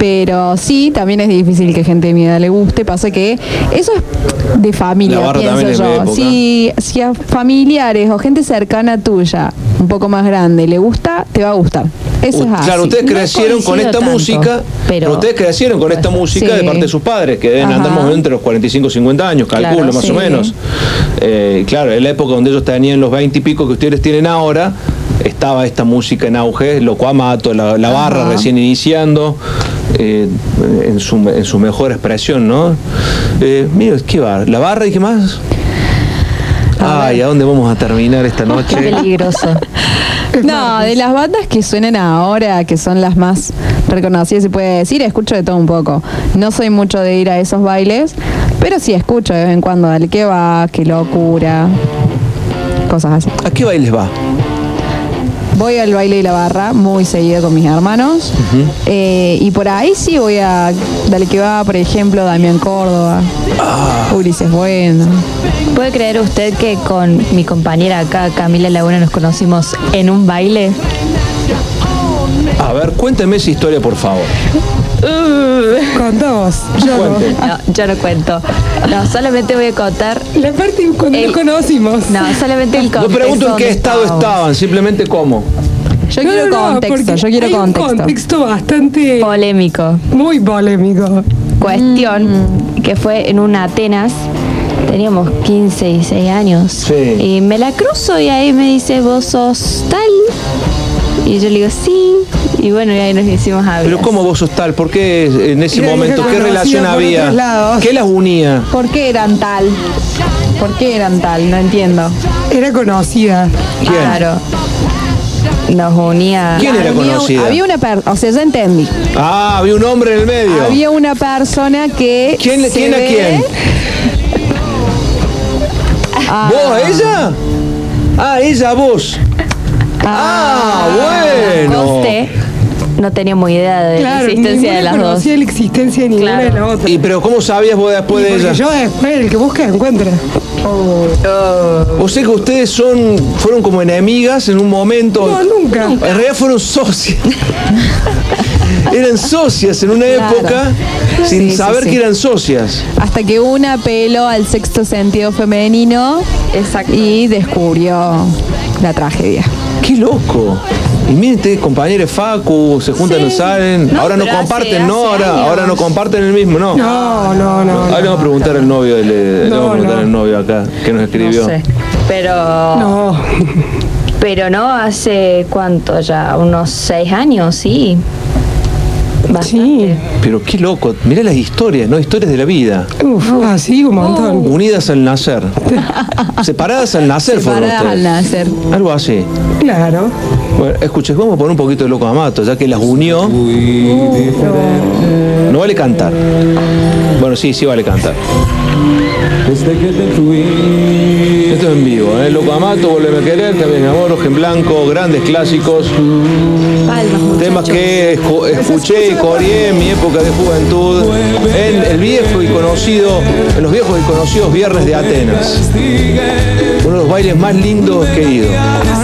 Pero sí, también es difícil que gente de mi edad le guste. Pasa que eso es de familia, pienso es yo. Si, si a familiares o gente cercana tuya, un poco más grande, le gusta, te va a gustar. Eso es así. Claro, ustedes No crecieron con esta tanto, música, pero pero- ustedes crecieron con esta música Sí. de parte de sus padres, que deben Ajá. andar más o menos entre los 45 y 50 años, calculo, Claro, más sí. o menos. Eh, claro, en la época donde ellos tenían los 20 y pico que ustedes tienen ahora, estaba esta música en auge, Loco Amato, la, la barra recién iniciando, eh, en, su, en su mejor expresión, ¿no? Eh, mira, ¿qué bar? ¿La barra y qué más? Ay, ¿a dónde vamos a terminar esta Qué noche? peligroso. No, de las bandas que suenan ahora, que son las más reconocidas, se puede decir, escucho de todo un poco. No soy mucho de ir a esos bailes, pero sí escucho de vez en cuando al que va, qué locura, cosas así. ¿A qué bailes va? Voy al baile y la barra muy seguido con mis hermanos. Eh, y por ahí sí voy a Dale que va, por ejemplo, Damián Córdoba, Ulises Bueno. ¿Puede creer usted que con mi compañera acá, Camila Laguna, nos conocimos en un baile? A ver, cuénteme esa historia, por favor. Contá vos, yo no. Cuente. No, yo no cuento. No, solamente voy a contar. La parte cuando El- nos conocimos. No, solamente el No contexto. pregunto en qué estado estábamos. estaban, simplemente cómo. Yo No, quiero no, no, contexto, yo quiero hay contexto. Un contexto bastante. Polémico. Muy polémico. Cuestión que fue en un Atenas. Teníamos 15 y 6 años. Sí. Y me la cruzo y ahí me dice, vos sos tal. Y yo le digo, sí. Y bueno, y ahí nos hicimos amigas. Pero ¿cómo vos sos tal? ¿Por qué en ese momento? ¿Qué relación había? ¿Qué las unía? ¿Por qué eran tal? ¿Por qué eran tal? No entiendo. Era conocida. ¿Quién? Claro. Nos unía. ¿Quién era Había- conocida? Había una persona, o sea, ya entendí. Ah, había un hombre en el medio. Había una persona que. ¿Quién, se quién a ve- quién? Ah, ¿Vos a ella? Ah, ella a vos. Ah, bueno. Conste, no teníamos idea de Claro, la existencia de las dos. conocía la existencia de ninguna Claro. de la otra. ¿Y pero cómo sabías vos después Y de ella? yo después, el que busca encuentra. O sea que ustedes son, fueron como enemigas en un momento. No, nunca. En realidad fueron socias. eran socias en una época sin Sí, saber sí. que eran socias. Hasta que una apeló al sexto sentido femenino y descubrió la tragedia. ¡Qué loco! Y miren, ustedes, compañeros Facu, se juntan, no salen. No, ahora no hace- comparten, no, hace ahora, años. ahora no comparten el mismo, no. No, no, no. Ahora le vamos a preguntar al novio, le, vamos a preguntar no. al novio acá, que nos escribió. No sé. Pero. No. Pero no hace cuánto ya, unos seis años, sí. Sí. Pero qué loco, mirá las historias, ¿no? Historias de la vida. Uf, así un montón. Unidas al nacer. Separadas al nacer fueron Separadas al nacer. Algo así. Claro. Bueno, escuche, vamos a poner un poquito de loco Amato, ya que las unió. No vale cantar. Bueno, sí, sí vale cantar. En vivo, ¿eh? Loco Amato, Vuelve a querer, También amor, Ojo en blanco, grandes clásicos. Temas que escu- escuché y coreé en mi época de juventud en el viejo y conocido, en los viejos y conocidos viernes de Atenas. Uno de los bailes más lindos que he ido.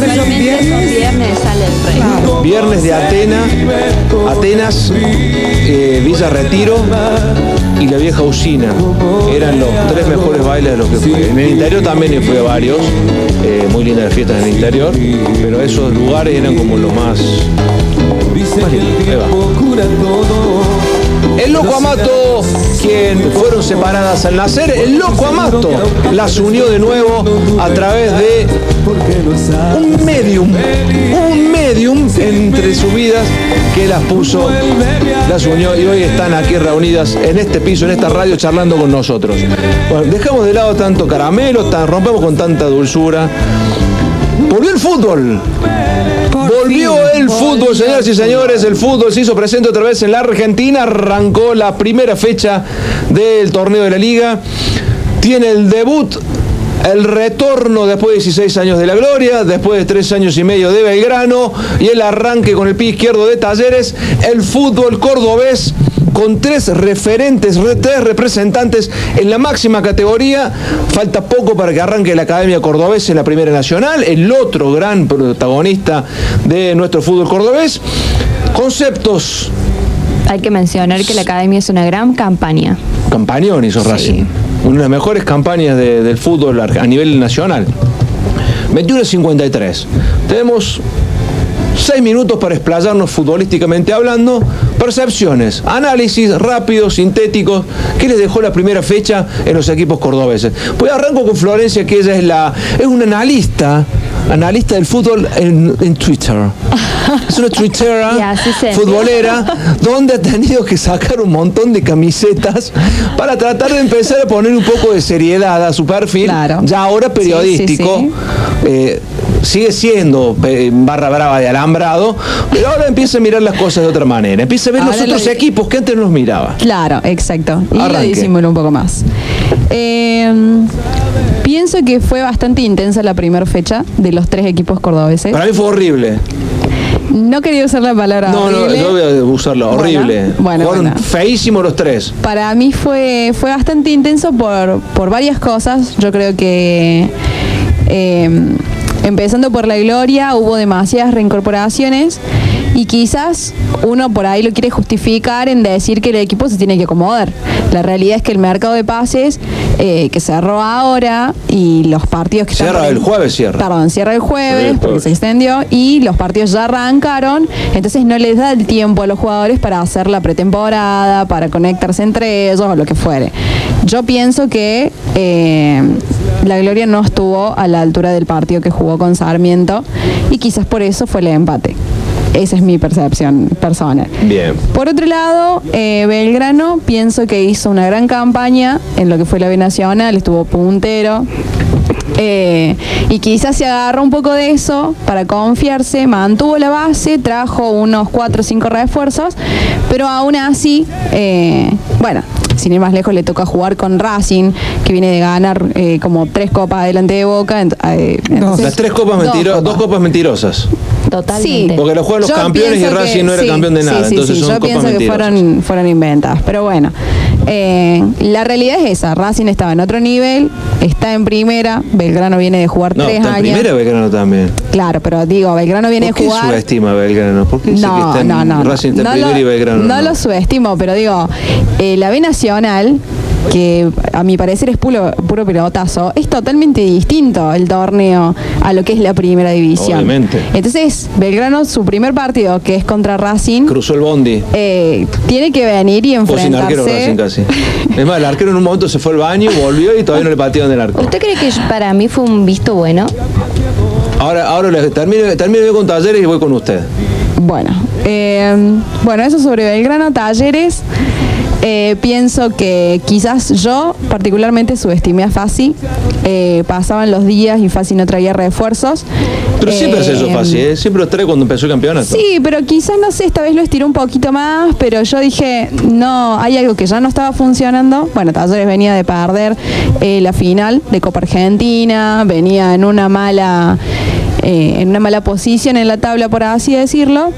Solamente esos viernes sale el rey. Viernes de Atena, Atenas, eh, Villa Retiro y la vieja usina. Eran los tres mejores bailes de los que fui. En el interior también fui a varios, eh, muy lindas fiestas en el interior, pero esos lugares eran como los más. más lindos. El loco Amato, quien fueron separadas al nacer, el loco Amato las unió de nuevo a través de un medium, un medium entre sus vidas que las puso, las unió y hoy están aquí reunidas en este piso, en esta radio, charlando con nosotros. Bueno, dejamos de lado tanto caramelo, tan, rompemos con tanta dulzura. Volvió el fútbol. Volvió el fútbol, señoras y señores. El fútbol se hizo presente otra vez en la Argentina. Arrancó la primera fecha del torneo de la liga. Tiene el debut, el retorno después de 16 años de la gloria, después de 3 años y medio de Belgrano y el arranque con el pie izquierdo de Talleres. El fútbol cordobés con tres referentes, re- tres representantes en la máxima categoría. Falta poco para que arranque la Academia Cordobés en la Primera Nacional, el otro gran protagonista de nuestro fútbol cordobés. Conceptos, Hay que mencionar que la academia es una gran campaña. campañón hizo Racing. Una de las mejores campañas de- del fútbol a nivel nacional. 21-53. Tenemos seis minutos para explayarnos futbolísticamente hablando. Percepciones, análisis rápidos, sintéticos. ¿Qué les dejó la primera fecha en los equipos cordobeses? Pues arranco con Florencia, que ella es la es una analista, analista del fútbol en, en Twitter. Es una twittera futbolera donde ha tenido que sacar un montón de camisetas para tratar de empezar a poner un poco de seriedad a su perfil, ya ahora periodístico. Sí, Eh, sigue siendo eh, barra brava de alambrado, pero ahora empieza a mirar las cosas de otra manera. Empieza a ver los Ahora otros equipos que antes no los miraba. Claro, exacto. Y Arranque. lo disimuló un poco más. Eh, pienso que fue bastante intensa la primera fecha de los tres equipos cordobeses. Para mí fue horrible. No quería usar la palabra No, no, yo voy a usarlo, horrible. bueno, Fueron bueno. feísimos los tres. Para mí fue, fue bastante intenso por, por varias cosas. Yo creo que eh, empezando por la gloria hubo demasiadas reincorporaciones y quizás uno por ahí lo quiere justificar en decir que el equipo se tiene que acomodar. La realidad es que el mercado de pases eh, que cerró ahora y los partidos que Cierra el jueves, cierra. Perdón, cierra el Sí, jueves el porque se extendió y los partidos ya arrancaron, entonces no les da el tiempo a los jugadores para hacer la pretemporada, para conectarse entre ellos o lo que fuere. Yo pienso que eh, la Gloria no estuvo a la altura del partido que jugó con Sarmiento y quizás por eso fue el empate. Esa es mi percepción personal. Bien. Por otro lado, eh, Belgrano pienso que hizo una gran campaña en lo que fue la B Nacional, estuvo puntero. eh, y quizás se agarró un poco de eso para confiarse, mantuvo la base, trajo unos 4 o 5 refuerzos, pero aún así, eh, bueno, sin ir más lejos, le toca jugar con Racing, que viene de ganar eh, como tres copas delante de Boca. ent- eh, entonces- Las tres copas Dos mentirosas, dos copas mentirosas. Totalmente. Porque lo juegan los Yo campeones y Racing que- no era sí, campeón de nada. sí, entonces sí, son yo copas pienso que fueron, fueron inventadas. Pero bueno, Eh, la realidad es esa, Racing estaba en otro nivel, está en primera, Belgrano viene de jugar No, tres está en años. primera Belgrano también. Claro, pero digo, Belgrano viene ¿Por de qué jugar. subestima a Belgrano? ¿Por qué dice que No, está en no, no. no. Racing está en No primera lo- y Belgrano no no? lo subestimo, pero digo, eh, la B Nacional, que a mi parecer es puro, puro pelotazo, es totalmente distinto el torneo a lo que es la primera división. Obviamente. Entonces, Belgrano, su primer partido, que es contra Racing, Cruzó el bondi. eh, tiene que venir y O sin arquero enfrentarse. Racing casi. Es más, el arquero en un momento se fue al baño, volvió y todavía no le patearon del arco. ¿Usted cree que para mí fue un visto bueno? Ahora, ahora le- termino, termino yo con talleres y voy con usted. Bueno, eh, bueno, eso sobre Belgrano, Talleres. Eh, pienso que quizás yo particularmente subestimé a Fasi. Eh, pasaban los días y Fasi no traía refuerzos. Pero siempre Eh, es eso fácil, ¿eh? Siempre los trae cuando empezó el campeonato. Sí, pero quizás no sé, esta vez lo estiró un poquito más, pero yo dije, no, hay algo que ya no estaba funcionando. Bueno, Talleres venía de perder eh, la final de Copa Argentina, venía en una mala, eh, en una mala posición en la tabla, por así decirlo.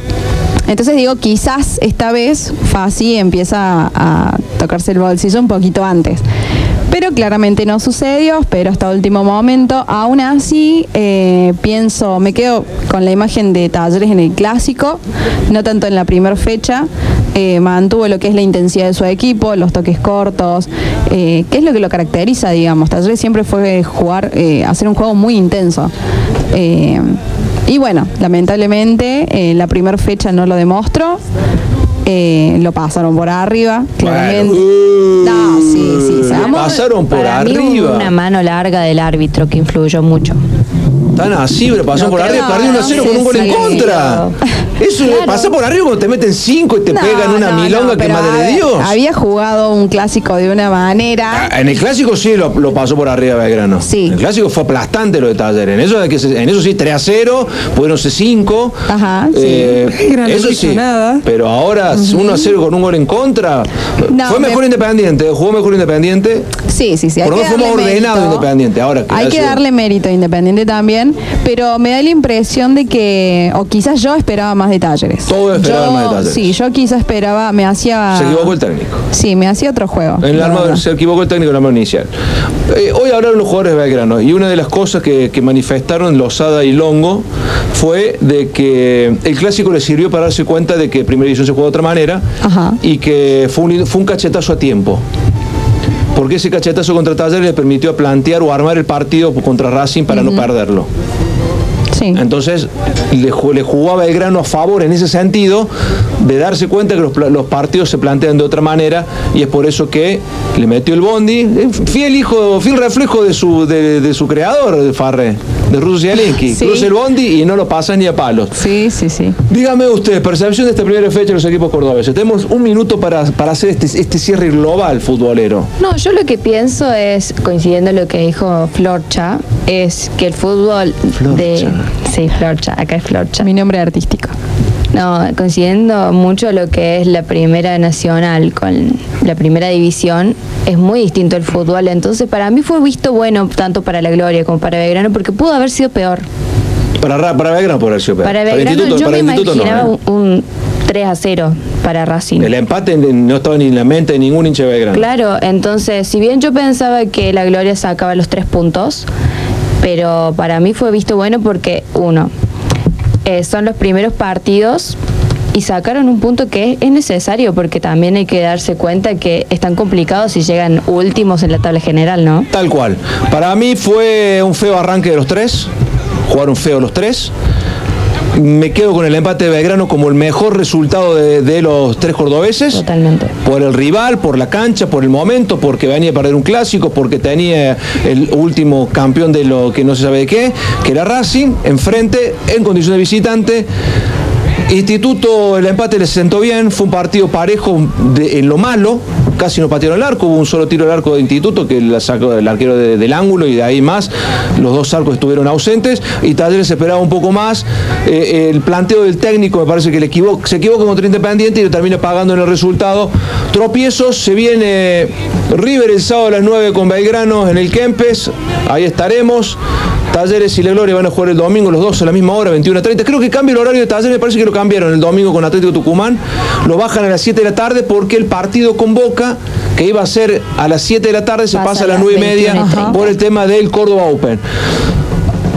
Entonces digo, quizás esta vez Fasi empieza a tocarse el bolsillo un poquito antes. Pero claramente no sucedió, pero hasta último momento. Aún así, eh, pienso, me quedo con la imagen de Talleres en el clásico, no tanto en la primera fecha. Eh, mantuvo lo que es la intensidad de su equipo, los toques cortos, eh, que es lo que lo caracteriza, digamos. Talleres siempre fue jugar, eh, hacer un juego muy intenso. Y bueno, lamentablemente eh, la primera fecha no lo demostró. Eh, lo pasaron por arriba, claramente. no, sí, sí. seamos- pasaron por Para arriba. una mano larga del árbitro que influyó mucho. Tan así, pero pasó No por arriba, perdió 1 a 0 no con un gol en contra. Eso Claro. pasa por arriba cuando te meten 5 y te No, pegan una no, milonga no, que madre de Dios. Había jugado un clásico de una manera. En el clásico sí lo, lo pasó por arriba Belgrano. Sí. En el clásico fue aplastante lo de Talleres. En eso, hay que se- en eso sí 3 a 0, pudieron ser 5. Ajá, Belgrano eso sí. nada. Pero ahora 1 a 0 con un gol en contra. No, fue mejor me- Independiente, jugó mejor Independiente. Sí, sí, sí. hay Por lo que menos fue más darle ordenado mérito. Independiente. Ahora que Hay ha que darle mérito a Independiente también, pero me da la impresión de que, o quizás yo esperaba más de Talleres. Todo esperaba Yo- más de Talleres. Sí, yo quizás esperaba, me hacía... Se equivocó el técnico. Sí, me hacía otro juego. El la se equivocó el técnico en el armado inicial. Eh, hoy hablaron los jugadores de Belgrano y una de las cosas que, que manifestaron Lozada y Longo fue de que el clásico les sirvió para darse cuenta de que Primera División se juega de otra manera y que fue un, fue un cachetazo a tiempo. Porque ese cachetazo contra Talleres le permitió plantear o armar el partido contra Racing para no perderlo. Entonces le, le jugó a Belgrano a favor en ese sentido de darse cuenta que los, partidos se plantean de otra manera y es por eso que le metió el bondi. Fiel hijo, fiel reflejo de su, de, de su creador, de Farre, de Russo Zielinski. Sí. Cruza el bondi y no lo pasa ni a palos. Sí, sí, sí. Dígame usted, percepción de esta primera fecha de los equipos cordobeses. Tenemos un minuto para, para hacer este, este cierre global futbolero. No, yo lo que pienso es, coincidiendo lo que dijo Florcha, es que el fútbol de... Sí, Florcha, acá es Florcha. Mi nombre artístico. No, coincidiendo mucho lo que es la primera nacional con la primera división, es muy distinto el fútbol. Entonces, para mí fue visto bueno tanto para la Gloria como para Belgrano, porque pudo haber sido peor. Para, Ra- para Belgrano por el Ciudad. Para el Belgrano yo para me no, imaginaba ¿eh? un, un 3 a 0 para Racing. El empate no estaba ni en la mente de ningún hincha de Belgrano. Claro, entonces, si bien yo pensaba que la Gloria sacaba los tres puntos, pero para mí fue visto bueno porque, uno, eh, son los primeros partidos y sacaron un punto que es necesario porque también hay que darse cuenta que están complicados si llegan últimos en la tabla general, ¿no? Tal cual. Para mí fue un feo arranque de los tres. Jugaron feo los tres. Me quedo con el empate de Belgrano como el mejor resultado de, de los tres cordobeses. Totalmente. Por el rival, por la cancha, por el momento, porque venía a perder un clásico, porque tenía el último campeón de lo que no se sabe de qué, que era Racing, enfrente, en condición de visitante. Instituto, el empate le sentó bien, fue un partido parejo de- en lo malo, casi no patearon el arco, hubo un solo tiro al arco de Instituto que la sacó el arquero de- del ángulo y de ahí más, los dos arcos estuvieron ausentes y Talleres esperaba un poco más, Eh, el planteo del técnico me parece que le equivo- se equivoca contra Independiente y lo termina pagando en el resultado. Tropiezos, se viene River el sábado a las 9 con Belgrano en el Kempes, ahí estaremos. Talleres y La Gloria van a jugar el domingo los dos a la misma hora, 21.30. Creo que cambia el horario de Talleres, me parece que lo cambiaron el domingo con Atlético Tucumán. Lo bajan a las 7 de la tarde porque el partido con Que iba a ser a las 7 de la tarde, se pasa, a las 9 y media por el tema del Córdoba Open.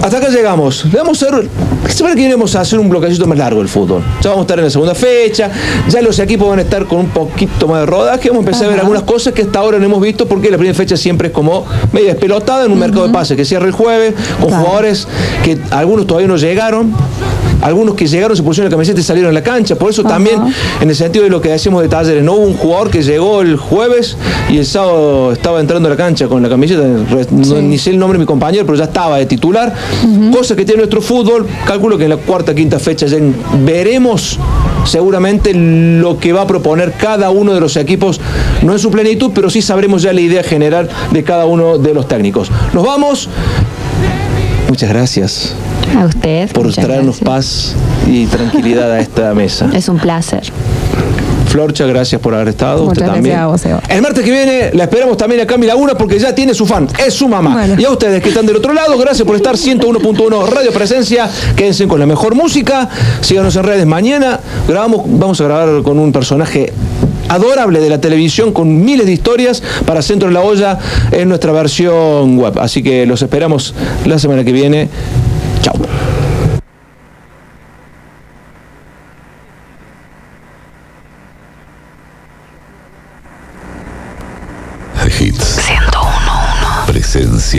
Hasta acá llegamos. Le vamos a hacer. Semana que viene a hacer un bloquecito más largo del fútbol. Ya vamos a estar en la segunda fecha. Ya los equipos van a estar con un poquito más de rodaje. Vamos a empezar a ver algunas cosas que hasta ahora no hemos visto porque la primera fecha siempre es como media despelotada en un mercado de pases que cierra el jueves con jugadores que algunos todavía no llegaron algunos que llegaron se pusieron la camiseta y salieron a la cancha. Por eso también, en el sentido de lo que decimos de talleres, no hubo un jugador que llegó el jueves y el sábado estaba entrando a la cancha con la camiseta, ni sé el nombre de mi compañero, pero ya estaba de titular. Cosa que tiene nuestro fútbol, calculo que en la cuarta, quinta fecha ya veremos seguramente lo que va a proponer cada uno de los equipos, no en su plenitud, pero sí sabremos ya la idea general de cada uno de los técnicos. Nos vamos. Muchas gracias. A usted. Por traernos paz y tranquilidad a esta mesa. Es un placer. Florcha, gracias por haber estado. Muchas usted también. a vos. El martes que viene la esperamos también a Cami Laguna porque ya tiene su fan, es su mamá. Y a ustedes que están del otro lado, gracias por estar 101.1 Radio Presencia. Quédense con la mejor música. Síganos en redes mañana. Grabamos, vamos a grabar con un personaje adorable de la televisión con miles de historias para Centro de la Olla en nuestra versión web. Así que los esperamos la semana que viene.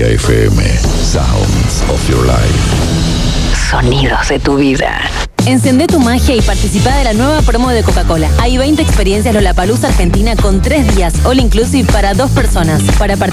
FM. Sounds of your life. Sonidos de tu vida. Encendé tu magia y participa de la nueva promo de Coca-Cola. Hay 20 experiencias Lollapalooza Argentina con 3 días all inclusive para dos personas. Para participar